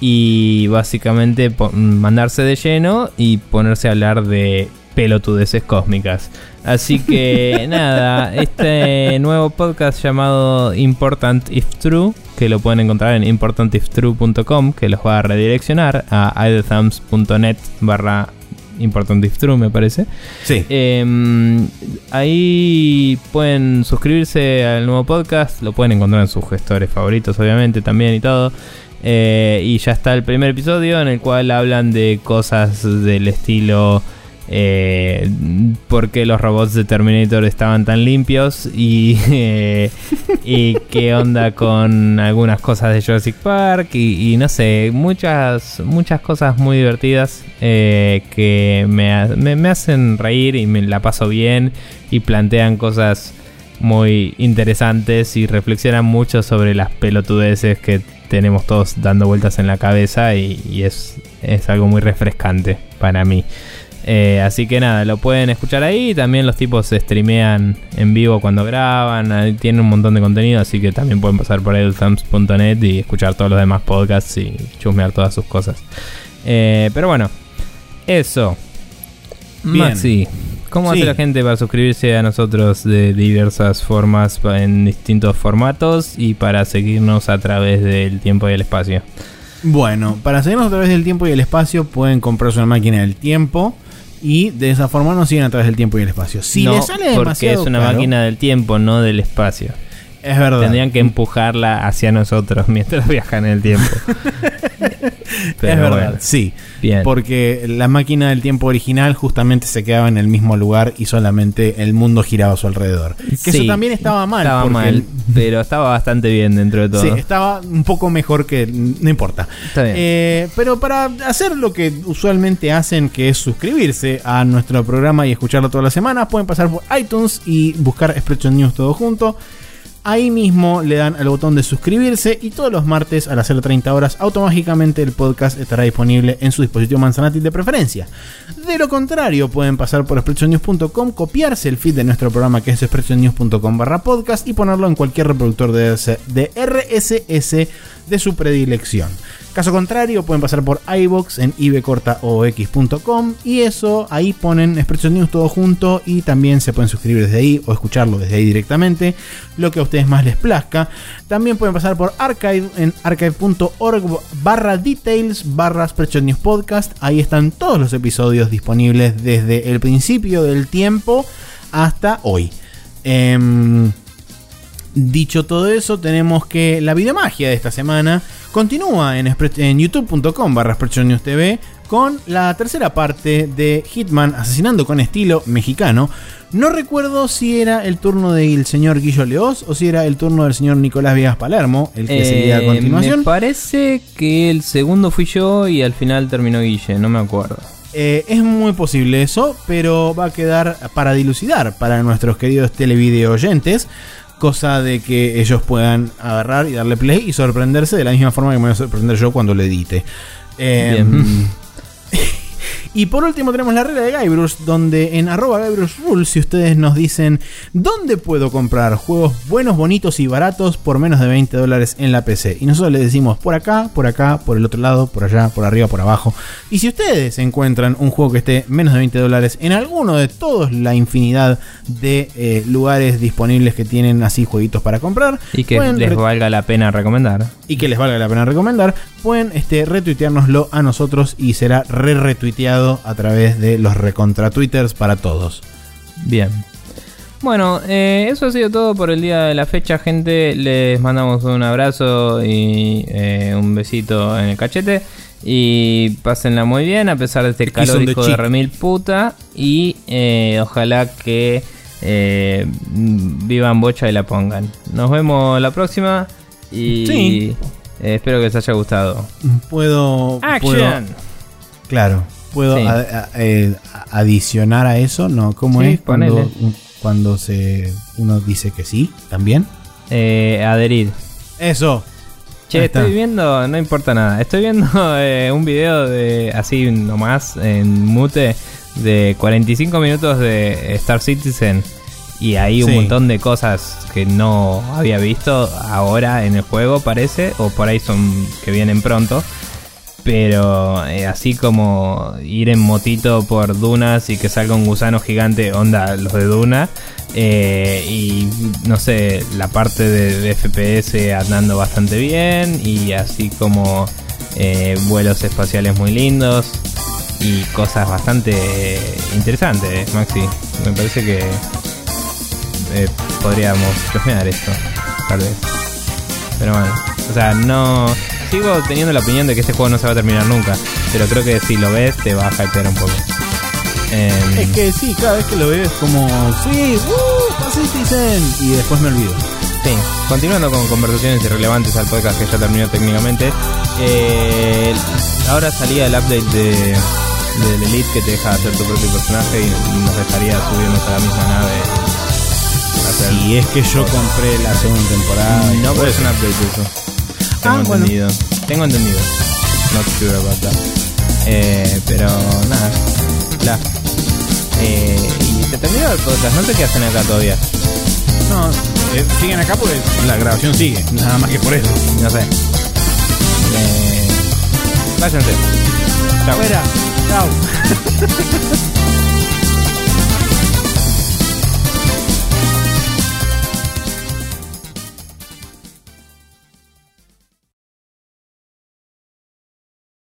Y básicamente mandarse de lleno y ponerse a hablar de pelotudeces cósmicas. Así que nada, este nuevo podcast llamado Important If True, que lo pueden encontrar en importantiftrue.com, que los va a redireccionar a idlethumbs.net barra Important If True, me parece.
Sí.
Eh, ahí pueden suscribirse al nuevo podcast, lo pueden encontrar en sus gestores favoritos, obviamente, también y todo. Eh, y ya está el primer episodio en el cual hablan de cosas del estilo eh, por los robots de Terminator estaban tan limpios y, eh, y qué onda con algunas cosas de Jurassic Park y, no sé, muchas, muchas cosas muy divertidas eh, que me hacen reír y me la paso bien y plantean cosas muy interesantes y reflexionan mucho sobre las pelotudeces que tenemos todos dando vueltas en la cabeza y, y es, es algo muy refrescante para mí. Eh, así que nada, lo pueden escuchar ahí. También los tipos se streamean en vivo cuando graban. Tienen un montón de contenido, así que también pueden pasar por eduthamps.net y escuchar todos los demás podcasts y chusmear todas sus cosas. Eh, pero bueno, eso.
Bien.
Maxi, ¿cómo
Sí.
hace la gente para suscribirse a nosotros de diversas formas, en distintos formatos y para seguirnos a través del tiempo y el espacio?
Bueno, para seguirnos a través del tiempo y el espacio, pueden comprarse una máquina del tiempo. Y de esa forma nos siguen a través del tiempo y el espacio. Si
no,
les sale
porque
demasiado
es una máquina del tiempo, no del espacio.
Es verdad.
Tendrían que empujarla hacia nosotros mientras viajan en el tiempo.
es verdad,
bueno,
sí.
Bien.
Porque la máquina del tiempo original justamente se quedaba en el mismo lugar y solamente el mundo giraba a su alrededor. Que
Sí,
eso también estaba mal.
Estaba mal,
el-
pero estaba bastante bien dentro de todo.
Sí, estaba un poco mejor que. No importa.
Está bien.
Eh, pero para hacer lo que usualmente hacen, que es suscribirse a nuestro programa y escucharlo todas las semanas, pueden pasar por iTunes y buscar Expression News todo junto. Ahí mismo le dan al botón de suscribirse y todos los martes a las 0.30 horas automáticamente el podcast estará disponible en su dispositivo Manzanatil de preferencia. De lo contrario, pueden pasar por expressionnews.com, copiarse el feed de nuestro programa que es expressionnews.com barra podcast y ponerlo en cualquier reproductor de, RS de RSS de su predilección. Caso contrario, pueden pasar por iBox en ibcortaox.com y eso ahí ponen Expression News todo junto y también se pueden suscribir desde ahí o escucharlo desde ahí directamente, lo que a ustedes más les plazca. También pueden pasar por archive en archive.org barra details barra Expression News podcast. Ahí están todos los episodios disponibles desde el principio del tiempo hasta hoy. Em, Dicho todo eso, tenemos que la videomagia de esta semana continúa en, youtube.com barra News TV con la tercera parte de Hitman Asesinando con estilo mexicano. No recuerdo si era el turno del señor Guillo Leoz o si era el turno del señor Nicolás Viegas Palermo, el que seguía a
Eh,
continuación.
Me parece que el segundo fui yo y al final terminó Guille, no me acuerdo.
Eh, es muy posible eso, pero va a quedar para dilucidar para nuestros queridos televideo oyentes. Cosa de que ellos puedan agarrar y darle play y sorprenderse de la misma forma que me voy a sorprender yo cuando lo edite. Eh,
Bien.
y por último tenemos la regla de Guybrush, donde en arroba Guybrush Rules, si ustedes nos dicen dónde puedo comprar juegos buenos, bonitos y baratos por menos de 20 dólares en la PC. Y nosotros les decimos por acá, por acá, por el otro lado, por allá, por arriba, por abajo. Y si ustedes encuentran un juego que esté menos de 20 dólares en alguno de todos la infinidad de eh, lugares disponibles que tienen así jueguitos para comprar,
Y que les valga la pena recomendar.
y que les valga la pena recomendar, pueden este, retuiteárnoslo a nosotros y será re retuiteado a través de los recontra twitters para todos.
Bien. Bueno, eh, eso ha sido todo por el día de la fecha, gente. Les mandamos un abrazo y eh, un besito en el cachete. Y pásenla muy bien a pesar de este hijo de remil puta. Y eh, ojalá que vivan bocha y la pongan. Nos vemos la próxima. Y
Sí.
espero que les haya gustado.
Puedo. puedo-
Action.
claro. Puedo
Sí.
a- a- eh, adicionar a eso, ¿no? ¿Cómo
Sí,
es cuando, cuando se uno dice que sí? ¿También?
Eh, adherir.
Eso.
Che, estoy viendo, no importa nada, estoy viendo eh, un video de así nomás en mute de 45 minutos de Star Citizen y hay un
Sí.
montón de cosas que no había visto ahora en el juego parece o por ahí son que vienen pronto. Pero eh, así como ir en motito por dunas y que salga un gusano gigante, onda los de Duna. eh, y no sé, la parte de, FPS andando bastante bien. Y así como eh, vuelos espaciales muy lindos. Y cosas bastante interesantes, Maxi. Me parece que podríamos chusmear esto, tal vez. Pero bueno, o sea, no. Sigo teniendo la opinión de que este juego no se va a terminar nunca. Pero creo que si lo ves, te va a hypear un poco. Eh,
Es que sí, cada vez que lo veo es como, sí, ¡uh! Citizen. Y después me olvido.
Sí, continuando con conversaciones irrelevantes al podcast que ya terminó técnicamente. eh, ahora salía el update de del Elite que te deja hacer tu propio personaje y nos dejaría subirnos a la misma nave.
Si es que yo compré la segunda temporada.
no, pero es un update eso. Tengo
Ah, bueno.
entendido. Tengo entendido. Not sure about that. Eh, pero nada. La. Eh, y se terminó el podcast. No te quedas en acá todavía.
No, eh, siguen acá porque la grabación sigue. Nada más que por eso.
No sé. Eh, váyanse. Chao.
Fuera. Chao.